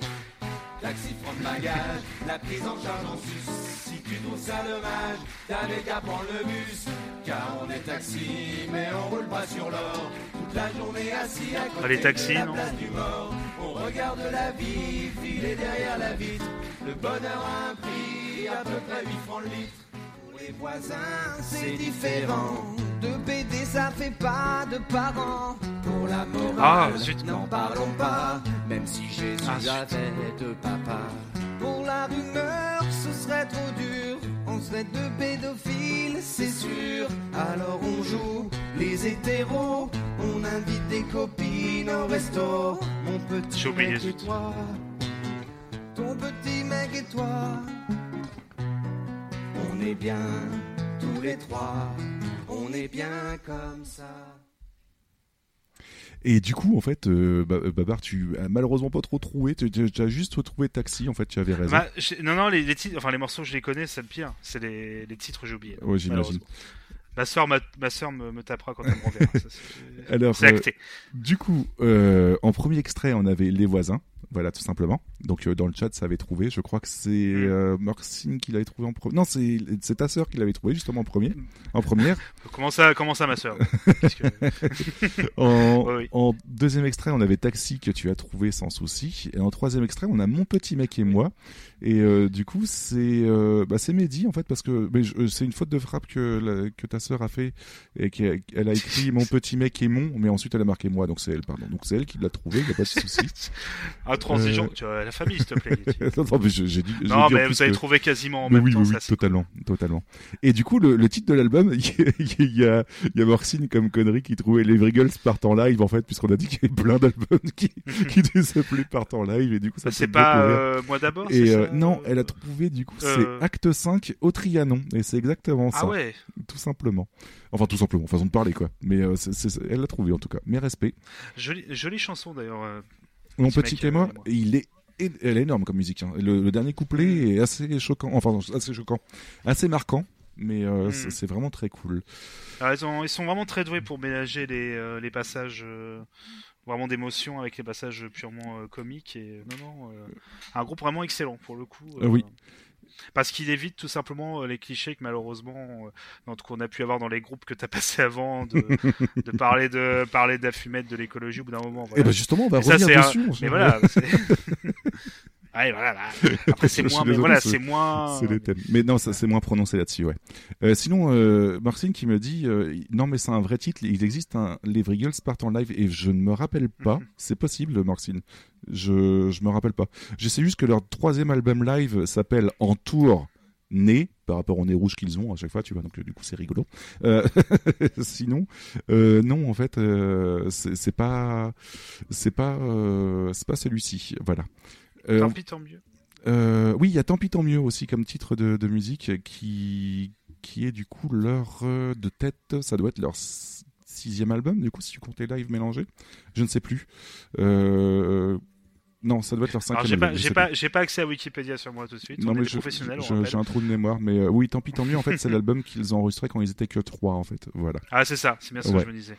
taxis prendre bagage, la prise en charge en sus. Si tu trouves ça dommage, t'avais qu'à prendre le bus. Car on est taxi, mais on roule pas sur l'or. Toute la journée assis à côté Ah, les taxis, de la place du mort. On regarde la vie filer derrière la vitre. Le bonheur a un prix, à peu près 8 francs le litre. Les voisins, c'est différent. De BD, ça fait pas de parents. Pour la morale, Ah, zut. n'en parlons pas. Même si Jésus Ah, avait deux papas. Pour la rumeur, ce serait trop dur. On serait deux pédophiles, c'est sûr. Alors on joue les hétéros, on invite des copines au resto. Mon petit mec et toi, Ton petit mec et toi. On est bien tous les trois, on est bien comme ça. Et du coup, en fait, euh, Ba- Babar, tu as malheureusement pas trop trouvé. Tu, tu- tu as juste retrouvé Taxi. En fait, tu avais raison. Bah, non, non, les, les titres, enfin les morceaux, je les connais, c'est le pire. C'est les, les titres, j'ai oublié. Ouais, j'imagine. Ma soeur, ma, ma soeur me, me tapera quand elle me reverra. ça, c'est- Alors, c'est euh, acté. du coup, euh, en premier extrait, on avait Les Voisins. Voilà, tout simplement. Donc, euh, dans le chat, ça avait trouvé. Je crois que c'est Hmm. euh, qui l'avait trouvé en premier. Non, c'est c'est ta sœur qui l'avait trouvé justement en premier. En première. Comment ça, comment ça, ma en, oui. en deuxième extrait, on avait Taxi que tu as trouvé sans souci. Et en troisième extrait, on a Mon petit mec et moi. Et euh, du coup, c'est euh, bah, c'est Mehdi en fait parce que euh, c'est une faute de frappe que la- que ta sœur a fait et qu'elle elle a écrit Mon petit mec et mon, mais ensuite elle a marqué moi, donc c'est elle pardon. Donc c'est elle qui l'a trouvé. Il y a pas de souci. Ah, transigeant, Euh, tu la famille, s'il te plaît. Non, non, mais j'ai dit. Non, vous avez que- trouvé quasiment en Mais même oui, temps, oui, oui, totalement, totalement. Et du coup, le, le titre de l'album, il y a, il y a, Morcine comme connerie qui trouvait les Vrigals partent en live, en fait, puisqu'on a dit qu'il y avait plein d'albums qui, qui s'appeler partent en live, et du coup, ça me C'est pas, euh, Moi d'abord, Et non, elle a trouvé, du coup, Euh. c'est Acte 5 au Trianon, et c'est exactement Ah ça. ouais. Tout simplement. Enfin, tout simplement, façon de parler, quoi. Mais euh, c'est- c'est- elle l'a trouvé, en tout cas. Mes respects. Jolie, jolie chanson d'ailleurs. euh, Mon Petit euh, il est, elle est énorme comme musique. hein. Le, le dernier couplet est assez choquant, enfin assez choquant, assez marquant, mais euh, Mm. c'est c'est vraiment très cool. Alors, ils, ont- ils sont vraiment très doués pour mélanger les, euh, les passages euh, vraiment d'émotion avec les passages purement euh, comiques. Et non, non, euh, un groupe vraiment excellent pour le coup. Euh, oui. Parce qu'il évite tout simplement les clichés que malheureusement euh, qu'on a pu avoir dans les groupes que tu as passé avant, de, de parler de parler de la fumette, de l'écologie au bout d'un moment. voilà. Eh ben, justement, on va Et ça, revenir un- dessus, en Mais voilà. Ouais, voilà. Après, c'est moins, mais voilà, c'est moins. C'est les thèmes. Mais non, ça c'est moins prononcé là-dessus, ouais. Euh, sinon, euh, Marcine qui me dit, euh, non mais c'est un vrai titre. Il existe un Les Vrigals partent en live et je ne me rappelle pas. Mhm. C'est possible, Marcine. Je je me rappelle pas. Je sais juste que leur troisième album live s'appelle En tour nez par rapport au nez rouge qu'ils ont à chaque fois, tu vois. Donc euh, du coup c'est rigolo. Euh, sinon, euh, non en fait, euh, c'est pas c'est pas c'est pas celui-ci. Voilà. Euh, Tant pis, tant mieux. euh, oui, il y a Tant pis tant mieux aussi comme titre de, de musique qui qui est du coup leur euh, de tête, ça doit être leur sixième album du coup si tu comptes les lives mélangés, je ne sais plus. Euh, non, ça doit être leur cinquième j'ai album. pas, j'ai pas, j'ai pas accès à Wikipédia sur moi tout de suite. Non on mais je- rappelle. j'ai un trou de mémoire, mais oui, tant pis tant mieux. En fait, c'est l'album qu'ils ont enregistré quand ils étaient que trois en fait. Voilà. Ah, c'est ça, c'est bien ce que je me disais.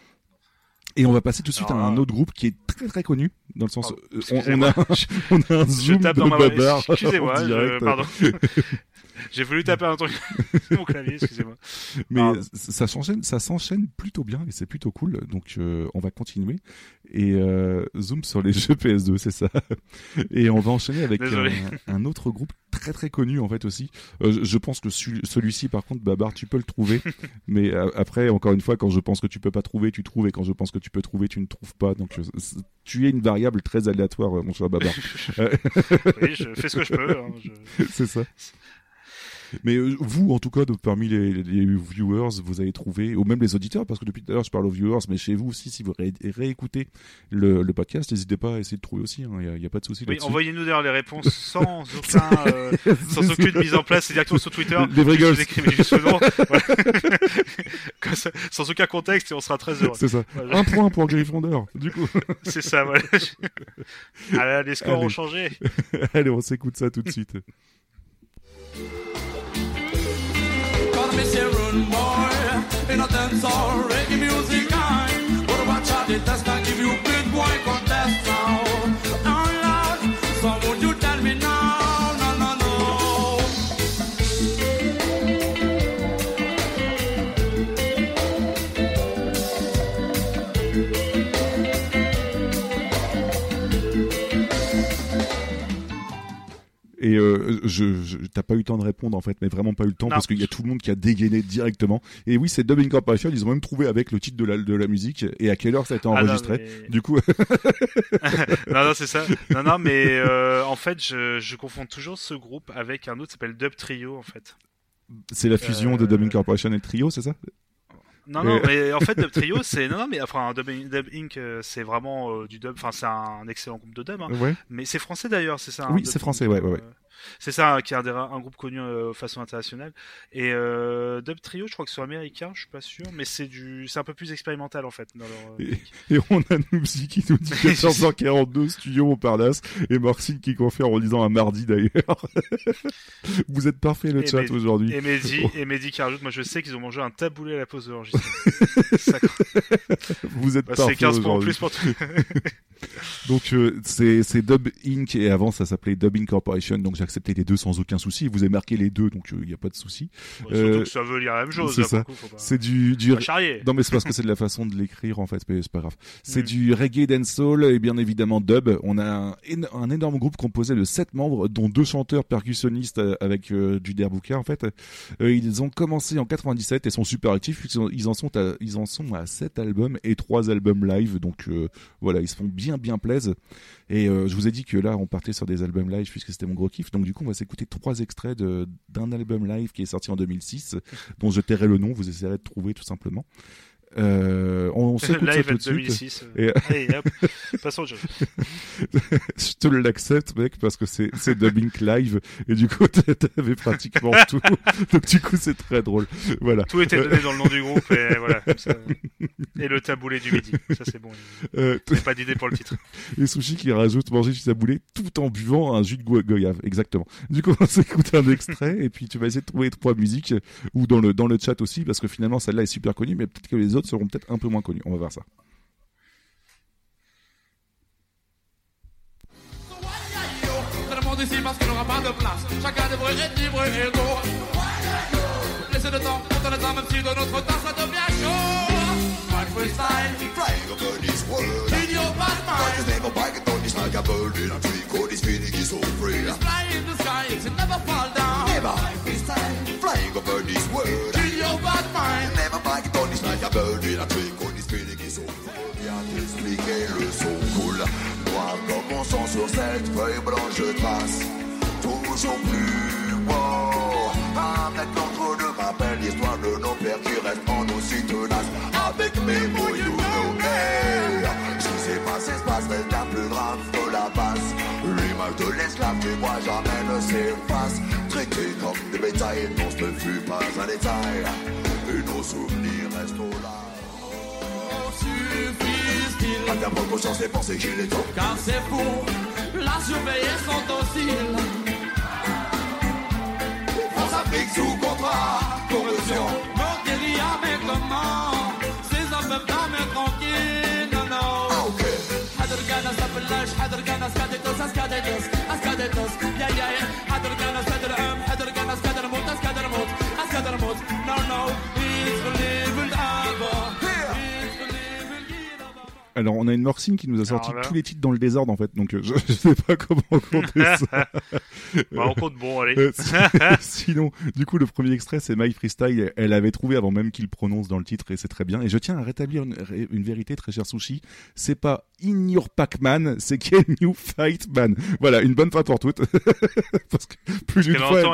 Et on va passer tout de suite à un là- autre groupe qui est très très connu dans le sens euh, on, a on a un Je zoom tape de dans ma- Babar Excusez-moi, je- pardon. J'ai voulu taper un truc sur mon clavier, excusez-moi. Mais Pardon. ça s'enchaîne, ça s'enchaîne plutôt bien et c'est plutôt cool. Donc euh, on va continuer et euh, zoom sur les jeux PS2, c'est ça. Et on va enchaîner avec un, un autre groupe très très connu en fait aussi. Je- je pense que celui- celui-ci par contre, Babar, tu peux le trouver. mais après, encore une fois, quand je pense que tu peux pas trouver, tu trouves et quand je pense que tu peux trouver, tu ne trouves pas. Donc tu es une variable très aléatoire, euh, mon cher Babar. Euh, Oui, je fais ce que je peux, hein, je- c'est ça. Mais euh, vous, en tout cas, de, parmi les, les viewers, vous avez trouvé, ou même les auditeurs, parce que depuis tout à l'heure je parle aux viewers, mais chez vous aussi, si vous ré- réécoutez le, le podcast, n'hésitez pas à essayer de trouver aussi. Il n'y a, pas de souci Oui, envoyez-nous d'ailleurs les réponses sans aucun, euh, sans aucune mise en place, c'est directement sur Twitter. Les vrais vous écrivez juste le nom. Sans aucun contexte et on sera très heureux. C'est ça. Voilà. Un point pour Gryffondor, du coup. C'est ça, voilà. Allez, les scores Allez. ont changé. Allez, on s'écoute ça tout de suite. Miss you run boy. In a dance reggae music kind But watch out the test can Et euh, je, je t'as pas eu le temps de répondre en fait, mais vraiment pas eu le temps Non. parce qu'il y a tout le monde qui a dégainé directement. Et oui, c'est Dub Incorporation. Ils ont même trouvé avec le titre de la, de la musique et à quelle heure ça a été Ah non, enregistré. mais- Du coup, non, non, c'est ça. Non, non, mais euh, en fait, je, je confonds toujours ce groupe avec un autre qui s'appelle Dub Trio, en fait. c'est la fusion de Dub Incorporation et Trio, c'est ça? Non, non, mais en fait, Dub Trio, c'est. Non, non, mais enfin, Dub, Dub Inc., euh, c'est vraiment euh, du dub. Enfin, c'est un excellent groupe de dub. hein. Ouais. Mais c'est français d'ailleurs, c'est ça. hein, Oui, c'est français, ouais, ouais, ouais. C'est ça, hein, qui est un, des rares- un groupe connu euh, façon internationale. Et euh, Dub Trio, je crois que c'est américain, je suis pas sûr, mais c'est du, c'est un peu plus expérimental en fait. Dans leur, euh, Et, et on a Noubsi qui nous dit 14h42 studio Montparnasse et Marcine qui confirme en disant un mardi d'ailleurs. Vous êtes parfait le Et chat aujourd'hui. Et Mehdi, et Mehdi qui rajoute, moi je sais qu'ils ont mangé un taboulé à la pause de l'enregistrement. Vous êtes Bah, parfait C'est 15 points en plus pour tout. Donc euh, c'est Dub Inc et avant ça s'appelait Dub Incorporation donc j'ai accepté les deux sans aucun souci. Vous avez marqué les deux donc il n'y a pas de souci. Surtout que ça veut dire la même chose, C'est ça. C'est du du non mais c'est parce que c'est de la façon de l'écrire en fait mais c'est pas grave. C'est Mm. du reggae dancehall et bien évidemment dub. On a un, éno- un énorme groupe composé de sept membres dont deux chanteurs percussionnistes euh, avec euh, du derbuka en fait. Euh, ils ont commencé en 97 et sont super actifs ils en sont à, ils en sont à sept albums et trois albums live donc euh, voilà ils se font bien bien plaisir. Et euh, je vous ai dit que là, on partait sur des albums live puisque c'était mon gros kiff. Donc du coup, on va s'écouter trois extraits d'un album live qui est sorti en 2006, dont je tairai le nom. Vous essayerez de trouver tout simplement. Euh, on, s'écoute ça tout de suite. 2006. Et- euh, hop, passons jeu. je te l'accepte, mec, parce que c'est c'est dubbing live et du coup, t'avais pratiquement tout. Donc du coup, c'est très drôle. Voilà. Tout était donné dans le nom du groupe et voilà. Comme ça. Et le taboulé du midi. Ça c'est bon. Euh, J'ai pas d'idée pour le titre. Et Sushi qui rajoute manger du taboulé tout en buvant un jus de go- goyave. Exactement. Du coup, on s'écoute un extrait et puis tu vas essayer de trouver trois musiques ou dans le, dans le chat aussi parce que finalement celle-là est super connue mais peut-être que les autres seront peut-être un peu moins connus. On va voir ça. Parce n'aura. It's this like a bird in a tree. Cause this feeling is so free. Fly in the sky, it should never fall down. Never freestyle. Flying over this world. In your bad mind. Never bike it on this like a bird in a tree. Cause this feeling is so free. Viens t'expliquer le son cool. Noir comme mon sang sur cette feuille blanche je trace. Toujours plus beau. Avec l'entre de ma belle histoire de nos pères qui restent en aussi tenaces. Avec mes mots, you know. Qui s'est passé se passerait bien plus grave que la passe. L'image de l'esclave du moi jamais ne s'efface. Traité comme des bétails, non ce ne fut pas un détail. Et nos souvenirs restent là. Suffit-il, À ta propre chance et penser qu'il est temps. car c'est fou. La surveiller sont dociles. France Afrique sous contrat, corruption. Mon guérilla, mais comment Ces hommes peuvent dormir tranquilles, non, اسكاديتوس اسكاديتوس اسكاديتوس يا يا يا حضر كان اسكادر ام حضر كان اسكادر موت اسكادر موت اسكادر موت نو نو It's believing d'abord It's believing Alors on a une Morcine qui nous a sorti Alors là. tous les titres dans le désordre en fait donc euh, je, je sais pas comment compter ça. Bah, on compte bon, allez. Euh, si- sinon, du coup le premier extrait c'est My Freestyle. Elle avait trouvé avant même qu'il prononce dans le titre et c'est très bien. Et je tiens à rétablir une, ré- une vérité très cher Sushi. C'est pas In Your Pac-Man, c'est Can You Fight Man. Voilà, une bonne fois pour toutes. Parce que plus d'une fois, elle-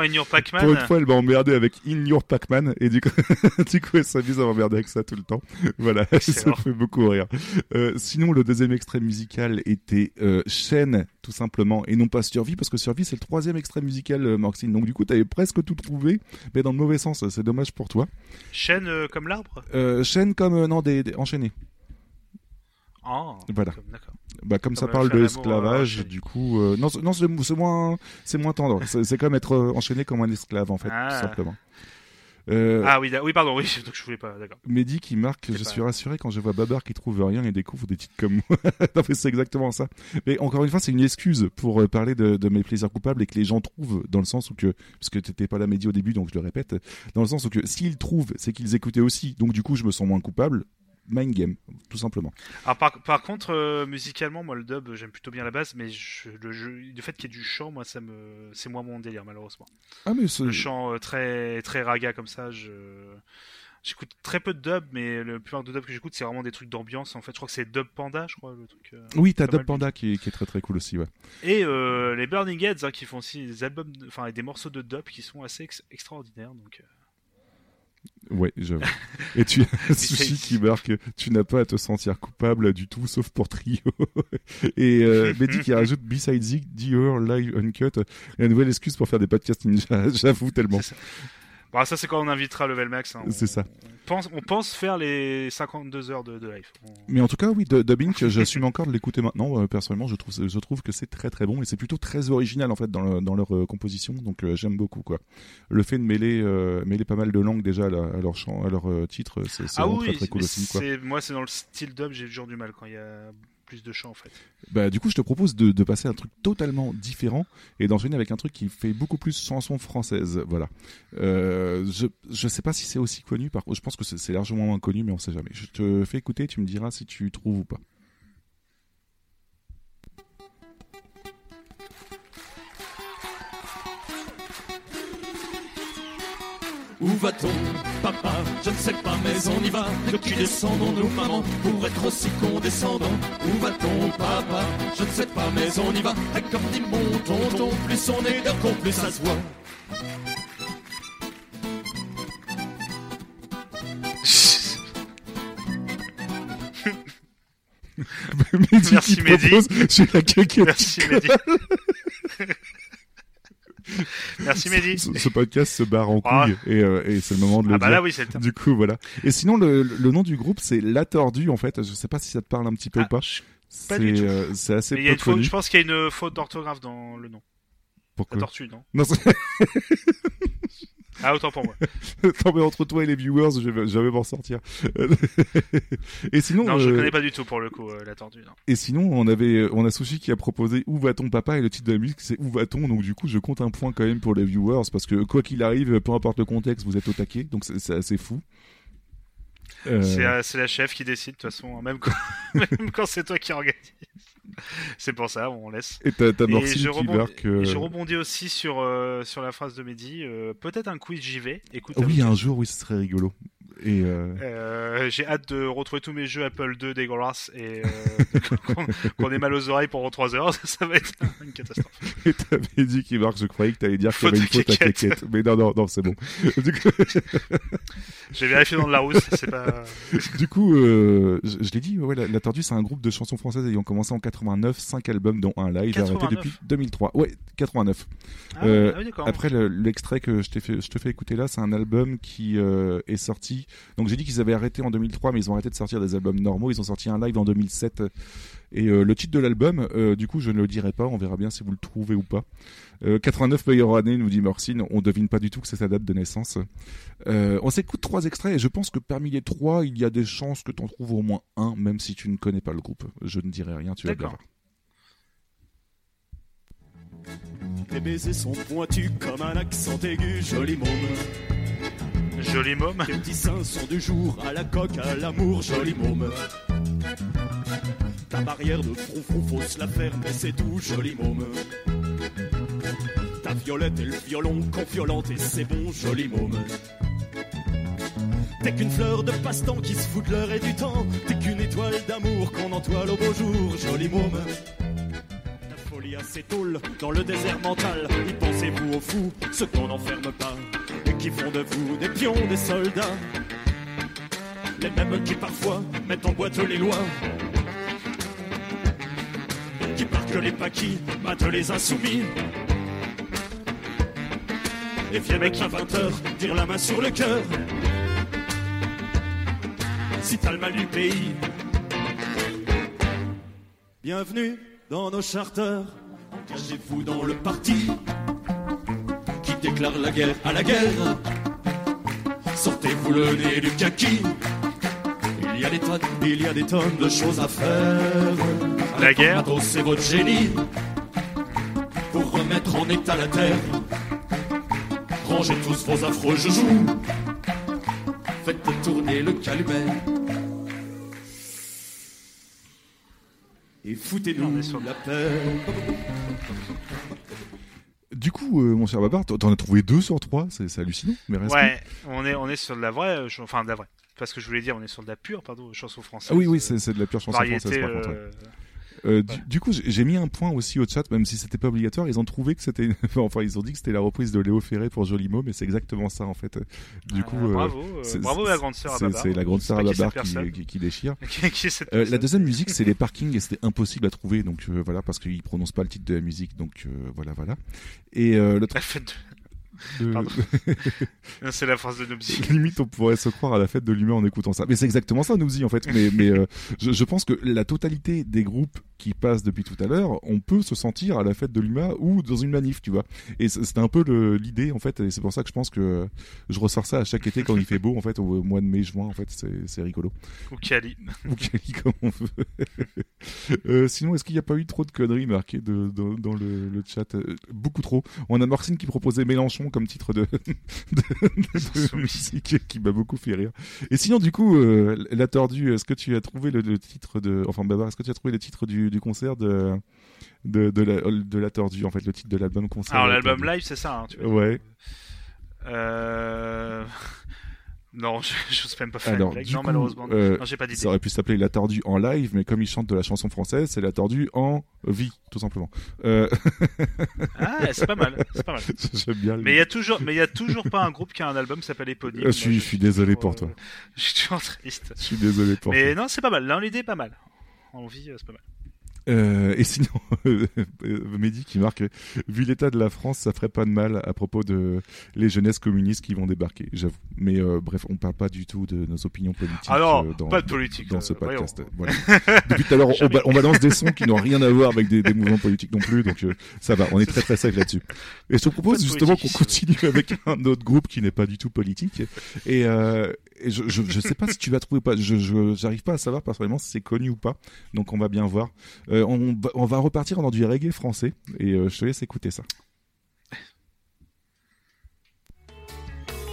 pour une fois, elle m'a emmerdé avec In Your Pac-Man et du coup, du coup, elle s'amuse à m'emmerder avec ça tout le temps. Voilà, ça fait beaucoup rire. Euh, sinon, le deuxième extrait musical était euh, Chaîne, tout simplement, et non pas Survie, parce que Survie, c'est le troisième extrait musical, euh, Maxine. Donc du coup, t'avais presque tout trouvé, mais dans le mauvais sens. C'est dommage pour toi. Chaîne euh, comme l'arbre? Chaîne comme euh, non des, des- enchaîné. Ah, Voilà. comme-. Bah comme, ça Comme, parle de l'amour, euh, du coup, euh, non, c'est- non, c'est moins, c'est moins tendre. C'est comme être euh, enchaîné comme un esclave en fait, Ah. tout simplement. Euh, Ah oui, oui, pardon, oui, donc je voulais pas, d'accord. Mehdi qui marque, je pas- suis rassuré quand je vois Babar qui trouve rien et découvre des titres comme moi. non mais c'est exactement ça. Mais encore une fois, c'est une excuse pour parler de, de mes plaisirs coupables et que les gens trouvent dans le sens où que, parce que t'étais pas là Mehdi au début, donc je le répète, dans le sens où que s'ils trouvent, c'est qu'ils écoutaient aussi. Donc du coup, je me sens moins coupable. Mind game, tout simplement. Alors par, par contre, euh, musicalement, moi le dub, j'aime plutôt bien la base, mais je- le, fait qu'il y ait du chant, moi, ça me, c'est moins mon délire malheureusement. Ah mais Le chant euh, très très raga comme ça, je j'écoute très peu de dub, mais le plupart de dub que j'écoute, c'est vraiment des trucs d'ambiance. En fait, je crois que c'est Dub Panda, je crois le truc. euh, Oui, t'as Dub. Panda qui est, qui est très très cool aussi, ouais. Et euh, les Burning Heads hein, qui font aussi des albums, de- enfin des morceaux de dub qui sont assez ex- extraordinaires. Donc, euh, Ouais, j'avoue. Et tu as Sushi qui marque tu n'as pas à te sentir coupable du tout, sauf pour Trio. Et euh, Mehdi qui rajoute Besides Zig, Dear Live Uncut, la nouvelle excuse pour faire des podcasts ninja. J'avoue tellement. Bon, ça c'est quand on invitera Level Max. hein. C'est ça. On pense, on pense faire les 52 heures de, de live. On- Mais en tout cas, oui, de- Dubbing, j'assume encore de l'écouter maintenant. Euh, personnellement, je trouve, je trouve que c'est très très bon et c'est plutôt très original en fait dans, le- dans leur euh, composition. Donc euh, j'aime beaucoup quoi. Le fait de mêler, euh, mêler pas mal de langues déjà à, leur chant, à leur titre, c'est Ah oui, très très cool aussi quoi. moi c'est dans le style dub, j'ai toujours du mal quand il y a plus de chants en fait. Bah, du coup, je te propose de, de passer à un truc totalement différent et d'enchaîner avec un truc qui fait beaucoup plus chanson française. Voilà. Euh, je, je sais pas si c'est aussi connu, par je pense que c'est c'est largement moins connu, mais on sait jamais. Je te fais écouter, tu me diras si tu trouves ou pas. Où va-t-on, papa? Je ne sais pas, mais on y va. De qui descendons-nous, maman, pour être aussi condescendant Où va-t-on, papa? Je ne sais pas, mais on y va. Et comme dit mon tonton, plus on est d'accord, plus ça se voit. Mehdi Merci, qui Mehdi. propose, la Merci Mehdi. Merci Mehdi. Ce, ce podcast se barre en Ah. couille et, euh, et c'est le moment de le Ah bah dire. là, oui, c'est le temps. Du coup, voilà. Et sinon, le, le nom du groupe, c'est La Tordue, en fait. Je sais pas si ça te parle un petit peu ou pas. Pas du C'est tout. euh, c'est assez Mais il y a peu faute- connu. je pense qu'il y a une faute d'orthographe dans le nom. Pourquoi La tortue, non Non, Ah, autant pour moi. non, mais entre toi et les viewers, je vais jamais m'en sortir. et sinon, Non, je euh, connais pas du tout pour le coup euh, la. Non. Et sinon, on avait, on a Sushi qui a proposé Où va-t-on papa? Et le titre de la musique c'est Où va-t-on? Donc du coup je compte un point quand même pour les viewers parce que quoi qu'il arrive, peu importe le contexte, vous êtes au taquet donc c'est assez fou. Euh, C'est euh, la chef qui décide de toute façon, hein, même quand, même quand c'est toi qui organise. C'est pour ça, on laisse. Et t'as- je euh, et je rebondis aussi sur, euh, sur la phrase de Mehdi. euh, Peut-être un quiz j'y vais. Écoute, à Oui, un jour, oui, ce serait rigolo. Et euh, Euh, j'ai hâte de retrouver tous mes jeux Apple II dégueulasses et euh, qu'on qu'on ait mal aux oreilles pendant 3 heures, ça va être une catastrophe. et t'avais dit qui marque, je croyais que t'allais dire qu'il y avait une faute à. Kékette. Mais non, non, non, c'est bon. Du coup, J'ai vérifié dans le Larousse, c'est pas. du coup je, je l'ai dit, ouais, la, la Tordue, c'est un groupe de chansons françaises ayant commencé en 89, 5 albums dont un live, arrêté 89. depuis 2003. Ouais, 89. Ah Euh, ah oui, après, le- l'extrait que je, t'ai fait, je te fais écouter là, c'est un album qui euh, est sorti. Donc j'ai dit qu'ils avaient arrêté en 2003, mais ils ont arrêté de sortir des albums normaux. Ils ont sorti un live en 2007. Et euh, le titre de l'album, euh, du coup, je ne le dirai pas. On verra bien si vous le trouvez ou pas. Euh, 89 meilleure année, nous dit Morcine. On devine pas du tout que c'est sa date de naissance. Euh, on s'écoute trois extraits et je pense que parmi les trois, il y a des chances que tu en trouves au moins un, même si tu ne connais pas le groupe. Je ne dirai rien, tu vas bien. Tes baisers sont pointus comme un accent aigu, joli môme. Joli môme. Tes petits seins sont du jour à la coque, à l'amour, joli môme. Ta barrière de frou faut se la faire, mais c'est tout, joli môme. Ta violette et le violon, quand violente, et c'est bon, joli môme. T'es qu'une fleur de passe-temps qui se fout de l'heure et du temps. T'es qu'une étoile d'amour qu'on entoile au beau jour, joli môme. La folie à ses tôles dans le désert mental. Y pensez-vous aux fous, ceux qu'on n'enferme pas qui font de vous des pions, des soldats. Les mêmes qui parfois mettent en boîte les lois. Qui parquent les paquis, battent les insoumis. Et viennent avec un 20 heures dire la main sur le cœur. Si t'as le mal du pays, bienvenue dans nos charters. Engagez-vous dans le parti qui déclare la guerre à la guerre. Sortez-vous le nez du kaki. Il y a des tonnes, il y a des tonnes de choses à faire. La guerre. c'est votre génie pour remettre en état la terre. Rangez tous vos affreux joujoux. Faites tourner le calumet. Et foutez-nous la paix. Du coup, euh, mon cher Babar, t'en as trouvé deux sur trois, c'est hallucinant. Mais reste Ouais, on est, on est sur de la vraie, euh, enfin de la vraie. Parce que je voulais dire, on est sur de la pure, pardon, chanson française. Ah oui, oui, c'est c'est de la pure chanson Variété, française par contre. ouais. Euh, du, du coup, j'ai mis un point aussi au chat, même si c'était pas obligatoire. Ils ont trouvé que c'était, enfin, ils ont dit que c'était la reprise de Léo Ferré pour Joli Mot, mais c'est exactement ça en fait. Du coup, euh, bravo, euh, bravo la grande sœur à c'est- la grande sœur à qui Babar qui, qui, qui déchire. Qui- Euh, la deuxième musique, c'est les parkings et c'était impossible à trouver, donc voilà, parce qu'ils prononcent pas le titre de la musique, donc voilà, voilà. Et le La fête de- c'est la phrase de Nobsy. Limite, on pourrait se croire à la fête de l'humain en écoutant ça. Mais c'est exactement ça, Nousy, en fait. Mais, mais euh, je, je pense que la totalité des groupes qui passent depuis tout à l'heure, on peut se sentir à la fête de l'humain ou dans une manif, tu vois. Et c'était un peu l'idée, en fait. Et c'est pour ça que je pense que je ressors ça à chaque été quand il fait beau, en fait, au mois de mai, juin, en fait. C'est rigolo. Ou Cali. Ou Cali, comme on veut. Euh, sinon, est-ce qu'il n'y a pas eu trop de conneries marquées de, de- dans le, le chat? Euh, Beaucoup trop. On a Marcine qui proposait Mélenchon comme titre de, de, de- de musique qui m'a beaucoup fait rire. Et sinon, du coup, euh, la tordue, est-ce que tu as trouvé le, le titre de. Enfin, Babar, est-ce que tu as trouvé le titre du, du concert de, de, de, la, de la tordue, en fait, le titre de l'album concert Alors l'album live, c'est ça, hein, tu veux. Ouais. Euh... Non, je n'ose même pas faire Alors, une blague. du Non, coup, malheureusement. euh, non, j'ai pas d'idée. Ça aurait pu s'appeler La Tordue en live, mais comme ils chantent de la chanson française, c'est La Tordue en vie, tout simplement. Euh... Ah, c'est pas mal, c'est pas mal. J'aime bien. Mais il y a toujours, mais il y a toujours pas un groupe qui a un album qui s'appelle Éponyme. Euh, je suis, je suis désolé pour toi. Je suis toujours triste. Je suis désolé pour Mais toi. non, c'est pas mal. Là, l'idée est pas mal. En vie, c'est pas mal. Euh, et sinon, euh, Mehdi qui marque, vu l'état de la France, ça ferait pas de mal à propos de les jeunesses communistes qui vont débarquer, j'avoue. Mais euh, bref, on parle pas du tout de nos opinions politiques. Ah non, euh, dans, pas de politique, dans euh, ce podcast. voyons. Voilà. Depuis tout à l'heure, on, ba- on balance des sons qui n'ont rien à voir avec des, des mouvements politiques non plus, donc euh, ça va, on est très très safe là-dessus. Et je te propose justement qu'on continue avec un autre groupe qui n'est pas du tout politique. Et, euh, et je, je, je sais pas si tu vas trouver ou pas. Je, j'arrive pas à savoir personnellement si c'est connu ou pas. Donc on va bien voir. Euh, on, on va repartir dans du reggae français et euh, je te laisse écouter ça.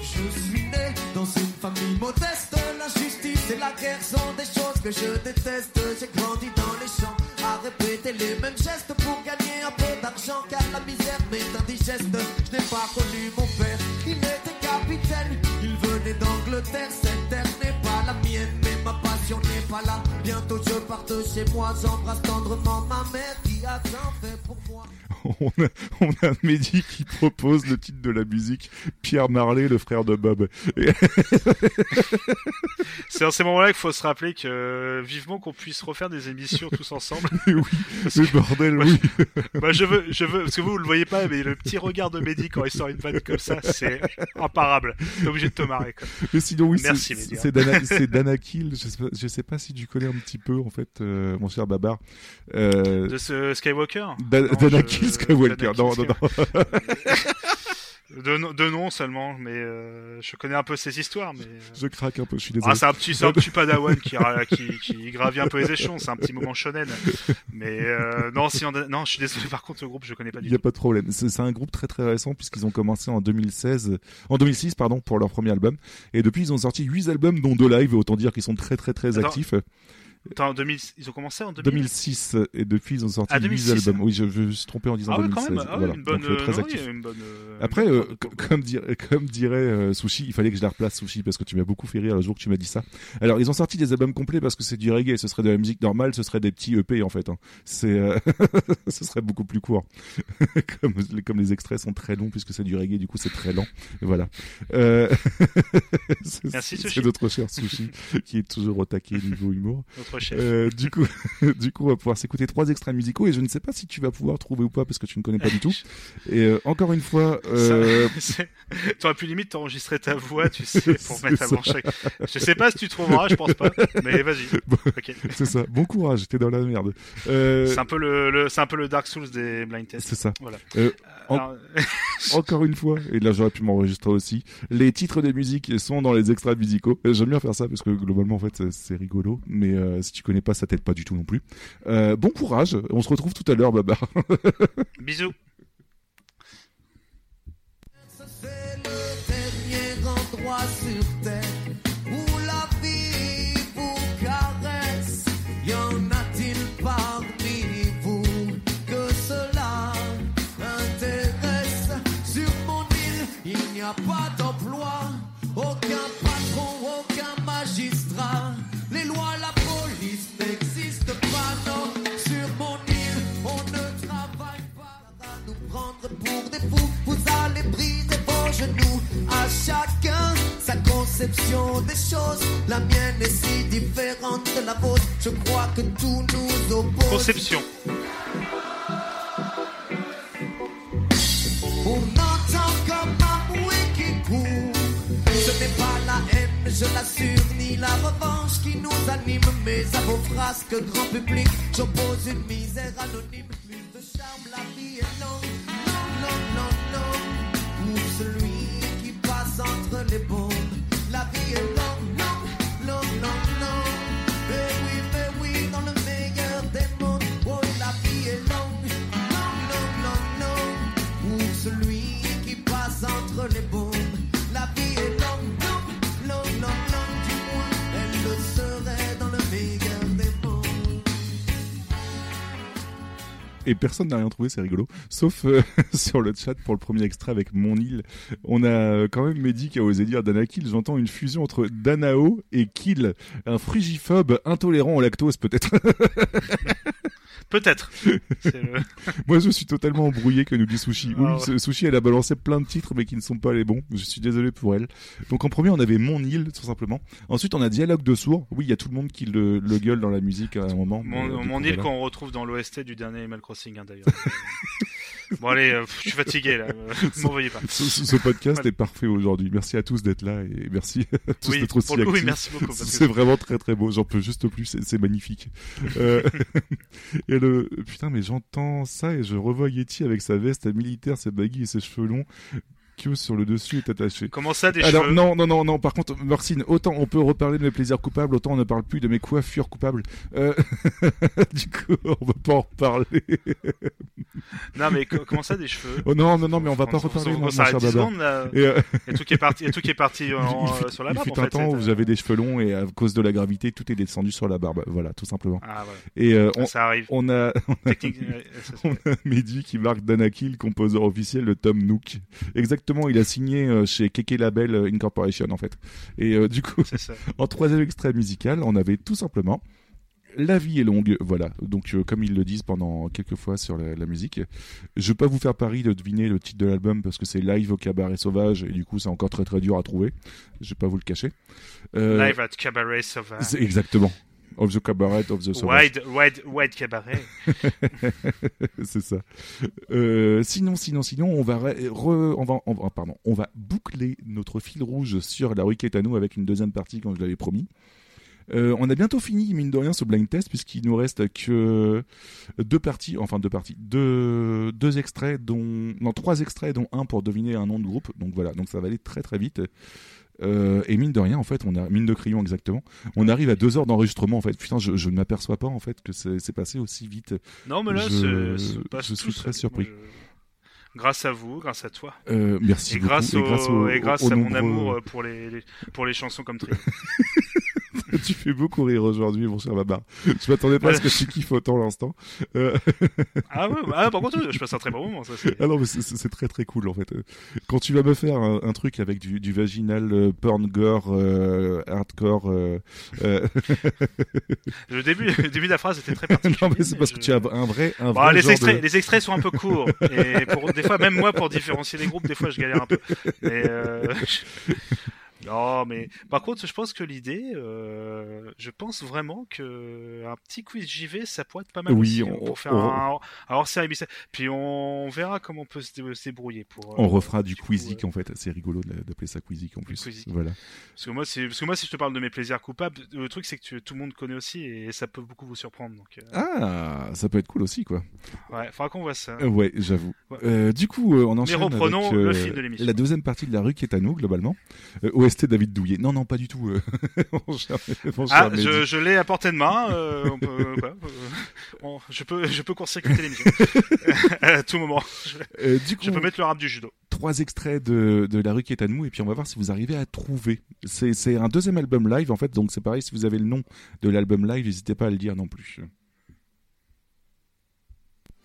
Je suis né dans une famille modeste. L'injustice et la guerre sont des choses que je déteste. J'ai grandi dans les champs à répéter les mêmes gestes pour gagner un peu d'argent. Car la misère m'est indigeste. Je n'ai pas connu mon cette terre n'est pas la mienne. Mais ma passion n'est pas là. Bientôt je pars de chez moi. J'embrasse tendrement ma mère qui a tant fait pour moi. on a, on a Mehdi qui propose le titre de la musique Pierre Marley, le frère de Bob. Et- C'est dans ces moments-là qu'il faut se rappeler que euh, vivement qu'on puisse refaire des émissions tous ensemble. Mais oui, mais que- bordel, Moi, oui. je- Moi, je veux, je veux, parce que vous, vous le voyez pas, mais le petit regard de Mehdi quand il sort une vanne comme ça, c'est imparable. T'es obligé de te marrer, quoi. Mais sinon, oui, c'est- Merci, Mehdi. hein. c'est Dana, Dana Kill. Je sais, pas, je sais pas si tu connais un petit peu, en fait, euh, mon cher Babar. Euh, De ce Skywalker? Da- Non, Dana je- Kill Dana Non, Kill non, non. De, no- de nom seulement, mais euh, je connais un peu ses histoires. Mais euh, Je craque un peu, je suis désolé. ah, c'est un petit, c'est un petit padawan qui, ra- qui, qui gravit un peu les échelons. C'est un petit moment shonen. Mais euh, non, si on non, je suis désolé. Par contre, le groupe, je connais pas du Il n'y a tout. pas de problème. C'est c'est un groupe très très récent puisqu'ils ont commencé en 2016, en 2006 pardon pour leur premier album. Et depuis ils ont sorti 8 albums dont deux live. Autant dire qu'ils sont très très très Attends. actifs. Attends, en 2000, ils ont commencé en 2000 2006 et depuis ils ont sorti Ah, 8 2006. albums. Oui, je, je me suis trompé en disant Ah ouais, 2016. quand même. Ah voilà. une bonne, Donc, euh, très actif. une bonne, euh, Après, euh, comme, dirait, comme dirait euh, Sushi, il fallait que je la replace Sushi parce que tu m'as beaucoup fait rire le jour que tu m'as dit ça. Alors, ils ont sorti des albums complets parce que c'est du reggae. Ce serait de la musique normale, ce serait des petits EP en fait. hein. C'est, euh, ce serait beaucoup plus court. comme, comme les extraits sont très longs puisque c'est du reggae, du coup c'est très lent. Et voilà. Euh... c'est- Merci, c'est Sushi. notre cher Sushi qui est toujours au taquet niveau humour. Notre chef. Euh, du coup, du coup, on va pouvoir s'écouter trois extraits musicaux et je ne sais pas si tu vas pouvoir trouver ou pas parce que tu ne connais pas du tout. Et euh, encore une fois, euh, T'aurais pu limite t'enregistrer ta voix, tu sais, pour mettre avant chaque. Je sais pas si tu trouveras, je pense pas. Mais vas-y. Bon, c'est ça. Bon courage, t'es dans la merde. Euh, C'est un peu le, le- c'est un peu le Dark Souls des blind tests. C'est ça. Voilà. Alors- Encore une fois, et là j'aurais pu m'enregistrer aussi, les titres des musiques sont dans les extraits musicaux. Euh, J'aime bien faire ça parce que globalement en fait c'est- rigolo, mais euh, si tu connais pas ça t'aide pas du tout non plus. Euh, bon courage, on se retrouve tout à l'heure Babar. Bisous. C'est le dernier endroit genoux à chacun sa conception des choses. La mienne est si différente de la vôtre. Je crois que tout nous oppose. Conception. On entend comme un bruit qui court. Ce n'est pas la haine, je l'assure, ni la revanche qui nous anime. Mais à vos frasques, grand public, j'oppose une misère anonyme. Entre et personne n'a rien trouvé, c'est rigolo. Sauf euh, sur le chat pour le premier extrait avec Mon île, on a euh, quand même Mehdi qui a osé dire Danakil. J'entends une fusion entre Danao et Kill, un frigiphobe intolérant au lactose peut-être. Peut-être. Le- Moi, je suis totalement embrouillé que nous dit Sushi. Oui, Ah ouais. Sushi, elle a balancé plein de titres, mais qui ne sont pas les bons. Je suis désolé pour elle. Donc, en premier, on avait Mon île, tout simplement. Ensuite, on a Dialogue de sourds. Oui, il y a tout le monde qui le, le gueule dans la musique à un moment. Mon, euh, mon île qu'on retrouve dans l'OST du dernier Animal Crossing, hein, d'ailleurs. bon, allez, euh, je suis fatigué, là. euh, M'envoyez pas. Ce, ce- ce podcast Voilà. est parfait aujourd'hui. Merci à tous d'être là et merci à tous Oui, d'être aussi pour le coup, oui, actifs. merci beaucoup, que- C'est vraiment très très beau. J'en peux juste plus. C'est magnifique. Euh, et le putain, mais j'entends ça et je revois Yeti avec sa veste militaire, ses baguilles et ses cheveux longs. Sur le dessus est attaché. Comment ça, des Alors cheveux non, non, non, non. Par contre, Marcine, autant on peut reparler de mes plaisirs coupables, autant on ne parle plus de mes coiffures coupables. Euh, du coup, on va pas en reparler. Non, mais co- comment ça, des cheveux Oh non, non, non, mais on va On- pas on- reparler. on- on mon s'arrête cher 10 Baba. secondes, là. Et, euh, Et tout qui est parti- tout qui est parti en- Il fut- euh, sur la il barbe, fut en un fait, temps où c'est- j'avais des cheveux longs et à cause de la gravité, tout est descendu sur la barbe. Voilà, tout simplement. Ah, voilà. Et euh, on, Ça arrive. on a, on a, Technique- ça, on a Mehdi qui marque Danakil, composeur officiel de Tom Nook. Exactement, il a signé euh, chez Keke Label euh, Incorporation en fait. Et euh, du coup, en troisième extrait musical, on avait tout simplement la vie est longue, voilà. Donc, euh, comme ils le disent pendant quelques fois sur la, la musique, je vais pas vous faire pari de deviner le titre de l'album parce que c'est live au cabaret sauvage et du coup, c'est encore très très dur à trouver. Je vais pas vous le cacher. Euh, Live at Cabaret Sauvage. exactement. Of the Cabaret of the Sauvage. Wide, wide, wide Cabaret. c'est ça. Euh, sinon, sinon, sinon, on va, re- on va, on va- pardon, on va boucler notre fil rouge sur la à nous avec une deuxième partie, comme je l'avais promis. Euh, on a bientôt fini, mine de rien, ce blind test, puisqu'il nous reste que deux parties, enfin deux parties, deux, deux extraits, dont, non, trois extraits, dont un pour deviner un nom de groupe. Donc voilà, donc ça va aller très très vite. Euh, et mine de rien, en fait, on a mine de crayon exactement. On arrive à deux heures d'enregistrement. En fait, putain, je, je ne m'aperçois pas en fait que c'est passé aussi vite. Non, mais là, je, suis très surpris. Je- Grâce à vous, grâce à toi. Euh, merci et beaucoup. grâce, Et grâce au- et grâce aux à mon amour pour les, les- pour les chansons comme Trio. tu fais beaucoup rire aujourd'hui, mon cher Babar. Je m'attendais pas à ce que tu kiffes autant l'instant. Euh, Ah ouais, ah, par contre, je passe un très bon moment. Ça, ah non, mais c'est- très très cool en fait. Quand tu vas me faire un, un truc avec du, du vaginal euh, porn gore euh, hardcore. euh, Le début, le début de la phrase était très particulier. non mais c'est parce que tu as un vrai un Bon, vrai les genre extraits, de- les extraits sont un peu courts et pour des fois même moi pour différencier les groupes des fois je galère un peu. Mais, Non mais par contre je pense que l'idée, euh, je pense vraiment que un petit quiz JV ça pourrait être pas mal Oui, aussi, on- pour faire on- un, hors série Puis on verra comment on peut se, dé- se débrouiller pour. euh, On refera du Quizik en fait. C'est rigolo d'appeler ça Quizik en plus. Voilà. Parce que moi c'est parce que moi si je te parle de mes plaisirs coupables, le truc c'est que tu- tout le monde connaît aussi et ça peut beaucoup vous surprendre donc. euh, Ah, ça peut être cool aussi quoi. Ouais, faudra qu'on voit ça. Euh, ouais, j'avoue. Ouais. Euh, du coup, euh, on enchaîne reprenons avec, le euh, film de l'émission. La deuxième partie de la rue qui est à nous globalement. Euh, OST David Douillet. Non, non, pas du tout. euh. Cher- Ah, je, je l'ai à portée de main. euh, on peut, euh, bon, je peux, je peux court-circuiter l'émission à tout moment. Je, Euh, du coup, je peux mettre le rap du judo. trois extraits de, de La rue qui est à nous et puis on va voir si vous arrivez à trouver. C'est c'est un deuxième album live en fait, donc c'est pareil, si vous avez le nom de l'album live, n'hésitez pas à le dire non plus.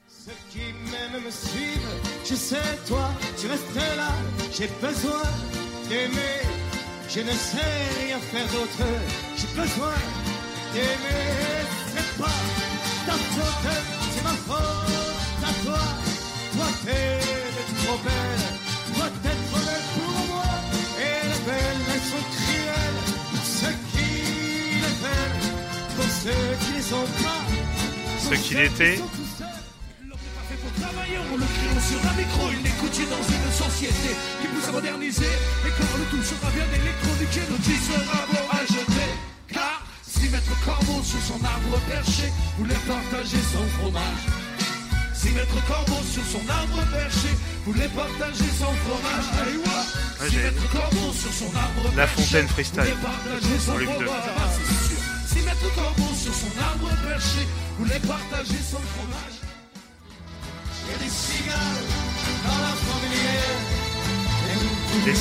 Ceux qui m'aiment me suivent, je sais toi, tu restes là, j'ai besoin d'aimer, je ne sais rien faire d'autre, j'ai besoin d'aimer, c'est pas ta faute, c'est ma faute à toi, toi t'es trop belle, toi t'es trop belle pour moi, et les belles elles sont cruelles, pour ceux qui les veulent, pour ceux qui les ont pas, Ce qu'il était. On le crie sur un micro, une écoutier dans une société qui pousse à moderniser. Et quand le tout sera bien électronique, l'outil sera beau à jeter. Car si Maître Corbeau sur son arbre perché voulait partager son fromage. Si Maître Corbeau sur son arbre perché voulait partager son fromage. Allez, ouais. Ouais, Si Maître Corbeau sur son arbre La perché Fontaine Freestyle, voulait partager son volume fromage. Ah, c'est sûr. Si Maître Corbeau sur son arbre perché voulait partager son fromage. Des cigales dans la fourmilière. Des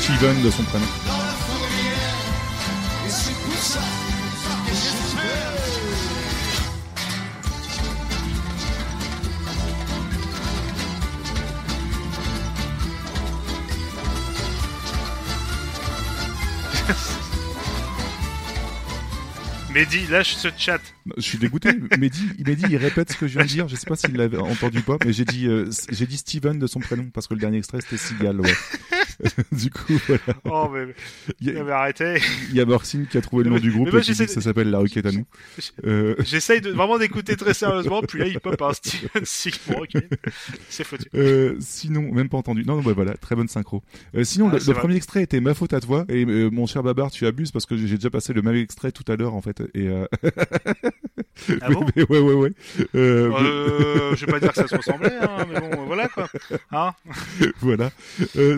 Steven de son prénom. dans la fourmilière. Et c'est pour ça que je fais. Mehdi, lâche ce chat. Je suis dégoûté. Mehdi, Mehdi, il répète ce que je viens de dire. Je sais pas s'il l'avait entendu ou pas, mais j'ai dit, euh, j'ai dit Steven de son prénom parce que le dernier extrait c'était Sigal. Ouais. du coup, voilà. Oh, mais, Il y a- mais arrêtez. Il y a Morcine qui a trouvé le nom Mais- du groupe mais moi, et qui dit j'essaie que de- ça s'appelle La Roquette à nous. Euh, J'essaye de, vraiment d'écouter très sérieusement, puis là il pop un Steven Seagal. Bon, ok. C'est foutu. Euh, sinon, même pas entendu. Non, non, bah voilà, très bonne synchro. Euh, sinon, Ah, le, premier extrait était ma faute à toi. Et euh, mon cher Babar, tu abuses parce que j'ai déjà passé le même extrait tout à l'heure en fait. Et. Ah mais- bon mais ouais, ouais, ouais. Je vais pas dire que ça se ressemblait, hein, mais bon, voilà quoi. Hein voilà.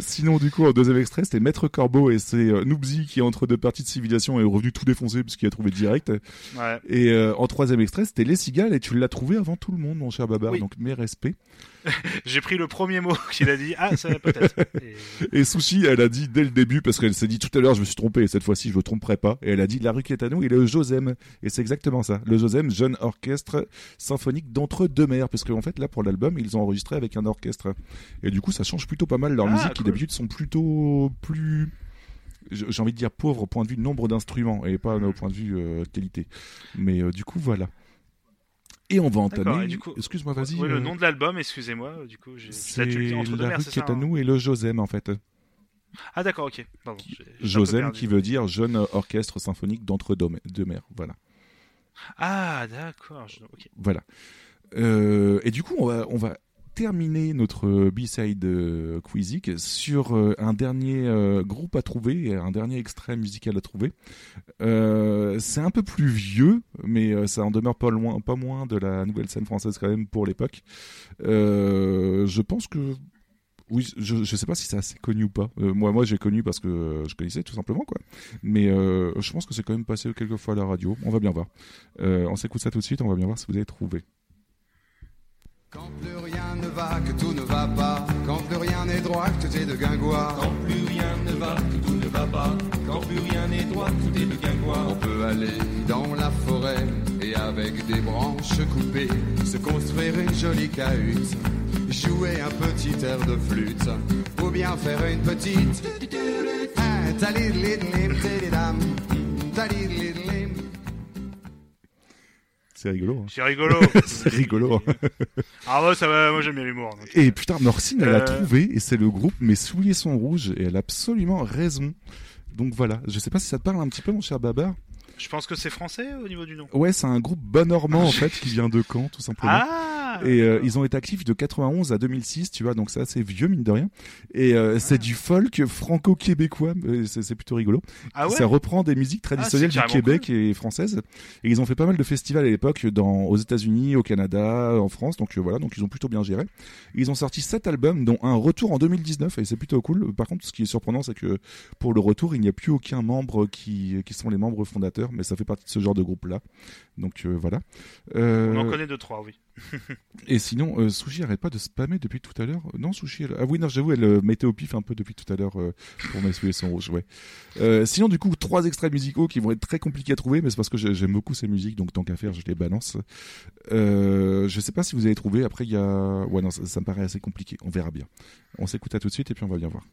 Sinon, du coup, en deuxième extrait, c'était Maître Corbeau et c'est euh, Noobsy qui, entre deux parties de civilisation, est revenu tout défoncer puisqu'il a trouvé direct. Ouais. Et euh, en troisième extrait, c'était Les Cigales et tu l'as trouvé avant tout le monde, mon cher Babar. Oui. Donc, mes respects. J'ai pris le premier mot qu'il a dit. Ah, ça peut-être. Et- Et Sushi, elle a dit dès le début, parce qu'elle s'est dit tout à l'heure, je me suis trompé, et cette fois-ci, je me tromperai pas. Et elle a dit la rue qui est à nous et le Josem. Et c'est exactement ça. Le Josem, jeune orchestre symphonique d'entre deux mers. Parce qu'en fait, là, pour l'album, ils ont enregistré avec un orchestre. Et du coup, ça change plutôt pas mal leur Ah, musique, qui cool. d'habitude sont plutôt plus, j'ai envie de dire pauvres au point de vue nombre d'instruments et pas au point de vue euh, qualité. Mais euh, du coup, voilà. Et on va entamer. coup- Excuse-moi, vas-y. Oui, le euh, nom de l'album, excusez-moi. Du coup, j'ai. C'est la mers, rue c'est qui est à hein nous et le Josem, en fait. Ah d'accord, ok. Pardon. Josem qui veut dire jeune orchestre symphonique d'entre deux mers. Voilà. Ah d'accord. je-. Voilà. Euh, et du coup, on va, on va terminer notre B-side euh, Quizik sur euh, un dernier euh, groupe à trouver, un dernier extrait musical à trouver. C'est un peu plus vieux, mais ça en demeure pas loin, pas moins de la nouvelle scène française quand même pour l'époque. Je pense que oui, je, je sais pas si c'est assez connu ou pas. Moi, moi, j'ai connu parce que je connaissais tout simplement quoi. Mais je pense que c'est quand même passé quelques fois à la radio. On va bien voir. On s'écoute ça tout de suite. On va bien voir si vous avez trouvé. Quand plus rien ne va, que tout ne va pas. Quand plus rien n'est droit, que tout est de guingois. Quand plus rien ne va, que tout ne va pas. Quand plus rien n'est droit, tout est de guingois. On peut aller dans la forêt et avec des branches coupées, se construire une jolie cahute. Jouer un petit air de flûte, ou bien faire une petite. C'est rigolo. hein. C'est rigolo. c'est rigolo. Ah ouais, ça va, moi j'aime bien l'humour. donc. Et putain, Morcine, elle a Euh, trouvé, et c'est le groupe Mes souliers sont rouges, et elle a absolument raison. Donc voilà, je sais pas si ça te parle un petit peu, mon cher Babar. Je pense que c'est français au niveau du nom. Ouais, c'est un groupe bas normand en fait qui vient de Caen tout simplement. Ah et euh, ils ont été actifs de 91 à 2006, tu vois, donc c'est assez vieux mine de rien. Et euh, c'est du folk franco-québécois, euh, c'est c'est plutôt rigolo. Ah ouais ça reprend des musiques traditionnelles Ah, c'est du Québec et françaises. Et ils ont fait pas mal de festivals à l'époque dans aux États-Unis, au Canada, en France. Donc euh, voilà, donc ils ont plutôt bien géré. Ils ont sorti sept albums, dont un retour en 2019 et c'est plutôt cool. Par contre, ce qui est surprenant, c'est que pour le retour, il n'y a plus aucun membre qui qui sont les membres fondateurs, mais ça fait partie de ce genre de groupe là. Donc euh, voilà. Euh, On en connaît deux, trois, oui. Et sinon, euh, Sushi arrête pas de spammer depuis tout à l'heure. Non, Sushi, elle... ah oui, non, j'avoue, elle euh, mettait au pif un peu depuis tout à l'heure euh, pour mes souliers sont rouges, ouais. Euh, sinon, du coup, trois extraits musicaux qui vont être très compliqués à trouver, mais c'est parce que j'ai- j'aime beaucoup ces musiques, donc tant qu'à faire, je les balance. Euh, je sais pas si vous avez trouvé. Après, il y a, ouais, non, ça, ça me paraît assez compliqué. On verra bien. On s'écoute à tout de suite et puis on va bien voir.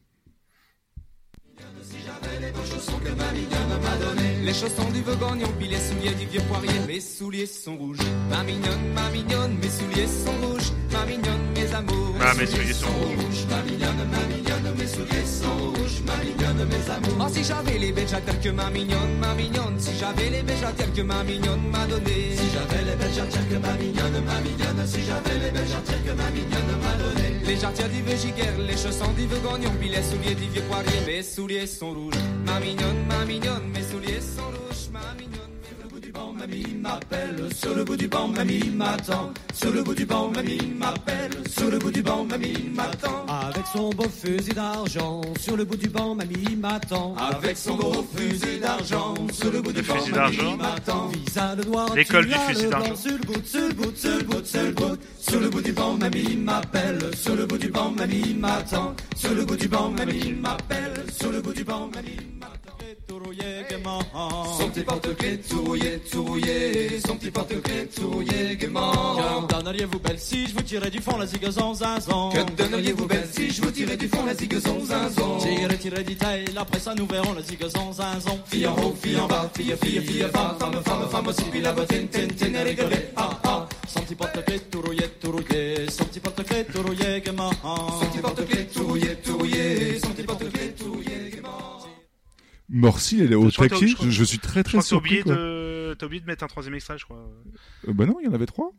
Les beaux chaussons que ma mignonne m'a donné. Les chaussons du Vogognon, puis les souliers du vieux poirier. Mes souliers sont rouges. Ma mignonne, ma mignonne, mes souliers sont rouges. Ma mignonne, mes amours. Ah, mes souliers sont rouges. Ma mignonne, ma mignonne, mes souliers sont rouges. Ma mignonne, mes amours. Oh, si j'avais les béjatères que ma mignonne, ma mignonne. Si j'avais les béjatères que ma mignonne m'a donné. Si j'avais les béjatères que ma mignonne, ma mignonne. Si j'avais les béjatères que ma mignonne m'a donné. Les jarretières vieux giguère, les chaussons du Vogognon, puis les souliers vieux poirier. Mes souliers sont rouges. Ma mignonne, ma mignonne, mes souliers sont rouges. Ma mignonne. Banc, mamie m'appelle. Sur le bout du banc, mamie m'attend. Sur le bout du banc, mamie m'appelle. Sur le bout du banc, mamie m'attend. Avec son beau fusil d'argent, sur le bout du banc, mamie m'attend. Avec son gros fusil d'argent, sur le bout du banc, mamie m'attend. Visa le noir, L'école du fusil d'argent. Sur le bout, Sur le bout, sur le bout, sur le bout, sur le bout du banc, mamie m'appelle. Sur le bout du banc, mamie m'attend. Sur le bout du banc, mamie m'appelle. Sur le bout du banc, mamie Son petit porte-clés tout rouillé, tout rouillé. Son petit porte-clés tout rouillé, gaiement. Que donneriez-vous belle si je vous tirais du fond la zigazon zinzon Que donneriez-vous belle si je vous tirais du fond la zigazon zinzon Tirez, tirez d'Italie, après ça nous verrons la zigazon zinzon Fille en haut, fille en bas, fille, fille, fille, femme, femme, femme, femme aussi, puis la bottine, tin, tin, elle rigolait, ah, ah. Son petit porte-clés tout rouillé, tout rouillé Son petit porte-clés tout rouillé gaiement Son petit porte-clés tout rouillé, tout rouillé, son petit porte-clés. Morcy, elle est au Je taquet. je Je, je suis très Je très crois que t'as surpris. oublié, de... oublié de mettre un troisième extrait, je crois. Euh, bah non, il y en avait trois.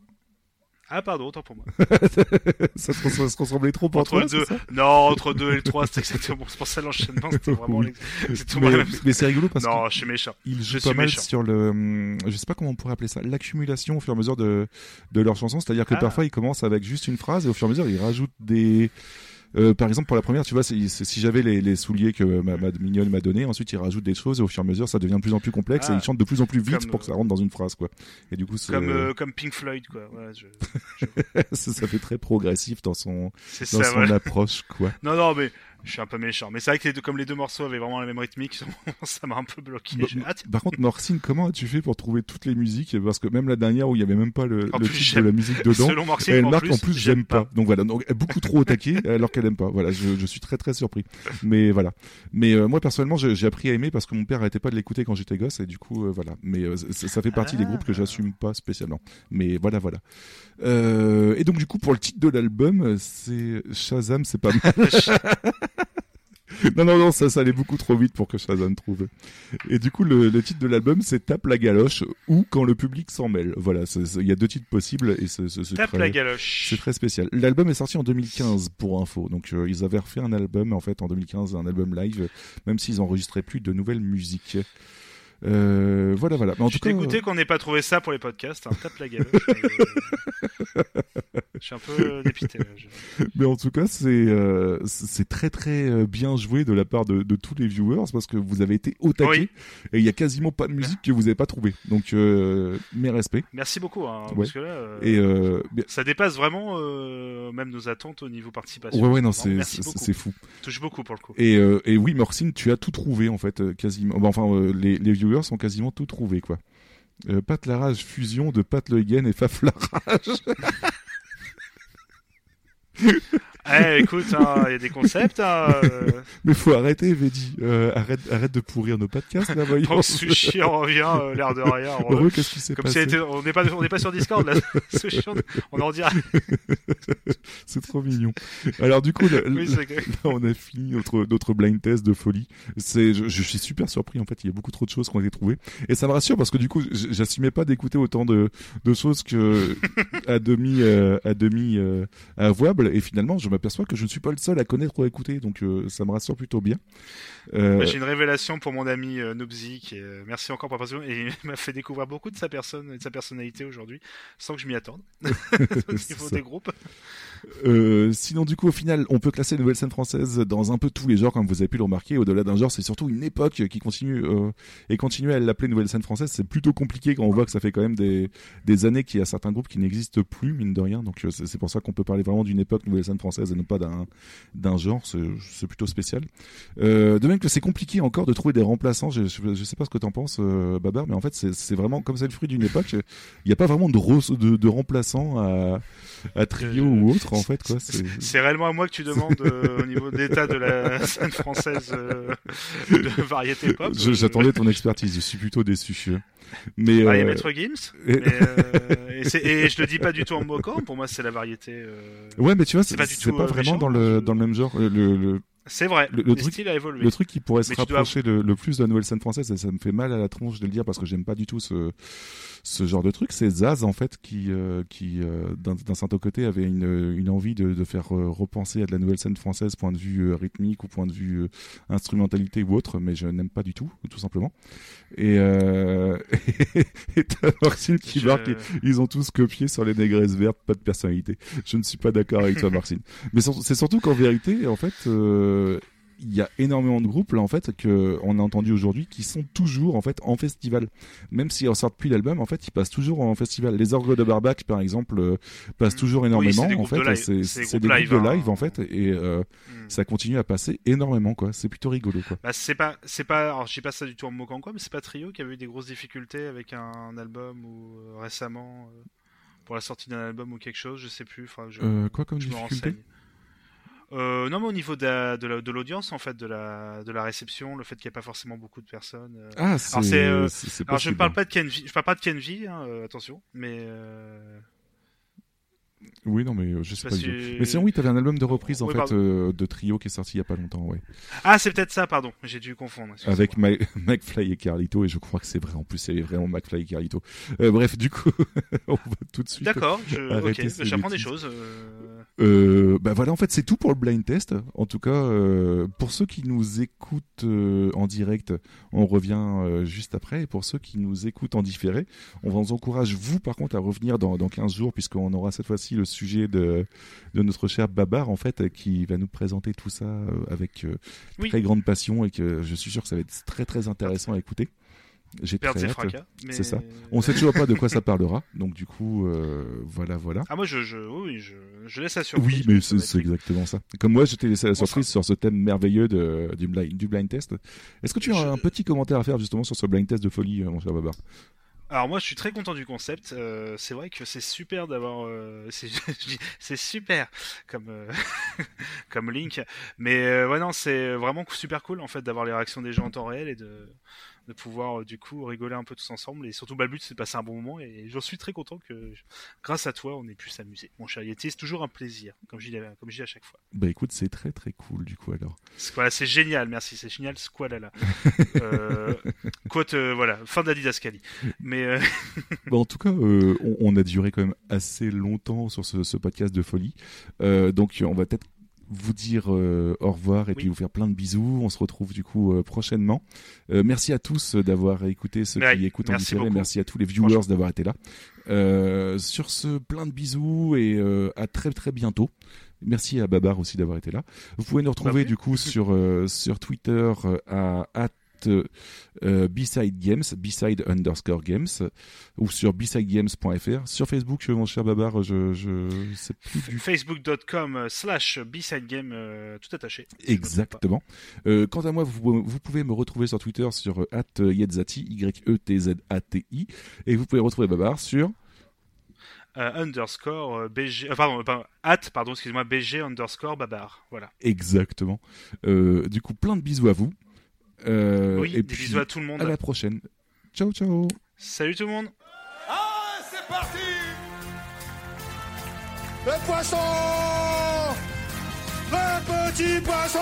Ah, pardon, autant pour moi. ça, se, ça se ressemblait trop Entre deux. Non, entre 2 et le 3, c'est exactement. C'est pour ça l'enchaînement, c'était vraiment. Oui. exactement mais, même- mais c'est rigolo parce Non, que je suis méchant. Ils Je jouent suis pas mal méchant. sur le, je sais pas comment on pourrait appeler ça, l'accumulation au fur et à mesure de de leurs chansons. C'est-à-dire que Ah. parfois ils commencent avec juste une phrase et au fur et à mesure ils rajoutent des euh, par exemple, pour la première, tu vois, c'est- si j'avais les, les souliers que ma, ma mignonne m'a donné, ensuite ils rajoutent des choses et au fur et à mesure ça devient de plus en plus complexe Ah. et ils chantent de plus en plus vite pour que ça rentre dans une phrase, quoi. Et du coup, Comme, euh, comme Pink Floyd, quoi. Ouais, je... ça, ça fait très progressif dans son, dans ça, son approche, quoi. Non, non, mais je suis un peu méchant. Mais c'est vrai que les deux, comme les deux morceaux avaient vraiment la même rythmique, ça m'a un peu bloqué. Bah, Ah. Par contre, Morcine, comment as-tu fait pour trouver toutes les musiques? Parce que même la dernière où il y avait même pas le, le plus, titre de la musique dedans, selon Morcine, elle en marque plus, en plus j'aime pas. Donc voilà, donc beaucoup trop au taquet alors qu'elle aime pas. Voilà, je, je suis très très surpris. Mais voilà. Mais euh, moi personnellement, j'ai appris à aimer parce que mon père arrêtait pas de l'écouter quand j'étais gosse et du coup euh, voilà. Mais euh, ça, fait partie des groupes que j'assume pas spécialement. Mais voilà voilà. Et donc du coup pour le titre de l'album, c'est Shazam, c'est pas mal. Non, non, non, ça, ça allait beaucoup trop vite pour que Shazam trouve. Et du coup, le, le titre de l'album, c'est Tape la galoche ou Quand le public s'en mêle. Voilà, il y a deux titres possibles et c'est Tape très, la galoche. C'est très spécial. L'album est sorti en 2015 pour info. Donc, euh, ils avaient refait un album, en fait, en 2015, un album live, même s'ils enregistraient plus de nouvelles musiques. Euh, voilà, voilà. Mais en Je suis dégoûté qu'on n'ait pas trouvé ça pour les podcasts. Hein. Tape la galoche. Euh, je suis un peu euh, dépité. là. Je- Mais en tout cas, c'est euh, c'est très très euh, bien joué de la part de, de tous les viewers parce que vous avez été au taquet Oui. et il y a quasiment pas de musique que vous avez pas trouvé. Donc euh, mes respects. Merci beaucoup. Hein, Ouais. Parce que là, euh, Et euh, bien- ça dépasse vraiment euh, même nos attentes au niveau participation. Ouais ouais non c'est c'est- fou. Touche beaucoup pour le coup. Et, euh, et oui, Morcine, tu as tout trouvé en fait, euh, quasiment. Enfin, euh, les, les viewers viewers ont quasiment tout trouvé, quoi. Euh, Pat Larage, fusion de Pat Leugen et Faf Larage. Eh, écoute, hein, il y a des concepts. Hein, euh. Mais faut arrêter, Vedi. Euh, arrête, arrête de pourrir nos podcasts, là, voyons. Sushi en revient, euh, l'air de rien. en- Heureux, qu'est-ce qui s'est Comme passé si était- on n'est pas, on n'est pas sur Discord là. Sushi, on, on en dirait. c'est trop mignon. Alors du coup, là, Oui, on a fini notre, notre blind test de folie. C'est, je, je suis super surpris en fait. Il y a beaucoup trop de choses qui ont été trouvées et ça me rassure parce que du coup, j'assumais pas d'écouter autant de, de choses que à demi euh, à demi avouables et finalement, je m'aperçois que je ne suis pas le seul à connaître ou à écouter. Donc euh, ça me rassure plutôt bien. Euh, Moi, J'ai une révélation pour mon ami euh, Nobzy, qui est, merci encore pour la participation, et il m'a fait découvrir beaucoup de sa personne et de sa personnalité aujourd'hui, sans que je m'y attende. Au niveau des groupes. Sinon, du coup, au final, on peut classer la nouvelle scène française dans un peu tous les genres, comme vous avez pu le remarquer. Au-delà d'un genre, c'est surtout une époque qui continue et continuer à l'appeler nouvelle scène française, c'est plutôt compliqué quand on voit que ça fait quand même des, des années qu'il y a certains groupes qui n'existent plus, mine de rien. Donc, c'est pour ça qu'on peut parler vraiment d'une époque nouvelle scène française et non pas d'un d'un genre. C'est plutôt spécial. Euh, de même que c'est compliqué encore de trouver des remplaçants. Je, je, je sais pas ce que t'en penses, euh, Babar, mais en fait, c'est vraiment comme c'est le fruit d'une époque. Il n'y a pas vraiment de, de, de remplaçants à, à trio ou autre, en fait, quoi. C'est- réellement à moi que tu demandes euh, au niveau d'état de la scène française euh, de variété pop. Euh, J'attendais ton expertise, je suis plutôt déçu. Mais, Ah, il y a euh, Maître Gims. et- mais, euh, et, et je le dis pas du tout en moquant. Pour moi, c'est la variété. euh, Ouais, mais tu vois, c'est pas c'est du tout, pas euh, vraiment dans le, dans le même genre. Euh, Le, le, C'est vrai, Le, le truc, a évolué. le truc qui pourrait se dois rapprocher le, le plus de la nouvelle scène française, et ça me fait mal à la tronche de le dire parce que j'aime pas du tout ce, ce genre de truc, c'est Zaz en fait qui, euh, qui euh, d'un certain côté avait une, une envie de, de faire euh, repenser à de la nouvelle scène française, point de vue euh, rythmique ou point de vue euh, instrumentalité ou autre, mais je n'aime pas du tout, tout simplement. Et, euh, et t'as Martine qui Je- marque, ils ont tous copié sur les négresses vertes, pas de personnalité. Je ne suis pas d'accord avec toi, Martine. Mais c'est surtout qu'en vérité, en fait, euh, il y a énormément de groupes là en fait que on a entendu aujourd'hui qui sont toujours en fait en festival. Même s'ils en sortent plus l'album, en fait, ils passent toujours en festival. Les Orgues de Barbac, par exemple, euh, passent toujours énormément. Mm. en fait, de c'est des groupes des live, de hein. live en fait, et euh, ça continue à passer énormément quoi. C'est plutôt rigolo quoi. Bah, c'est pas, c'est pas, alors je dis pas ça du tout en me moquant quoi, mais c'est pas Trio qui avait eu des grosses difficultés avec un, album ou euh, récemment euh, pour la sortie d'un album ou quelque chose, je sais plus. Enfin, je, Euh, quoi comme je me difficulté? renseigne. Euh, non, mais au niveau de la- de la- de l'audience, en fait, de la, de la réception, le fait qu'il n'y ait pas forcément beaucoup de personnes. euh. Ah, Alors, c'est- euh, c'est- c'est alors, je ne parle pas de Kenji, je parle pas de Kenji, hein, euh, attention, mais. Oui, non, mais euh, je sais pas. Mais sinon, oui, t'avais un album de reprise en Oui, fait euh, de trio qui est sorti il y a pas longtemps, ouais. Ah, c'est peut-être ça, pardon, j'ai dû confondre. Avec Ma- McFly et Carlito, et je crois que c'est vrai. En plus, c'est vraiment McFly et Carlito. Euh, bref, du coup, on va tout de suite. D'accord, ces j'apprends des choses, euh. Bah voilà, en fait, c'est tout pour le blind test. En tout cas, pour ceux qui nous écoutent en direct, on revient juste après. Et pour ceux qui nous écoutent en différé, on vous encourage, vous, par contre, à revenir dans, dans 15 jours, puisqu'on aura cette fois-ci le sujet de, de notre cher Babar, en fait, qui va nous présenter tout ça euh, avec euh, Oui. très grande passion et que je suis sûr que ça va être très très intéressant à écouter. J'ai très hâte. fracas, mais- C'est ça. On sait toujours pas de quoi ça parlera, donc du coup, euh, voilà, voilà. Ah, moi, je, je, oui, je, je laisse la surprise. Oui, mais c'est exactement ça. Comme moi, je t'ai laissé la surprise sur ce thème merveilleux de, du, blind, du blind test. Est-ce que tu as un petit commentaire à faire justement sur ce blind test de folie, mon cher Babar? Alors moi je suis très content du concept. Euh, c'est vrai que c'est super d'avoir, euh, c'est super comme euh, comme Link. Mais euh, ouais non c'est vraiment super cool en fait d'avoir les réactions des gens en temps réel et de de pouvoir euh, du coup rigoler un peu tous ensemble et surtout bah, le but c'est de passer un bon moment et j'en suis très content que grâce à toi on ait pu s'amuser. Mon cher Yeti c'est toujours un plaisir comme je dis comme je dis à chaque fois. Bah écoute, c'est très très cool du coup alors. Voilà, c'est génial, merci, c'est génial, Squalala. euh, quote, euh, voilà, fin d'Adidascali. Mais euh, Bah, en tout cas, on, on a duré quand même assez longtemps sur ce, ce podcast de folie. Donc on va peut-être vous dire euh, au revoir et puis vous faire plein de bisous. On se retrouve du coup euh, prochainement. Euh, merci à tous d'avoir écouté ceux Ouais, qui écoutent en différé. beaucoup. Merci à tous les viewers d'avoir été là. Euh, sur ce, plein de bisous et euh, à très très bientôt. Merci à Babar aussi d'avoir été là. Vous pouvez nous retrouver Bah oui. du coup sur euh, sur Twitter euh, à at euh, euh, B-Side Games, B-Side underscore Games, ou sur bsidegames.fr. Sur Facebook, mon cher Babar, je, je sais plus du Facebook.com euh, slash B-Side-Game, euh, tout attaché. Exactement. Euh, quant à moi, vous, vous pouvez me retrouver sur Twitter sur at Yetzati, Y-E-T-Z-A-T-I, et vous pouvez retrouver Babar sur Euh, underscore euh, BG, euh, pardon, pardon, at, pardon, excusez-moi, BG underscore Babar. Voilà. Exactement. Du coup, plein de bisous à vous. Euh, Oui, et des puis, bisous à tout le monde. À la prochaine. Ciao, ciao. Salut tout le monde. Ah, c'est parti Le poisson Le petit poisson